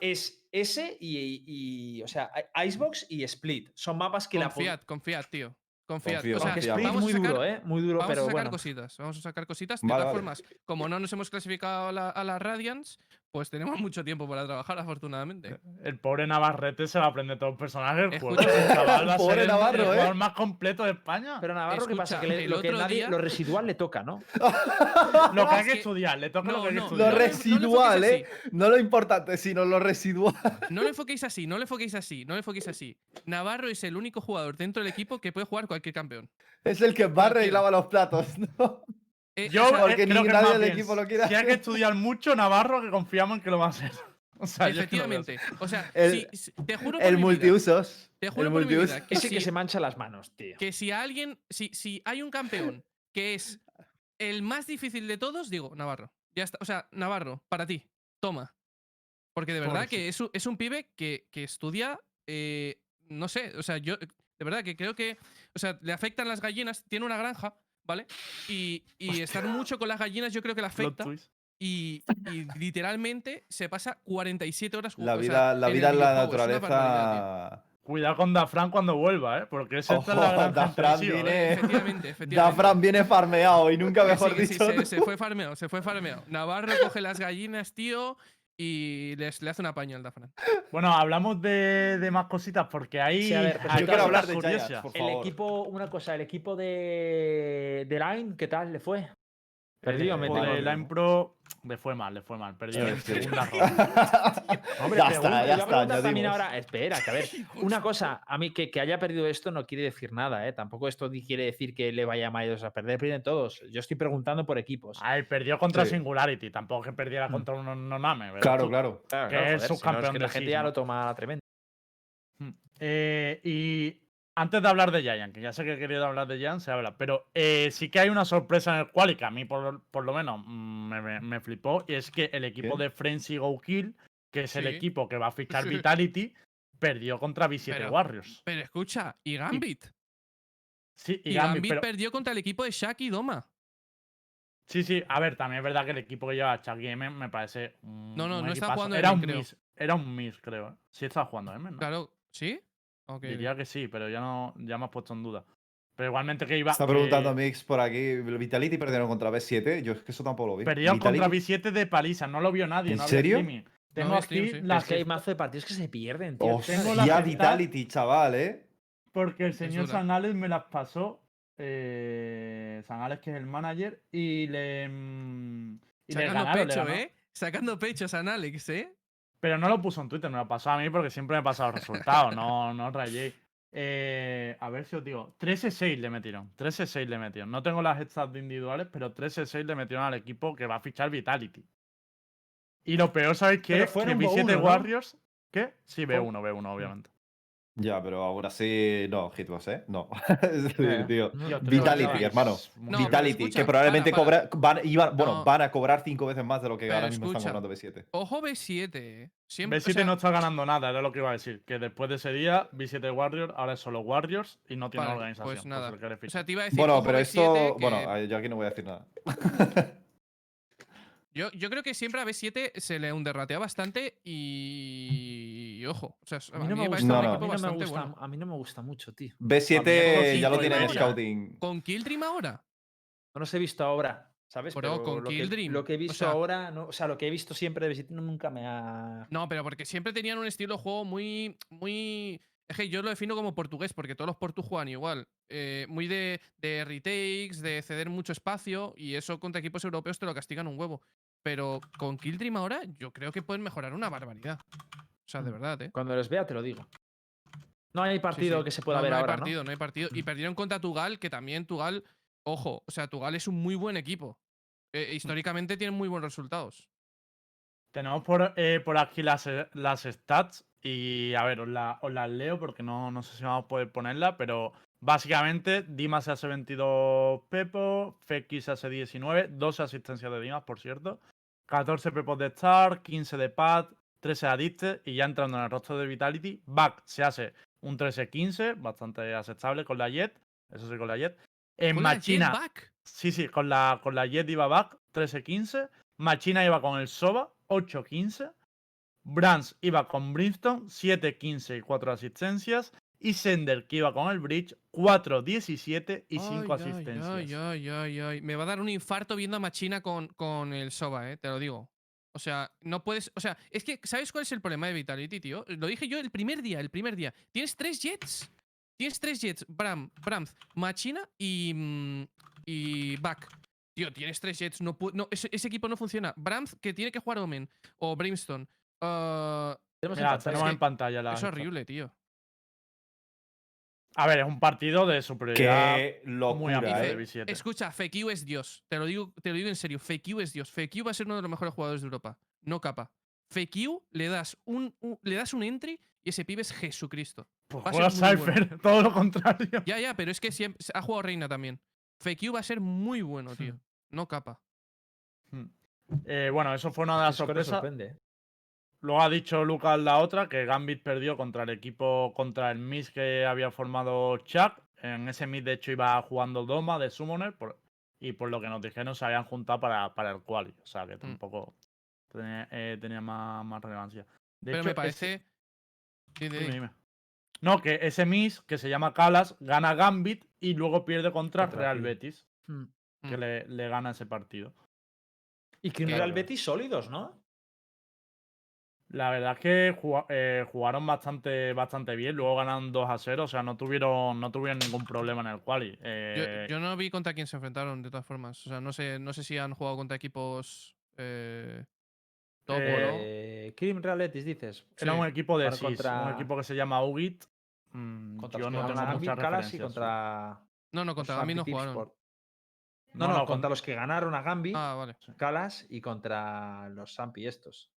Es ese y, y- O sea, Icebox y Split. Son mapas que la. Confiad, confiad, tío. Confiad. Confío, o sea. Split vamos muy a sacar, duro, ¿eh? Muy duro, vamos pero a sacar bueno. cositas. Vamos a sacar cositas. De Vale, todas vale. formas, como no nos hemos clasificado a la, a la Radiance, pues tenemos mucho tiempo para trabajar, afortunadamente. El pobre Navarrete se va a aprender todos los personajes. del juego. Escucha, El chaval va a *laughs* pobre ser el- Navarro, el ¿eh? jugador más completo de España. Pero Navarro, ¿qué pasa? Escucha, Que le- el lo, que otro nadie, día- lo residual le toca, ¿no? *laughs* lo que hay es que estudiar, le toca lo que hay que no, Lo estudiar. no le- no le residual, ¿eh? No lo importante, sino lo residual. *laughs* No lo enfoquéis así, no lo enfoquéis así, no lo enfoquéis así. Navarro es el único jugador dentro del equipo que puede jugar cualquier campeón. Es el que más arreglaba los platos, ¿no? Eh, Yo sea, eh, porque creo ni que nadie del bien, equipo lo quiere Si hay que estudiar mucho, Navarro, que confiamos en que lo va a hacer. *laughs* O sea, efectivamente. O sea, El- si- te juro por El mi vida, multiusos. te juro El por mi vida multiusos. que Ese que si- se mancha las manos, tío. que si a alguien, si, si hay un campeón que es el más difícil de todos, digo, Navarro. Ya está. O sea, Navarro, para ti, toma. Porque de verdad que es un, es un pibe que, que estudia, eh, no sé, o sea, yo de verdad que creo que, o sea, le afectan las gallinas, tiene una granja, ¿vale? Y, y estar mucho con las gallinas yo creo que le afecta. Y, y literalmente se pasa 47 horas La jugando. vida, la vida en la naturaleza. Cuidado con Dafran cuando vuelva, ¿eh? Porque ese está en la Ojo, granja Dafran ¿eh? viene- Efectivamente, *laughs* efectivamente. Dafran viene farmeado y nunca mejor sí, sí, dicho. se, se fue farmeado, se fue farmeado. Navarro coge las gallinas, tío, y les, le hace una paña al Dafran. Bueno, hablamos de, de más cositas porque ahí. Sí, a ver, pero hay yo quiero hablar de. Giants, por El equipo, una cosa, el equipo de, de Line, ¿qué tal le fue? Perdido, El metido. equipo de Line Pro le fue mal, le fue mal. Perdió en Sí, sí. segunda ronda. *laughs* Hombre, Ya está, ya está, también ahora, espera, que a ver, *laughs* una cosa, a mí que, que haya perdido esto no quiere decir nada, ¿eh? Tampoco esto ni quiere decir que le vaya mal a perder, pierden todos. Yo estoy preguntando por equipos. A ver, perdió contra Sí. Singularity. Tampoco que perdiera contra un Noname. ¿verdad? Claro, claro. Que claro, es joder, si no, subcampeón que de la gente ya lo toma tremendo. Eh, y antes de hablar de Giant, que ya sé que he querido hablar de Giant, se habla, pero eh, sí que hay una sorpresa en el quali que a mí por, por lo menos mm, me, me- me flipó, y es que el equipo ¿Qué? de Frenzy Go Kill, que es el equipo que va a fichar Sí. Vitality, perdió contra V7 Pero- Warriors. Pero escucha, y Gambit. Sí, y, Y, Gambit, Gambit pero- perdió contra el equipo de Shaq y Doma. sí, sí, a ver, también es verdad que el equipo que lleva Chuck M me parece. un- No, no, un no está equipazo. jugando Era M, un creo. miss, era un miss, creo. ¿eh? Sí, estaba jugando M, ¿no? Claro, ¿sí? Diría que sí, pero ya no ya me has puesto en duda. Pero igualmente que iba. Está preguntando a que Mix por aquí. Vitality perdieron contra B7. Yo es que eso tampoco lo vi. Perdieron contra Vitality- B7 de paliza, no lo vio nadie. ¿En no serio? Tengo aquí sí. la es que hay gesta- mazo de partidos que se pierden, tío. Hostia, tengo la gesta- Vitality, chaval, ¿eh? Porque el señor. Sanales me las pasó. Eh, Sanales, que es el manager, y le. mm, Y le Sacando ganaron, pecho. ¿eh? Sacando pecho San Alex, ¿eh? Pero no lo puso en Twitter, me lo pasó a mí porque siempre me pasa los resultados, no, no rayé. Eh, a ver si os digo. 13-6 le metieron. 13-6 le metieron. No tengo las stats individuales, pero 13-6 le metieron al equipo que va a fichar Vitality. Y lo peor, ¿sabéis qué? Que fueron B7 B1, ¿no? Warriors. ¿Qué? Sí, B1, B1, obviamente. Ya, pero ahora sí. No, Hitbox, ¿eh? No. *laughs* es decir, Eh, tío. Tío, Vitality, hermano. No. Vitality, escucha, que probablemente para, para. cobra- van, iban- bueno, No. van a cobrar cinco veces más de lo que Pero ahora mismo están escucha, cobrando B7. Ojo B7, ¿eh? Siempre, o B7 sea, no está ganando nada, era lo que iba a decir. Que después de ese día, B7 Warriors, ahora es solo Warriors y no tiene vale, organización. Pues por nada. si lo queréis O sea, te iba a decir. Bueno, ojo pero B7, esto. que- Bueno, yo aquí no voy a decir nada. Yo, yo creo que siempre a B7 se le underratea bastante y. y ojo. O sea, a A mí no me gusta, a equipo mí no me bastante gusta, bueno. a mí no me gusta mucho, tío. B7 ya lo tienen en scouting. ¿Con Killtream ahora? No los he visto ahora, ¿sabes? Bro, Pero con lo, que, Kildream, lo que he o visto sea- ahora, no, o sea, lo que he visto siempre de Visita nunca me ha. No, pero porque siempre tenían un estilo de juego muy. muy Es que yo lo defino como portugués, porque todos los portu juegan igual. Eh, muy de, de retakes, de ceder mucho espacio, y eso contra equipos europeos te lo castigan un huevo. Pero con Kill Dream ahora, yo creo que pueden mejorar una barbaridad. O sea, de Mm. verdad, ¿eh? Cuando los vea, te lo digo. No hay partido sí. que se pueda No, ver no hay ahora, partido, no hay partido. Y perdieron contra Tugal, que también Tugal, ojo, o sea, Tugal es un muy buen equipo. Eh, históricamente tienen muy buenos resultados. Tenemos por, eh, por aquí las, eh, las stats y a ver, os, la- os las leo porque no, no sé si vamos a poder ponerla, pero básicamente Dimas hace 22 pepos, FX hace 19, 12 asistencias de Dimas, por cierto, 14 pepos de Star, 15 de Pat, 13 Adicte y ya entrando en el rostro de Vitality, Back se hace un 13-15, bastante aceptable con la Jet, eso sí con la Jet. En Machina, back. Sí, sí, con la, con la Jet iba back 13-15. Machina iba con el Soba 8-15. Brands iba con Brimstone 7-15 y 4 asistencias. Y Sender que iba con el Bridge 4-17 y 5 Ay, ay, asistencias. Ay, ay, ay, ay. Me va a dar un infarto viendo a Machina con, con el Soba, eh, te lo digo. O sea, no puedes. O sea, es que, ¿sabes cuál es el problema de Vitality, tío? Lo dije yo el primer día, el primer día. Tienes tres jets. Tienes tres jets, Bram, Bramth, Machina y. mm, y Back. Tío, tienes tres jets. No, no ese, ese equipo no funciona. Bramth, que tiene que jugar Omen. O Brimstone. ah, Tenemos en Mira, pantalla. tenemos que en pantalla la. es horrible, tío. A ver, es un partido de superioridad Qué muy locura, amplio ¿eh? de B7. Escucha, FQ es Dios. Te lo digo, te lo digo en serio. FQ es Dios. FQ va a ser uno de los mejores jugadores de Europa. No capa. FQ le das un, un- le das un entry y ese pibe es Jesucristo. Pues juega muy Cypher, *laughs* todo lo contrario. Ya, ya, pero es que siempre ha jugado Reina también. FQ va a ser muy bueno, tío. No capa. Eh, bueno, eso fue una de las sorpresas. Luego ha dicho Lucas la otra, que Gambit perdió contra el equipo, contra el Miss que había formado Chuck. En ese Miss, de hecho, iba jugando Doma de Summoner. por- y por lo que nos dijeron, se habían juntado para, para el quali. O sea, Mm. que tampoco tenía, eh, tenía más, más relevancia. De pero hecho, me parece. Dime, dime. No, que ese Miss, que se llama Calas, gana Gambit y luego pierde contra, Contra Real. Betis, Mm. que Mm. le, le gana ese partido. Y que Real. Betis sólidos, ¿no? La verdad es que eh, jugaron bastante, bastante bien, luego ganaron 2 a 0, o sea, no tuvieron, no tuvieron ningún problema en el quali. Yo, Eh, yo no vi contra quién se enfrentaron, de todas formas. O sea, no sé, no sé si han jugado contra equipos. Eh, top o no. Eh, Kirim Real Betis, dices. era sí, un equipo de SIS, contra- un equipo que se llama UGIT. Mm, Contra yo los que no ganaron tengo muchas referencias. contra. No, no, contra los Gambit no jugaron. Sport. No, No, no, no, contra con- los que ganaron a Gambit, Ah, vale. Calas y contra los Sampi estos.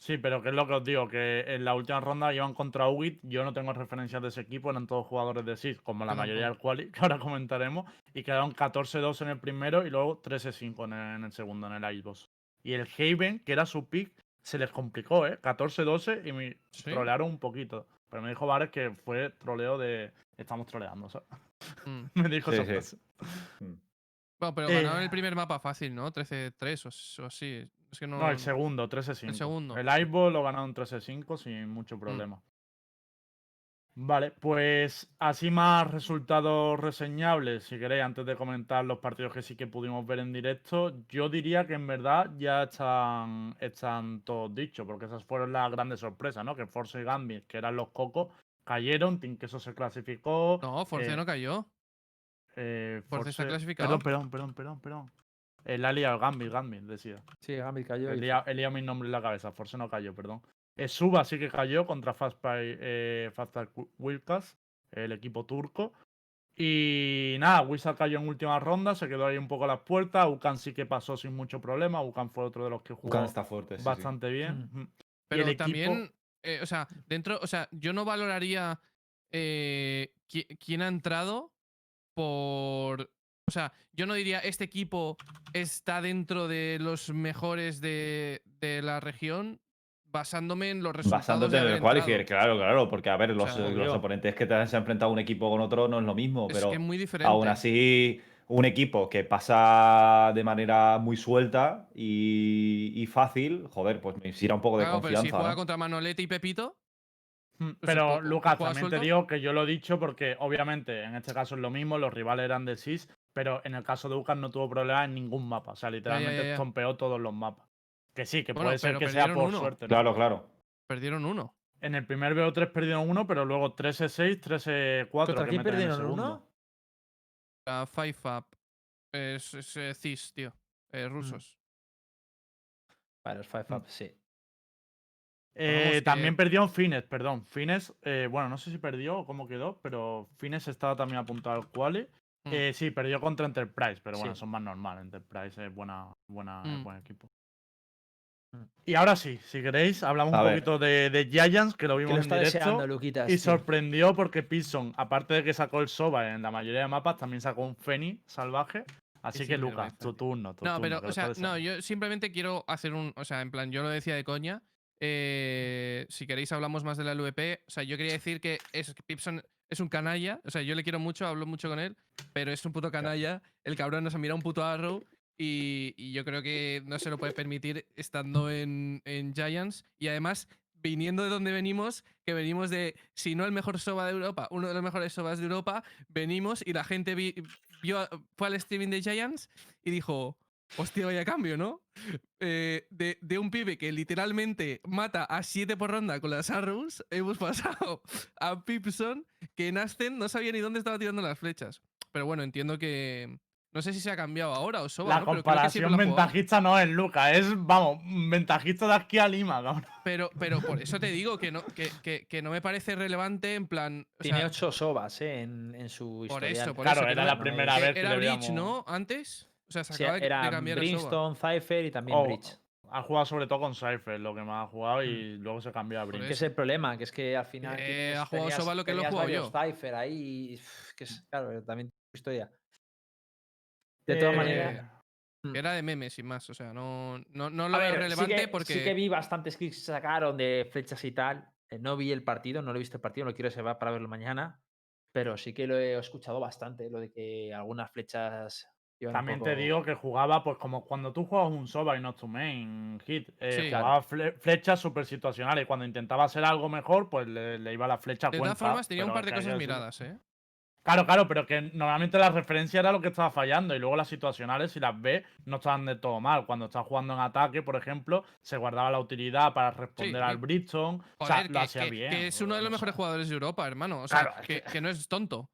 Sí, pero que es lo que os digo, que en la última ronda iban contra UGIT, yo no tengo referencias de ese equipo, eran todos jugadores de SIS, como la Yo mayoría del quali, *laughs* que ahora comentaremos, y quedaron 14-2 en el primero y luego 13-5 en el, en el segundo, en el Icebox. Y el Haven, que era su pick, se les complicó, ¿eh? 14-12 y me Sí. trolearon un poquito. Pero me dijo Vares que fue troleo de. Estamos troleando, ¿sabes? Mm. *laughs* Me dijo Sí, esa sí. Bueno, pero Eh, ganaron el primer mapa fácil, ¿no? 13-3 o, s- o así. Es que no. No, el segundo, 13-5. El segundo. El lo ganaron 13-5 sin mucho problema. Vale, pues así más resultados reseñables, si queréis, antes de comentar los partidos que sí que pudimos ver en directo, yo diría que en verdad ya están, están todos dichos, porque esas fueron las grandes sorpresas, ¿no? Que Force y Gambit, que eran los cocos, cayeron, Team Queso se clasificó. No, Force eh, no cayó. eh, Force está Force- clasificado. Perdón, perdón, perdón, perdón, perdón. El Alia Gambit, Gambit, decía. Sí, Gambit cayó. He liado, he liado mi nombre en la cabeza, Force no cayó, perdón. Eh, Suba sí que cayó contra Fastpay, eh, Wilkas, el equipo turco. Y nada, Wizard cayó en última ronda, se quedó ahí un poco a las puertas. Ucan sí que pasó sin mucho problema. Ucan fue otro de los que jugó Ucan está fuerte, sí, sí. bastante bien. Y Pero el equipo- también, eh, o sea, dentro, o sea, yo no valoraría eh, qui- quién ha entrado por, o sea, yo no diría este equipo está dentro de los mejores de, de la región basándome en los resultados. Basándote en el qualifier, claro, claro, porque a ver, los, sea, los obvio. oponentes que te has enfrentado un equipo con otro no es lo mismo, Es pero que es muy diferente. aún así un equipo que pasa de manera muy suelta y, y fácil, joder, pues me inspira un poco de Claro, pero si confianza. juega ¿no? contra Manolete y Pepito, Mm, Pero ¿ju- ju- Lucas, también te digo que yo lo he dicho porque obviamente en este caso es lo mismo, los rivales eran de SIS, pero en el caso de Ucan no tuvo problemas en ningún mapa. O sea, literalmente ya, ya. estompeó todos los mapas. Que sí, que Bueno, puede ser que sea por uno. suerte. ¿no? Claro, claro. perdieron uno. En el primer BO3 perdieron uno, pero luego 13-6, 13-4. ¿Contra que quién meten en el perdieron uno? A Five Up. Es, es, eh, CIS, tío. Eh, rusos. Vale, los Five Mm. Up, sí. Eh, que- También perdió Fines, perdón. Fines, eh, bueno, no sé si perdió o cómo quedó, pero Fines estaba también apuntado al quali. Mm. Eh, sí, perdió contra Enterprise, pero bueno, Sí. son más normal. Enterprise es buena, buena, Mm. buen equipo. Mm. Y ahora sí, si queréis, hablamos A un ver. poquito de, de Giants, que lo Que vimos lo en directo. deseando, Luquitas. Y tío. sorprendió porque Pilson, aparte de que sacó el Soba en la mayoría de mapas, también sacó un Feni salvaje. Así sí, que, Lucas, tu turno. tu No, turno, pero, o sea, no, yo simplemente quiero hacer un. O sea, en plan, yo lo decía de coña. eh, si queréis, hablamos más de la LVP. O sea, yo quería decir que es, que Pipson es un canalla. O sea, yo le quiero mucho, hablo mucho con él. Pero es un puto canalla. El cabrón nos ha mirado un puto arrow. Y, y yo creo que no se lo puede permitir estando en, en Giants. Y además, viniendo de donde venimos, que venimos de, si no el mejor soba de Europa, uno de los mejores sobas de Europa, venimos y la gente vi- vio, fue al streaming de Giants y dijo, hostia, vaya cambio, ¿no? Eh, de, de un pibe que literalmente mata a 7 por ronda con las arrows, hemos *laughs* pasado a Pipson, que en Ascen no sabía ni dónde estaba tirando las flechas. Pero bueno, entiendo que... No sé si se ha cambiado ahora o Soba, La ¿no? Pero creo que siempre comparación ventajista no es Lucas, es, vamos, ventajista de aquí a Lima, cabrón. Pero, pero por eso te digo que no, que, que- que no me parece relevante en plan. o Tiene sea, ocho sobas eh, en, en su Por historial. eso, por Claro, eso. era no- la primera que vez que Era le veíamos- ¿no? Antes. O sea, se Sí, acaba de- de era cambiar. Brimstone, Cypher y también Oh, Breach. Ha jugado sobre todo con Cypher, lo que más ha jugado, y luego se cambió a Brinks. Que es el problema, que es que al final. Eh, tienes- ha jugado tenías- Soba lo que lo he tenías jugado varios yo. Cypher ahí, y, que es, claro, también historia. De todas Eh, maneras. Que era de memes sin más. O sea, no, no, no lo veo ver, relevante sí que, porque. sí que vi bastantes clics que sacaron de flechas y tal. Eh, No vi el partido, no lo he visto el partido, lo quiero reservar para verlo mañana. Pero sí que lo he escuchado bastante, lo de que algunas flechas. También te digo que jugaba, pues como cuando tú juegas un Soba y no tu main hit, eh, Sí. jugaba fle- flechas súper situacionales. Y cuando intentaba hacer algo mejor, pues le, le iba la flecha a de todas formas, tenía un par de cosas miradas, ¿eh? Claro, claro, pero que normalmente la referencia era lo que estaba fallando y luego las situacionales, si las ves, no estaban de todo mal. Cuando estás jugando en ataque, por ejemplo, se guardaba la utilidad para responder Sí, al Bridgestone. o sea, lo hacía que- bien. que es uno de los mejores jugadores de Europa, hermano. O sea, Claro, es que, que- que no es tonto.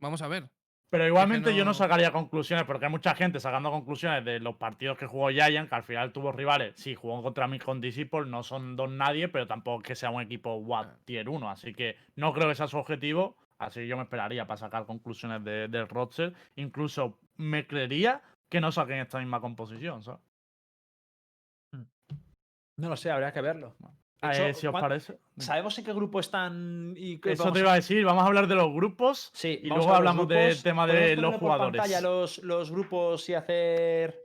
Vamos a ver. Pero igualmente yo no- no sacaría conclusiones, porque hay mucha gente sacando conclusiones de los partidos que jugó Giant, que al final tuvo rivales. Sí, jugó contra mí con Disciple, no son dos nadie, pero tampoco es que sea un equipo WAT Ah. tier 1. Así que no creo que sea su objetivo. Así que yo me esperaría para sacar conclusiones de- del roster. Incluso me creería que no saquen esta misma composición, ¿sabes? No lo sé, habría que verlo. Eh, si os ¿cuán- parece. ¿Sabemos en qué grupo están? Y qué Eso te iba a decir, vamos a hablar de los grupos. Sí, y luego hablamos del tema ¿Podemos de los jugadores. pantalla los, los grupos y hacer.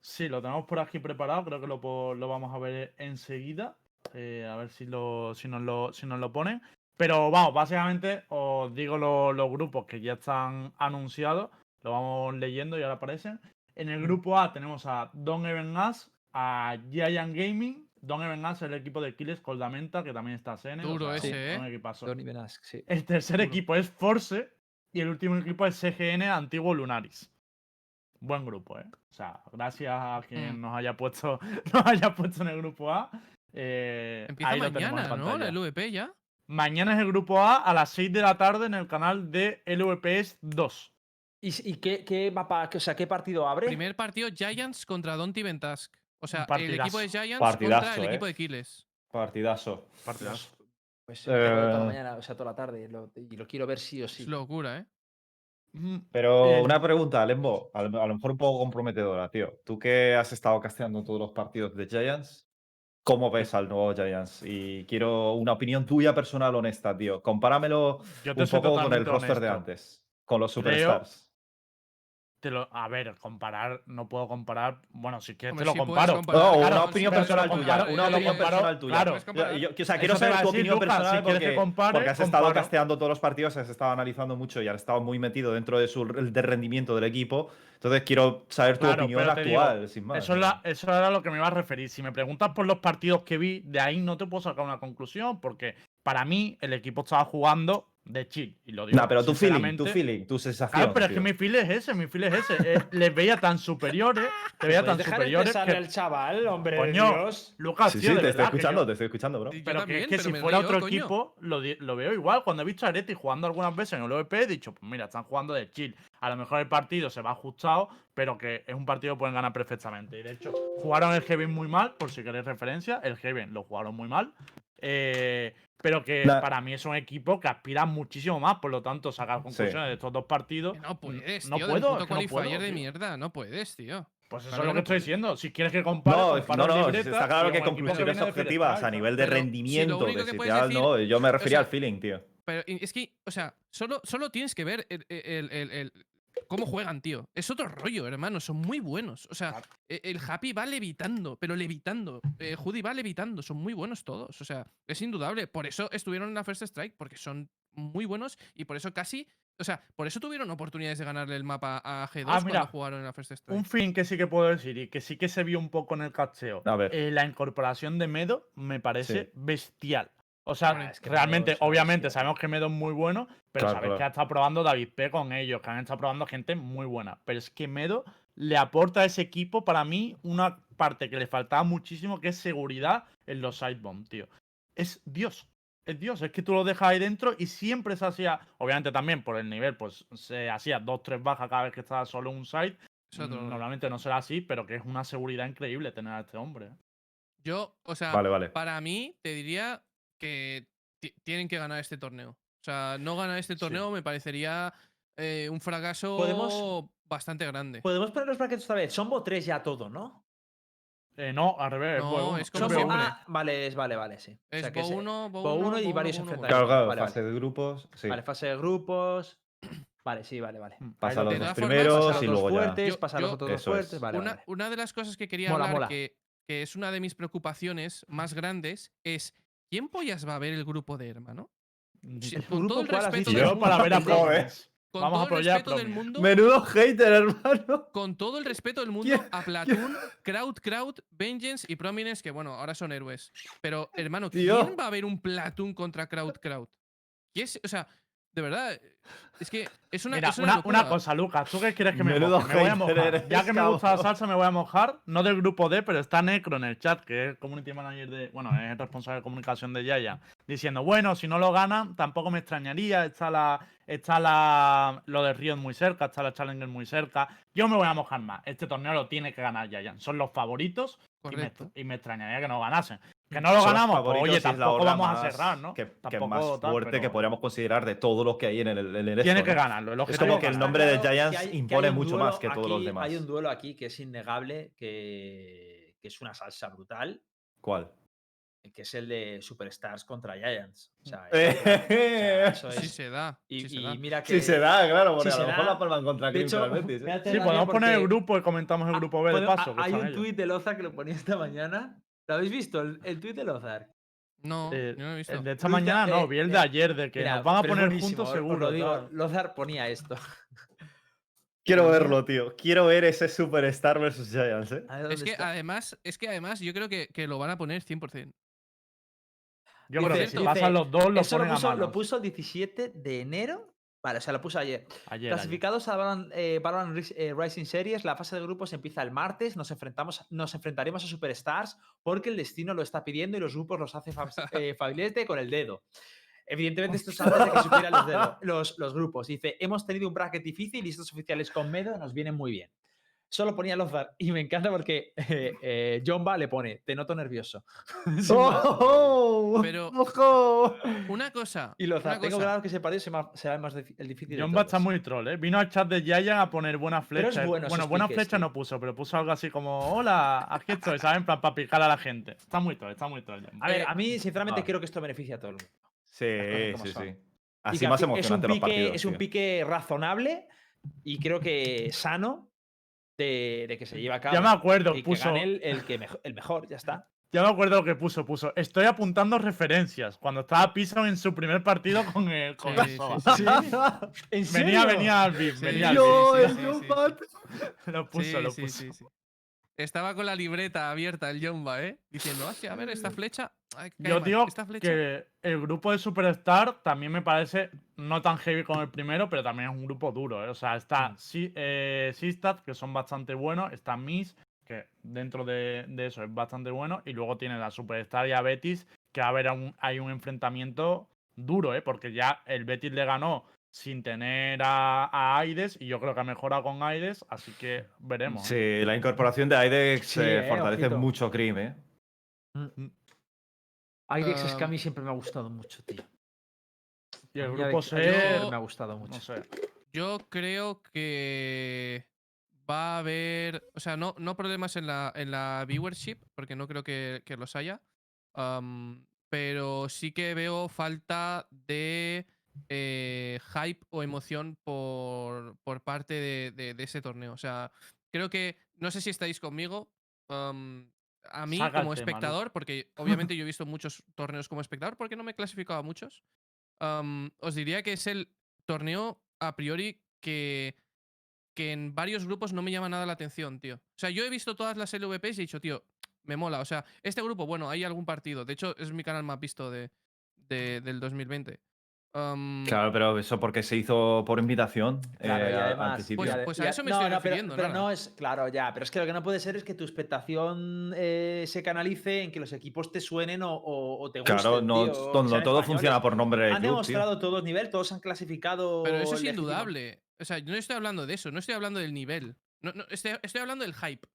Sí, lo tenemos por aquí preparado, creo que lo, lo vamos a ver enseguida. eh, a ver si, lo, si, nos lo, si nos lo ponen. Pero vamos, básicamente os digo lo- los grupos que ya están anunciados. Lo vamos leyendo y ahora aparecen. En el grupo A tenemos a Don Even Us, a Giant Gaming. Don Even Us es el equipo de Kiles Coldamenta, que también está Sene. o Duro sea, ese, un ¿eh? sí. El tercer Duro. equipo es Force y el último equipo es CGN Antiguo Lunaris. Buen grupo, ¿eh? O sea, gracias a quien Mm. nos haya puesto *laughs* nos haya puesto en el grupo A. Eh, Empieza ahí lo mañana, ¿no? La. LVP ya. Mañana es el grupo A a las 6 de la tarde en el canal de LVPS 2. ¿Y, y qué, qué mapa, qué- o sea, qué partido abre? Primer partido Giants contra Donty Ventask. O sea, el equipo de Giants Partidazo, contra el ¿eh? equipo de Kiles. Partidazo. Partidazo. Pues eh, toda la Eh. mañana, o sea, toda la tarde. lo- y lo quiero ver sí o sí. Es locura, ¿eh? Mm, Pero Eh, una pregunta, Lembo, a lo, a lo mejor un poco comprometedora, tío. Tú que has estado casteando todos los partidos de Giants, ¿cómo ves al nuevo Giants? Y quiero una opinión tuya personal honesta, tío. Compáramelo un poco con el roster de antes, con los Creo- Superstars. Te lo- a ver, comparar, no puedo comparar. Bueno, si quieres Hombre, te lo sí comparo. comparar, No, claro, una opinión pero personal tuya. Una opinión personal tuya. claro. Yo- o sea, quiero saber tu opinión Lucas, personal si porque, compare, porque has estado comparo. casteando todos los partidos, has estado analizando mucho y has estado muy metido dentro de su de rendimiento del equipo. Entonces quiero saber tu Claro, opinión digo, actual, sin más. Eso, es la- eso era lo que me iba a referir. Si me preguntas por los partidos que vi, de ahí no te puedo sacar una conclusión, porque para mí el equipo estaba jugando de chill. Y lo digo No, pero tu feeling, tu feeling, tu sensación. Claro, pero es que mi feel es ese, mi feel es ese. Eh, les veía tan superiores, *laughs* te veía tan ¿Puedes dejar superiores que. al chaval, hombre de Coño, Dios? Lucas, Sí, tío, sí, de te estoy verdad, escuchando, yo- te estoy escuchando, bro. Yo Pero también, que es que pero si fuera otro coño. equipo, lo, lo veo igual. Cuando he visto a Areti jugando algunas veces en el OVP, he dicho, pues mira, están jugando de chill. A lo mejor el partido se va ajustado, pero que es un partido que pueden ganar perfectamente. Y de hecho, jugaron el Heaven muy mal, por si queréis referencia. El Heaven lo jugaron muy mal. Eh, pero que La- para mí es un equipo que aspira muchísimo más. Por lo tanto, sacar conclusiones de estos dos partidos. Que no puedes, no tío. puedo, es que no puedo, de tío. mierda. No puedes, tío. Pues eso Claro es lo que no estoy diciendo. Si quieres que compare, No, comparo no, no, libreta está claro que conclusiones objetivas a nivel de si rendimiento, de decir- no, yo me refería sea, al feeling, tío. Pero es que, o sea, solo, solo tienes que ver el, el- el- el- cómo juegan, tío. Es otro rollo, hermano. Son muy buenos. O sea, e- el Happy va levitando, pero levitando. Eh, Judy va levitando. Son muy buenos todos. O sea, es indudable. Por eso estuvieron en la First Strike, porque son muy buenos y por eso casi. O sea, por eso tuvieron oportunidades de ganarle el mapa a G2 Ah, mira, cuando jugaron en la First Strike. Un fin que sí que puedo decir y que sí que se vio un poco en el cacheo. A ver. Eh, la incorporación de Medo me parece Sí. bestial. O sea, Hombre, es que realmente, obviamente, sabemos que Medo es muy bueno, pero Claro, sabéis claro. que ha estado probando David P con ellos, que han estado probando gente muy buena. Pero es que Medo le aporta a ese equipo, para mí, una parte que le faltaba muchísimo, que es seguridad en los sidebomb, tío. Es Dios. Es Dios, es que tú lo dejas ahí dentro y siempre se hacía, obviamente también por el nivel, pues se hacía dos, tres bajas cada vez que estaba solo un side. Otro Mm. Normalmente no será así, pero que es una seguridad increíble tener a este hombre. Yo, o sea, Vale, vale. para mí, te diría que ti- tienen que ganar este torneo. O sea, no ganar este torneo me parecería eh, un fracaso Podemos- bastante grande. Podemos poner los brackets otra vez. Son Bo 3 ya todo, ¿no? Eh, no, al revés. No, uno. es Bo- uno. ah, vale, es vale, vale, sí. O Es sea que Bo se- 1, Bo Bo 1 uno y varios Bo Bo enfrentamientos. Claro, claro, Vale, fase vale. de grupos, sí. Vale, fase de grupos. Vale, sí, vale, vale. Mm, Pasa los dos primeros Pasa y los dos luego ya. fuertes, pasa los otros dos es. fuertes. Vale, una, vale. una de las cosas que quería Mola, hablar, mola. Que, que es una de mis preocupaciones más grandes, es ¿quién pollas va a ver el grupo de hermano? Si- El con todo el grupo, ¿cuál has respeto del mundo, para ver a con Vamos a el a respeto del mundo, Menudo hater, hermano. con todo el respeto del mundo ¿Quién- a *laughs* Platoon, Crowd, Crowd, Vengeance y Prominence, que bueno, ahora son héroes. Pero, hermano, Tío. ¿quién va a ver un Platoon contra Crowd, Crowd? ¿Qué es? O sea, de verdad, es que es una, Mira, es una una, cosa, Lucas, ¿tú qué quieres que me? Me voy a mojar. eres, Ya que me gusta la salsa, me voy a mojar. No del grupo D, pero está Necro en el chat, que es community manager de. Bueno, es el responsable de comunicación de Yaya. Diciendo, bueno, si no lo ganan, tampoco me extrañaría. Está la. Está la. Lo de Riot muy cerca, está la Challenger muy cerca. Yo me voy a mojar más. Este torneo lo tiene que ganar Yaya. Son los favoritos. Y me, Correcto. y me extrañaría que no ganasen. Que no lo Son ganamos, pues, oye, tampoco vamos a más cerrar, ¿no? Que, que Tampoco más tal, fuerte que podríamos considerar de todos los que hay en el, en el Tiene esto, que ¿no? ganarlo. El Es como que el nombre de Giants que hay- que impone mucho duelo más que todos los demás. Hay un duelo aquí que es innegable, que, que es una salsa brutal, ¿Cuál? Que es el de Superstars contra Giants. O sea, Eh. O sea, eso Sí es- se da. y, sí se y da. mira que. Sí se da, claro, porque Sí a lo mejor da. la palman contra Green hecho, Betis, ¿eh? *laughs* Sí, podemos poner el grupo y comentamos el grupo B de paso. ah, Hay un tuit de Lozar que lo ponía esta mañana. ¿Lo habéis visto? El, el tuit de Lozar. No, Eh, yo no he visto. El de esta mañana no, eh, vi el de ayer, de que Mira, nos van a poner juntos os- os seguro. Lo digo, claro. Lozar ponía esto. *laughs* Quiero verlo, tío. Quiero ver ese Superstar versus Giants, ¿eh? Es que además, es que además yo creo que, que lo van a poner 100%. Yo Dice- creo que si dice- pasan los dos, lo Eso lo puso, a lo puso el 17 de enero. Vale, o sea, lo puso ayer. Ayer, ayer. Clasificados a Valorant, eh, Valorant eh, Rising Series, la fase de grupos empieza el martes. Nos, enfrentamos, nos enfrentaremos a Superstars porque el destino lo está pidiendo y los grupos los hace *laughs* eh, Fabilete con el dedo. Evidentemente, esto es antes de que *laughs* supieran los, dedos- los, los grupos. Dice: Hemos tenido un bracket difícil y estos oficiales con Medo nos vienen muy bien. Solo ponía Lozar y me encanta porque eh, eh, Jomba le pone: Te noto nervioso. *laughs* ¡Oh! Pero- ¡Ojo! Una cosa. Y Lozar, una tengo cosa, claro que ese partido será más- será más el difícil. John va está muy troll, ¿eh? Vino al chat de Giant a poner buenas Pero es flechas. bueno bueno, tío. no puso, pero puso algo así como: Hola, aquí estoy, ¿saben? Para, para picar a la gente. Está muy troll, está muy troll. John. A ver, Eh, a mí, sinceramente, creo que esto beneficia a todo el mundo. Sí, sí, son. sí. Así más pi- es un emocionante los pique, partidos. Es un tío. pique razonable y creo que sano de, de que se lleve a cabo. Ya me acuerdo, y que puso. gane el, el que mejo- el mejor, ya está. Ya me acuerdo lo que puso, puso. Estoy apuntando referencias. Cuando estaba Pison en su primer partido con el, con Sí, el sí, Soba. *laughs* ¿En Venía, serio? venía Sí, venía al Yo, beat. el sí, sí, Joe sí. Pat. Lo puso, sí, lo sí, puso. Sí, sí. estaba con la libreta abierta el Jomba, ¿eh? Diciendo, ah, sí, a ver, esta flecha. ay, cae Yo digo flecha. que el grupo de Superstar también me parece no tan heavy como el primero, pero también es un grupo duro. ¿eh? O sea, está Mm. Si- eh, Sistat, que son bastante buenos, está Miss, que dentro de, de eso es bastante bueno, y luego tiene la Superstar y a Betis, que a un, hay un enfrentamiento duro, ¿eh? porque ya el Betis le ganó sin tener a, a Aides, y yo creo que ha mejorado con Aides, así que veremos. Sí, la incorporación de Aidex Sí, eh, fortalece ojito. mucho Cream, ¿eh? Aidex es que a Ah. mí siempre me ha gustado mucho, tío. Y el grupo C, me ha gustado mucho. no sé. Yo creo que va a haber, o sea, no, no problemas en la, en la viewership, porque no creo que, que los haya, pero sí que veo falta de eh, hype o emoción por, por parte de, de- de ese torneo. O sea, creo que, no sé si estáis conmigo, am, a mí como espectador, porque obviamente yo he visto muchos torneos como espectador, porque no me he clasificado a muchos, am, os diría que es el torneo a priori que, que en varios grupos no me llama nada la atención, tío. O sea, yo he visto todas las LVPs y he dicho, tío, me mola. O sea, este grupo, bueno, hay algún partido. De hecho, es mi canal más visto de, de- del 2020. Am, Claro, pero eso porque se hizo por invitación. Claro, eh, y además. Pues- pues a eso me no, estoy no, pero- refiriendo, Pero, Nara. no es. Claro, ya. Pero es que lo que no puede ser es que tu expectación eh, se canalice en que los equipos te suenen o, o- o te gusten. Claro, no, tío, o to- que no todo españoles. funciona por nombre de Han club, tío. demostrado todos nivel, todos han clasificado. pero eso es legítimo- indudable. O sea, yo no estoy hablando de eso, no estoy hablando del nivel. No, no, estoy, estoy hablando del hype.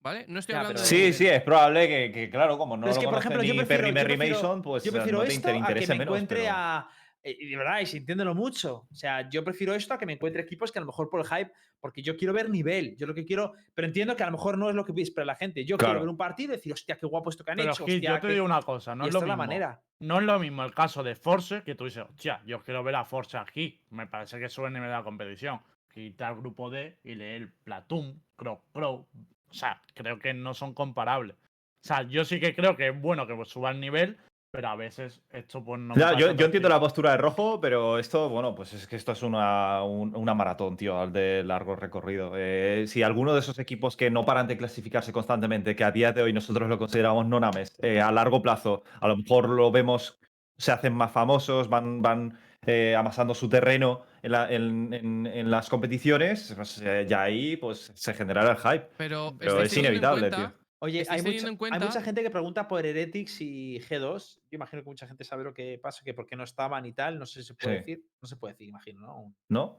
¿Vale? No estoy Ya, hablando pero- del Sí, sí, es probable que, que, claro, como no Pero es lo que, por ejemplo, yo ni prefiero, Perry yo Merry prefiero- Mason, pues yo eh, prefiero no te esto inter- a que interese me menos. encuentre pero- a. eh, Y de verdad, y sintiéndolo mucho. O sea, yo prefiero esto a que me encuentre equipos que a lo mejor por el hype, porque yo quiero ver nivel. Yo lo que quiero. Pero entiendo que a lo mejor no es lo que espera la gente. Yo Claro. quiero ver un partido y decir, hostia, qué guapo esto que han Pero hecho. Hostia, yo te digo una cosa, no y es lo es la mismo. manera. No es lo mismo el caso de Force, que tú dices, hostia, yo quiero ver a Force aquí. Me parece que sube el nivel de la competición. Quita el grupo D y lee el Platoon, Crow Crow. O sea, creo que no son comparables. O sea, yo sí que creo que es bueno que suba el nivel, pero a veces esto pues no. Ya, yo, yo entiendo la postura de rojo, pero esto, bueno, pues es que esto es una, un- una maratón, tío, al de largo recorrido. Eh, si alguno de esos equipos que no paran de clasificarse constantemente, que a día de hoy nosotros lo consideramos nonames, eh, a largo plazo, a lo mejor lo vemos, se hacen más famosos, van, van eh, amasando su terreno en, la- en- en- en las competiciones, pues eh, ya ahí pues se generará el hype. Pero, es inevitable, cuenta- tío. Oye, hay mucha, en hay mucha cuenta- gente que pregunta por Heretics y G2. Yo imagino que mucha gente sabe lo que pasa, que por qué no estaban y tal. No sé si se puede Sí. decir. No se puede decir, imagino, ¿no? ¿No?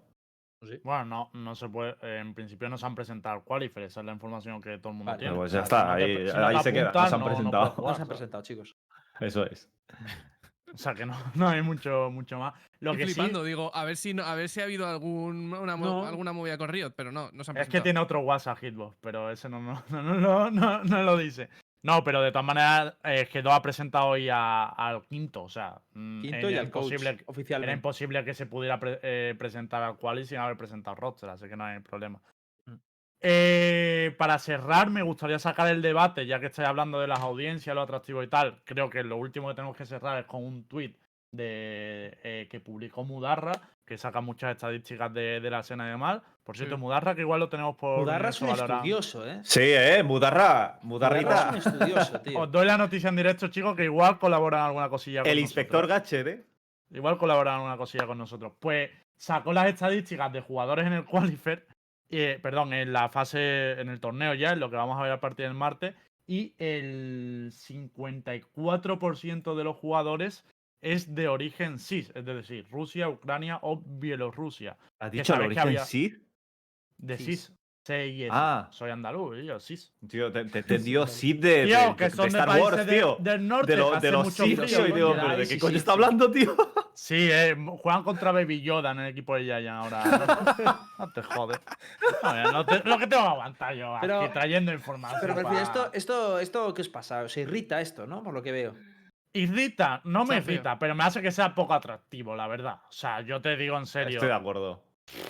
Bueno, no, no se puede. eh, en principio no se han presentado al Qualifier, esa es la información que todo el mundo Vale. tiene. Pues ya está, si no te- ahí- si no ahí te se queda, no se han no- no presentado. No jugar, se han *laughs* presentado, chicos. Eso es. *laughs* O sea que no, *laughs* no hay mucho, mucho más. Lo Estoy que sí flipando, digo, a ver si no, a ver si ha habido algún, una mo- No. alguna movida con Riot, pero no, no se han es que tiene otro WhatsApp Hitbox, pero ese no, no, *laughs* no, no, no, no- no lo dice. No, pero de todas maneras, eh, G2 ha presentado hoy a- al quinto, o sea, mm, Quinto era y al coach, imposible, era oficialmente. imposible que se pudiera pre- eh, presentar al quali sin haber presentado roster, así que no hay problema. Eh, para cerrar, me gustaría sacar el debate, ya que estáis hablando de las audiencias, lo atractivo y tal. Creo que lo último que tenemos que cerrar es con un tweet de, eh, que publicó Mudarra, que saca muchas estadísticas de, de la escena de mal. Por cierto, Sí. Mudarra, que igual lo tenemos por. Mudarra es un estudioso, ¿eh? Sí, eh, Mudarra, Mudarra Mudarrita. es un estudioso, tío. Os doy la noticia en directo, chicos, que igual colaboran en alguna cosilla con El inspector nosotros. Gatchet, ¿eh? Igual colaboran en alguna cosilla con nosotros. Pues sacó las estadísticas de jugadores en el *laughs* Qualifier, eh, perdón, en la fase, en el torneo ya, en lo que vamos a ver a partir del martes, y el 54% de los jugadores es de origen CIS, es decir, Rusia, Ucrania o Bielorrusia. ¿Has dicho que origen había- sí? De CIS. Ah. Soy andaluz, yo, CIS. Tío, te, te, te *laughs* dio Sid de, Tío, de- que de son de, Star Wars, de- tío. del norte, De, lo- de los mucho Sith, frío, tío, pero ¿de sí, qué coño sí, está sí. hablando, tío? Sí, eh, juegan contra Baby Yoda en el equipo de Yayan ahora. *laughs* No te jodes. Ver, no te- lo que tengo que aguantar yo Pero- aquí trayendo información. Pero me pa- refiero, esto, esto, esto, ¿qué os pasa? Os irrita esto, ¿no? Por lo que veo. Irrita, no me irrita, pero me hace que sea poco atractivo, la verdad. O sea, yo te digo en serio. Estoy de acuerdo.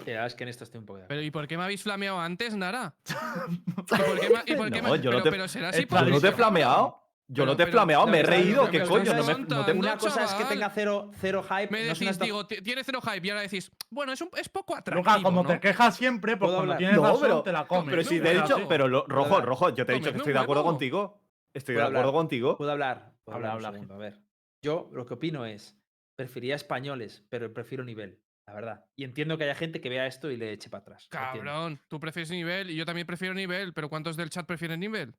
Ya, es que en esto estoy un poco de Pero ¿y por qué me habéis flameado antes, Nara? *laughs* ¿Y por qué, ma- y por qué No, ma- yo no pero, te- pero será Esta- así ¿Yo no te he por flameado? Yo no Pero- te he flameado, no, me he reído. no, ¿Qué pero coño? No me, no te- no, Una cosa es que tenga cero, cero hype. Me no es una decís, esta- digo, "Ti- tiene cero hype y ahora decís, bueno, es, un, es poco atractivo. Luca, como ¿no? te quejas siempre, pues ¿Puedo cuando hablar? tienes No, razón pero- te la comes. Pero no, si te he pero dicho, pero lo- rojo, hablar. rojo, yo te he dicho que estoy de acuerdo contigo. Estoy de ¿Puedo acuerdo hablar? contigo. ¿Puedo hablar? ¿Puedo Habla, hablar un habla, segundo? A ver. Yo lo que opino es, preferiría españoles, pero prefiero nivel, la verdad. Y entiendo que haya gente que vea esto y le eche para atrás. Cabrón, tú prefieres nivel y yo también prefiero nivel, pero ¿cuántos del chat prefieren nivel?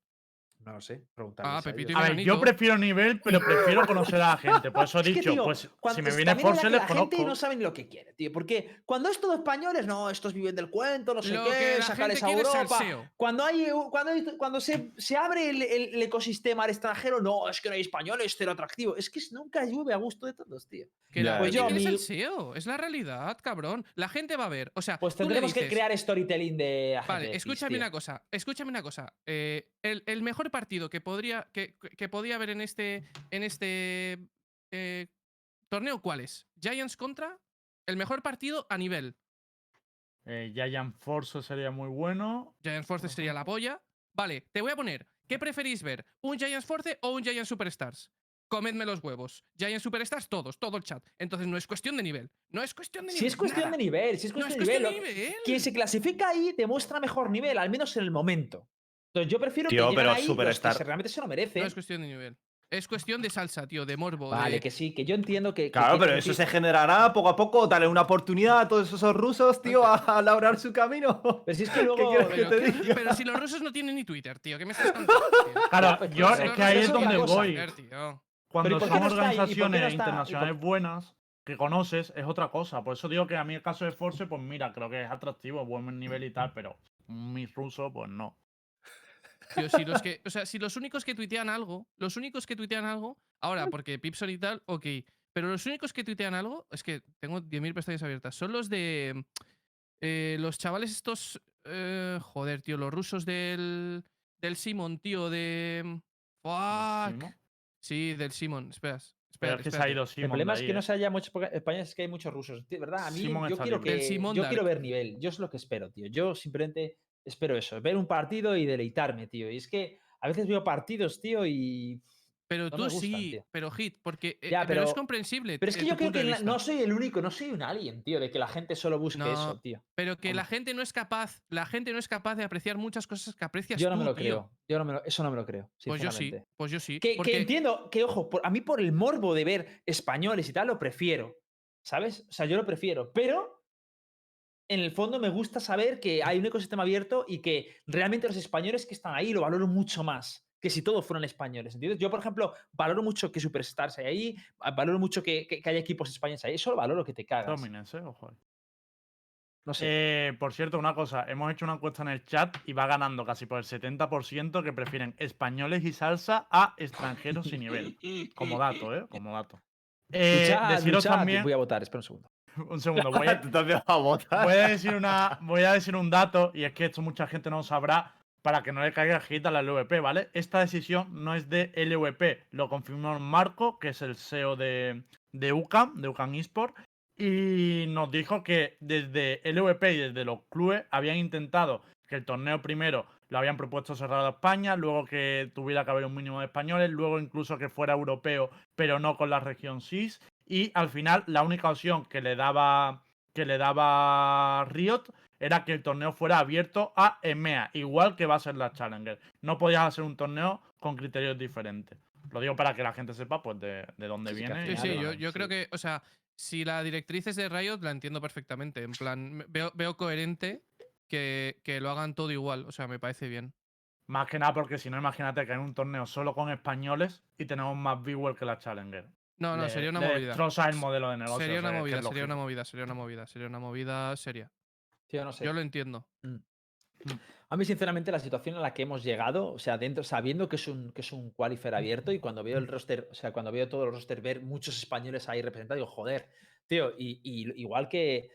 No lo sé, preguntarles Ah, a Pepito ellos. y A ver, yo prefiero nivel, pero prefiero *laughs* conocer a la gente. Por *laughs* eso he Es que, dicho, tío, pues cuando- si me es- viene Force les la gente conozco. no saben lo que quiere, tío. Porque cuando es todo españoles, no, estos viven del cuento, no sé Lo qué, sacarles a Europa. Cuando hay cuando, hay- cuando se, se abre el, el- el ecosistema al extranjero, no, es que no hay españoles, cero atractivo. Es que nunca llueve a gusto de todos, tío. Que la pues gente yo, mi- salseo, es la realidad, cabrón. La gente va a ver, o sea, Pues tendremos que crear storytelling de Vale, escúchame tío. una cosa, escúchame una cosa. eh, el, el mejor partido que podría, que, que podía haber en este, en este eh, torneo, ¿cuál es? Giants contra el mejor partido a nivel. Eh, Giant Force sería muy bueno. Giants Force sería la polla. Vale, te voy a poner, ¿qué preferís ver? ¿Un Giants Force o un Giants Superstars? Comedme los huevos. Giants Superstars, todos, todo el chat. Entonces no es cuestión de nivel. No es cuestión de nivel. Si es cuestión nada. de nivel, si es No es cuestión de cuestión nivel. de nivel. Quien se clasifica ahí demuestra mejor nivel, al menos en el momento. Entonces yo prefiero Tío, que pero ahí los que Superstar- se- realmente se lo No merecen. es cuestión de nivel. Es cuestión de salsa, tío, de morbo. Vale, de- que sí, que yo entiendo que. que Claro, tiene- pero que eso se generará poco a poco. Dale una oportunidad a todos esos rusos, tío, a, a labrar su camino. Pero si es que luego. quieres que Pero, te ¿qué- diga? pero si los rusos no tienen ni Twitter, tío, ¿qué me estás contando? tío? *laughs* Claro, pues, yo pues, es que ahí eso es es otra donde cosa. voy. Tío. Cuando ¿y por qué son no está ahí? ¿Y por qué no organizaciones está? ¿Y por- internacionales buenas que conoces, es otra cosa. Por eso digo que a mí el caso de Force, pues mira, creo que es atractivo, buen nivel y tal, pero mi ruso, pues no. Tío, si los que, o sea, si los únicos que tuitean algo, los únicos que tuitean algo, ahora, *laughs* porque Pipson y tal, ok, pero los únicos que tuitean algo, es que tengo 10.000 pestañas abiertas, son los de eh, los chavales estos, eh, joder, tío, los rusos del, del Simon, tío, de... Fuck. Sí, del Simon, esperas. Espera, es que se ha ido El problema es ahí, que no ¿eh? se haya muchos. España es que hay muchos rusos. Verdad, a mí Simon yo quiero que. Yo quiero ver nivel. Yo es lo que espero, tío. Yo simplemente espero eso. Ver un partido y deleitarme, tío. Y es que a veces veo partidos, tío, y. Pero no tú gustan, sí, tío. pero Hit, porque eh, Ya, pero, es comprensible. Pero es que yo creo que la- no soy el único, no soy un alien, tío, de que la gente solo busque No, eso, tío. Pero que la gente no es capaz, la gente no es capaz de apreciar muchas cosas que aprecias Yo no tú, me lo tío. creo. Yo no me lo- eso no me lo creo. Pues yo sí, pues yo sí. Que, entiendo que, ojo, por- a mí por el morbo de ver españoles y tal, lo prefiero. ¿Sabes? O sea, yo lo prefiero. Pero en el fondo me gusta saber que hay un ecosistema abierto y que realmente los españoles que están ahí lo valoro mucho más que si todos fueran españoles. ¿Entiendes? Yo, por ejemplo, valoro mucho que Superstars hay ahí, a- valoro mucho que, que- que haya equipos españoles ahí. Eso lo valoro que te cagas. Dominance, ¿eh? Ojo. No sé. Eh, por cierto, una cosa, hemos hecho una encuesta en el chat y va ganando casi por el 70% que prefieren españoles y salsa a extranjeros y nivel. *laughs* Como dato, ¿eh? Como dato. Eh, Luchad, deciros luchad. también, Voy a votar, espera un segundo. *laughs* un segundo, voy a, *laughs* voy a decir una, voy a decir un dato y es que esto mucha gente no sabrá para que no le caiga hit a la LVP, ¿vale? Esta decisión no es de LVP, lo confirmó Marco, que es el CEO de, de UCAM, de UCAM Esport, y nos dijo que desde LVP y desde los clubes habían intentado que el torneo primero lo habían propuesto cerrado a España, luego que tuviera que haber un mínimo de españoles, luego incluso que fuera europeo, pero no con la región SIS, y al final la única opción que le daba que le daba Riot era que el torneo fuera abierto a EMEA, igual que va a ser la Challenger. No podías hacer un torneo con criterios diferentes. Lo digo para que la gente sepa pues de, de dónde Sí, viene. Sí, sí, yo, creo que, o sea, si la directriz es de Riot, la entiendo perfectamente. En plan, veo, veo coherente que, que lo hagan todo igual. O sea, me parece bien. Más que nada porque si no, imagínate que hay un torneo solo con españoles y tenemos más viewers que la Challenger. No, no, sería una movida. el modelo de negocio. Sería o sea, una movida, sería una movida, sería una movida, sería una movida seria. Tío, no sé. Yo lo entiendo. A mí, sinceramente, la situación a la que hemos llegado, o sea, dentro, sabiendo que es un, que es un qualifier abierto y cuando veo el roster, o sea, cuando veo todo el roster, ver muchos españoles ahí representados, digo, joder, tío, y, y igual que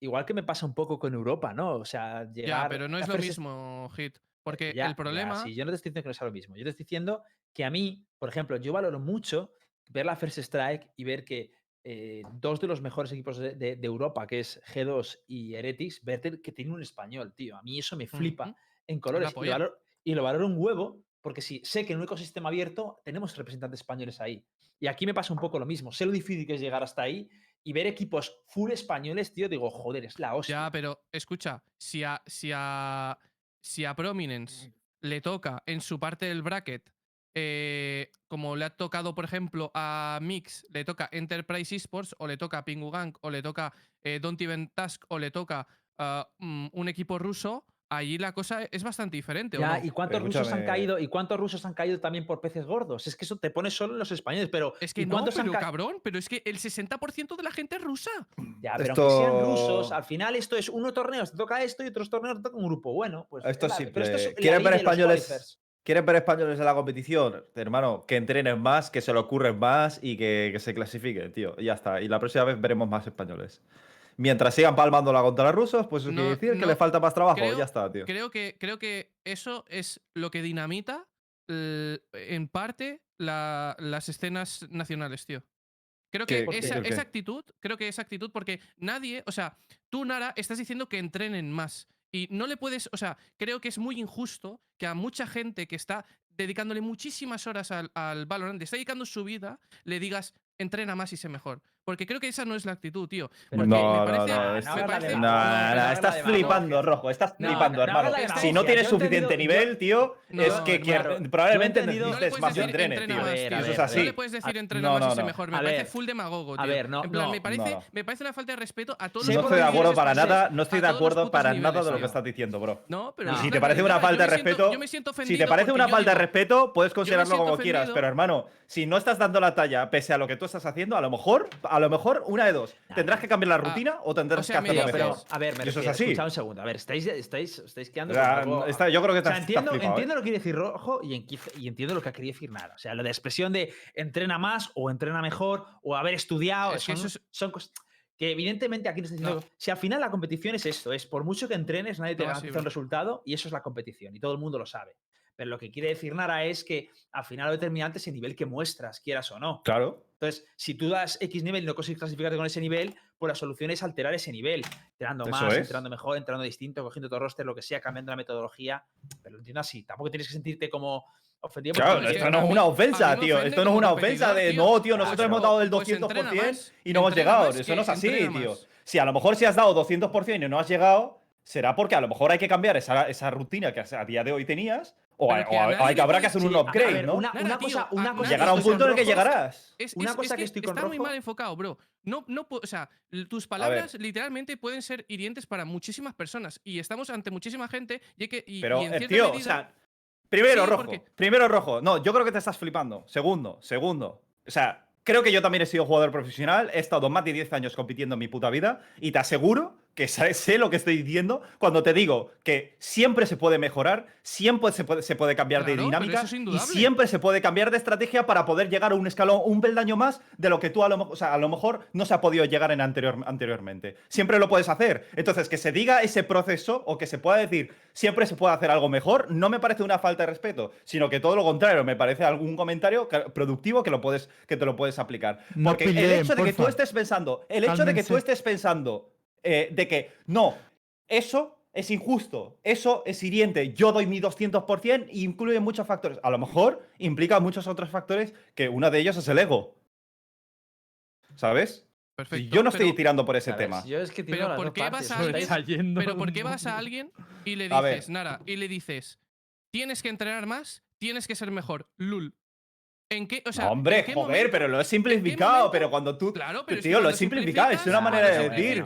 igual que me pasa un poco con Europa, ¿no? O sea, llegar Ya, pero no es lo mismo, Hit. Porque Ya, el ya, problema. sí, yo no te estoy diciendo que no sea lo mismo. Yo te estoy diciendo que a mí, por ejemplo, yo valoro mucho ver la First Strike y ver que eh, dos de los mejores equipos de, de- de Europa, que es G2 y Heretics, ver que tienen un español, tío. A mí eso me flipa en colores. Y lo, valoro, y lo valoro un huevo Porque si sé que en un ecosistema abierto tenemos representantes españoles ahí. Y aquí me pasa un poco lo mismo. Sé lo difícil que es llegar hasta ahí y ver equipos full españoles, tío, digo, joder, es la hostia. Ya, pero escucha, si a, si a, si a Prominence le toca en su parte del bracket, eh, como le ha tocado, por ejemplo, a Mix, le toca Enterprise Esports, o le toca a Pingu Gang, o le toca eh, Don't Even Task, o le toca ah, mm, un equipo ruso, allí la cosa es bastante diferente. ¿o Ya, no? ¿y cuántos Pero rusos han caído? ¿Y cuántos rusos han caído también por peces gordos? Es que eso te pone solo en los españoles, pero Es que ¿y no, pero ca- cabrón, pero es que el 60% de la gente es rusa. Ya, pero aunque sean Esto- rusos, al final esto es uno torneos te toca esto y otros torneos te toca un grupo. Bueno, pues Esto es pero esto es ¿Quieren ver de los españoles? ¿Quieren ver españoles en la competición? Hermano, que entrenen más, que se lo ocurren más y que, que se clasifiquen, tío. Y ya está. Y la próxima vez veremos más españoles. Mientras sigan palmándola contra los rusos, pues eso No, quiere decir que le falta más trabajo. creo- ya está, tío. Creo que, creo que eso es lo que dinamita en parte la- las escenas nacionales, tío. Creo ¿Qué- que esa, esa actitud, creo que esa actitud, porque nadie, o sea, tú, Nara, estás diciendo que entrenen más. Y no le puedes, o sea, creo que es muy injusto que a mucha gente que está dedicándole muchísimas horas al, al Valorant, está dedicando su vida, le digas, entrena más y sé mejor. Porque creo que esa no es la actitud, tío. Porque no, me no, parece, no, parece- estás flipando, Rojo. Estás flipando, hermano. Si no tienes suficiente nivel, tío, es que probablemente necesites más entrene, tío. A a Eso es a así. No le puedes decir A- entrena más no. mejor. Me A parece full demagogo, a tío. ver, no, en plan, no, me, parece, me parece una falta de respeto a todos No estoy de acuerdo para nada, no estoy a de acuerdo para nada de lo que estás diciendo, bro. No, pero No. Si te parece una falta de respeto, yo me siento Si te parece una falta de respeto, puedes considerarlo como quieras, pero hermano, si no estás dando la talla pese a lo que tú estás haciendo, a lo mejor, a lo mejor una de dos, tendrás que cambiar la rutina o tendrás o sea, que hacerlo mejor. pero, a ver, me eso es así. escuchad un segundo. A ver, estáis, estáis, estáis quedando algo- está- yo creo que O sea, estás, estás entiendo, flipado, ¿eh? entiendo lo que quiere decir Rojo y, en- y entiendo lo que ha querido decir Nara. O sea, lo de expresión de entrena más o entrena mejor o haber estudiado. Es que son, eso es- son cosas que evidentemente aquí nos está diciendo, si al final la competición es esto, es por mucho que entrenes, nadie te No, sí, garantiza bro. un resultado y eso es la competición y todo el mundo lo sabe. Pero lo que quiere decir Nara es que al final lo determinante es el nivel que muestras, quieras o no. Claro. Entonces, si tú das X nivel y no consigues clasificarte con ese nivel, pues la solución es alterar ese nivel. Entrenando Eso más, es. entrenando mejor, entrenando distinto, cogiendo todo roster, lo que sea, cambiando la metodología. Pero lo entiendo así. Tampoco tienes que sentirte como ofendido. Claro, porque- esto no es una ofensa, tío. ofende Esto no es una ofensa de tío. no, tío, nosotros hemos dado el pues entrena 200% más, y no hemos llegado. Eso no es así, tío. más. Si a lo mejor si has dado 200% y no has llegado, será porque a lo mejor hay que cambiar esa, esa rutina que a día de hoy tenías o, a- que o a a- hay que habrá que hacer Sí, un a- a upgrade, ver, ¿no? Una, Nada, una tío, cosa, a una nadie cosa Llegará un que estoy punto en el que llegarás. Es, Una es- cosa es que estoy con está muy Rojo- mal enfocado, bro. No, no, o sea, tus palabras literalmente pueden ser hirientes para muchísimas personas y estamos ante muchísima gente y, hay que, y, Pero, y en eh, cierta tío, o medida- sea, primero Sí, rojo. porque- Primero rojo. No, yo creo que te estás flipando. Segundo, segundo. O sea, creo que yo también he sido jugador profesional. He estado más de 10 años compitiendo en mi puta vida. Y te aseguro que sé lo que estoy diciendo cuando te digo que siempre se puede mejorar, siempre se puede, se puede cambiar de Claro, dinámica es y siempre se puede cambiar de estrategia para poder llegar a un escalón, un peldaño más de lo que tú a lo, mo- o sea, a lo mejor no se ha podido llegar en anterior, anteriormente. Siempre lo puedes hacer. Entonces, que se diga ese proceso o que se pueda decir siempre se puede hacer algo mejor, no me parece una falta de respeto, sino que todo lo contrario, me parece algún comentario productivo que, lo puedes, que te lo puedes aplicar. No Porque el hecho de que tú estés pensando, el hecho de que tú estés pensando eh, de que no, eso es injusto, eso es hiriente, yo doy mi 200%, e incluye muchos factores. A lo mejor implica muchos otros factores que uno de ellos es el ego. ¿Sabes? Y Perfecto, yo no estoy pero- tirando por ese tema. Yo es que tiro Pero ¿por qué partes, vas a alguien- Pero ¿por qué vas a alguien y le dices, Nara, y le dices, tienes que entrenar más, tienes que ser mejor, lul? ¿En qué, o sea, No, hombre, ¿en qué joder, momento- pero lo he simplificado, pero cuando tú... Claro, pero es que tío, lo he cuando simplificado, es una manera de decir.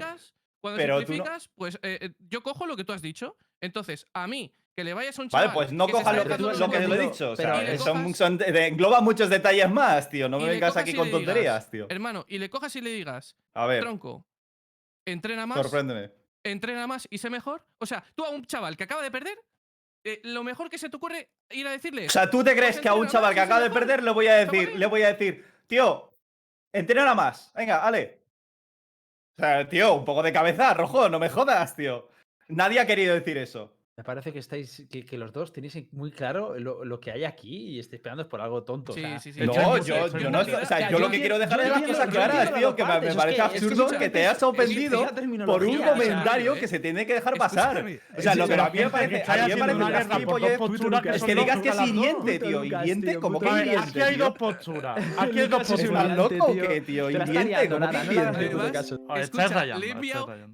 Simplificas- Cuando Pero tú no- simplificas, pues eh, eh, yo cojo lo que tú has dicho. Entonces, a mí, que le vayas a un Vale, chaval pues no cojas lo que, tú, lo que he dicho. O sea, son, son- engloba muchos detalles más, tío. No me vengas aquí con digas, tonterías, tío. Hermano, y le cojas y le digas, A ver, tronco, entrena más, sorpréndeme. entrena más y sé mejor. O sea, tú a un chaval que acaba de perder, eh, lo mejor que se te ocurre ir a decirle O sea, ¿tú te crees Pues que a un chaval que acaba de perder le voy a decir, le voy a decir, tío, entrena más. Venga, Ale. O sea, tío, un poco de cabeza, rojo, no me jodas, tío. Nadie ha querido decir eso. Me parece que estáis, que, que los dos tenéis muy claro lo, lo que hay aquí y estáis pegando por algo tonto. o Sí, sea, sí, sí. No, yo, yo no, o sea, Ya, yo yo lo que quiero dejar es las cosas claras, tío, que me, parece que- es que absurdo que te hayas ofendido por un comentario ¿eh? que se tiene que dejar pasar. Escúchame, O sea, lo que a mí me parece, a mí me parece es que digas que es hiriente, tío. Hiriente, como que hiriente, aquí hay dos posturas. Aquí hay dos *laughs* Lucas es un ¿Estás posturas. loco o qué, tío? Hiriente, como que hiriente. escucha,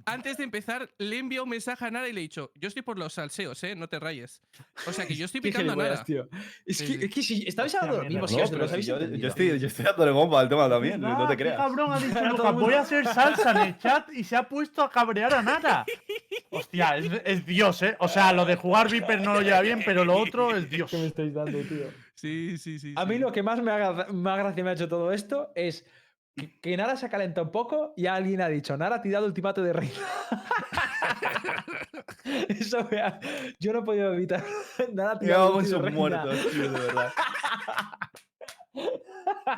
antes de empezar, le he enviado un mensaje a Nara y le he dicho, yo estoy por los salseos, ¿eh? No te rayes. O sea que yo estoy picando a gilipollas, Nara. tío. Es Sí, que, sí. es que si estabais hablando de lo mierda. mismo, si No, pero yo, yo estoy, yo estoy dándole bomba al tema también, Ah, no te creas. cabrón ha dicho *laughs* mundo- voy a hacer salsa en el chat y se ha puesto a cabrear a Nara. Hostia, es, es Dios, ¿eh? O sea, lo de jugar Viper no lo lleva bien, pero lo otro es Dios. *laughs* ¿Qué me estáis dando, tío? Sí, sí, sí. A mí sí. lo que más me ha, más gracia me ha hecho todo esto es que, que Nara se ha calentado un poco y alguien ha dicho, Nara ha tirado ultimato de reina. *laughs* Eso me ha- Yo no he podido evitar. *laughs* Nara ha Me tirado sus reina. muertos, tío, de verdad.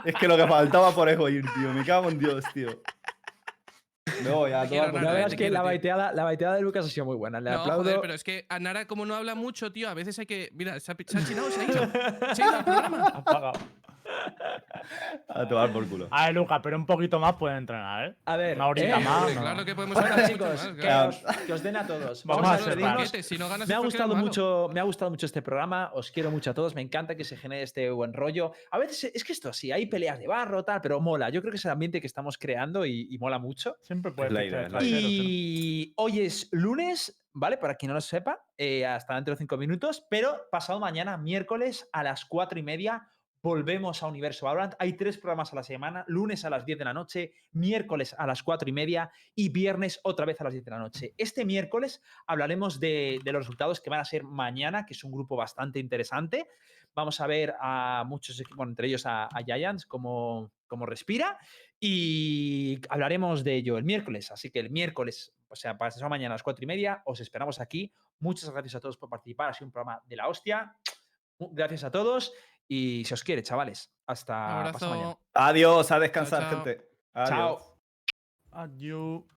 Es que lo que faltaba por eso ir, tío. Me cago en Dios, tío. Me voy a Te quiero, tomar por La Nara, verdad culo. es que quiero, la baiteada, la baiteada de Lucas ha sido muy buena. Le No, aplaudo. joder, pero es que a Nara, como no habla mucho, tío, a veces hay que. Mira, se ha, se ha chinado, se ha ido. Se ha ido al programa. *laughs* Apagado. A tomar por culo. A ver, Lucas, pero un poquito más puede entrenar, ¿eh? A ver, Una horita eh, más. Hombre, no. claro que podemos Bueno, hablar chicos, que claro. os, que os den a todos. Vamos Vamos a. Siete, Si no ganas Me ha gustado mucho, me ha gustado mucho este programa. Os quiero mucho a todos. Me encanta que se genere este buen rollo. A veces es que esto sí, hay peleas de barro, tal, pero mola. Yo creo que es el ambiente que estamos creando y, y mola mucho. Siempre puede la idea. Y hoy es lunes, ¿vale? Para quien no lo sepa, eh, hasta dentro de cinco minutos, pero pasado mañana, miércoles a las cuatro y media, volvemos a Universo Valorant. Hay tres programas a la semana, lunes a las 10 de la noche, miércoles a las cuatro y media y viernes otra vez a las 10 de la noche. Este miércoles hablaremos de, los resultados que van a ser mañana, que es un grupo bastante interesante. Vamos a ver a muchos, equi- bueno, entre ellos a, a Giants, cómo, cómo respira. Y hablaremos de ello el miércoles. Así que el miércoles, o sea, para pasado mañana a las cuatro y media, os esperamos aquí. Muchas gracias a todos por participar. Ha sido un programa de la hostia. Gracias a todos. Y si os quiere, chavales. Hasta pasado mañana. Abrazo. Adiós, a descansar, chao. gente. Adiós. Chao. Adiós.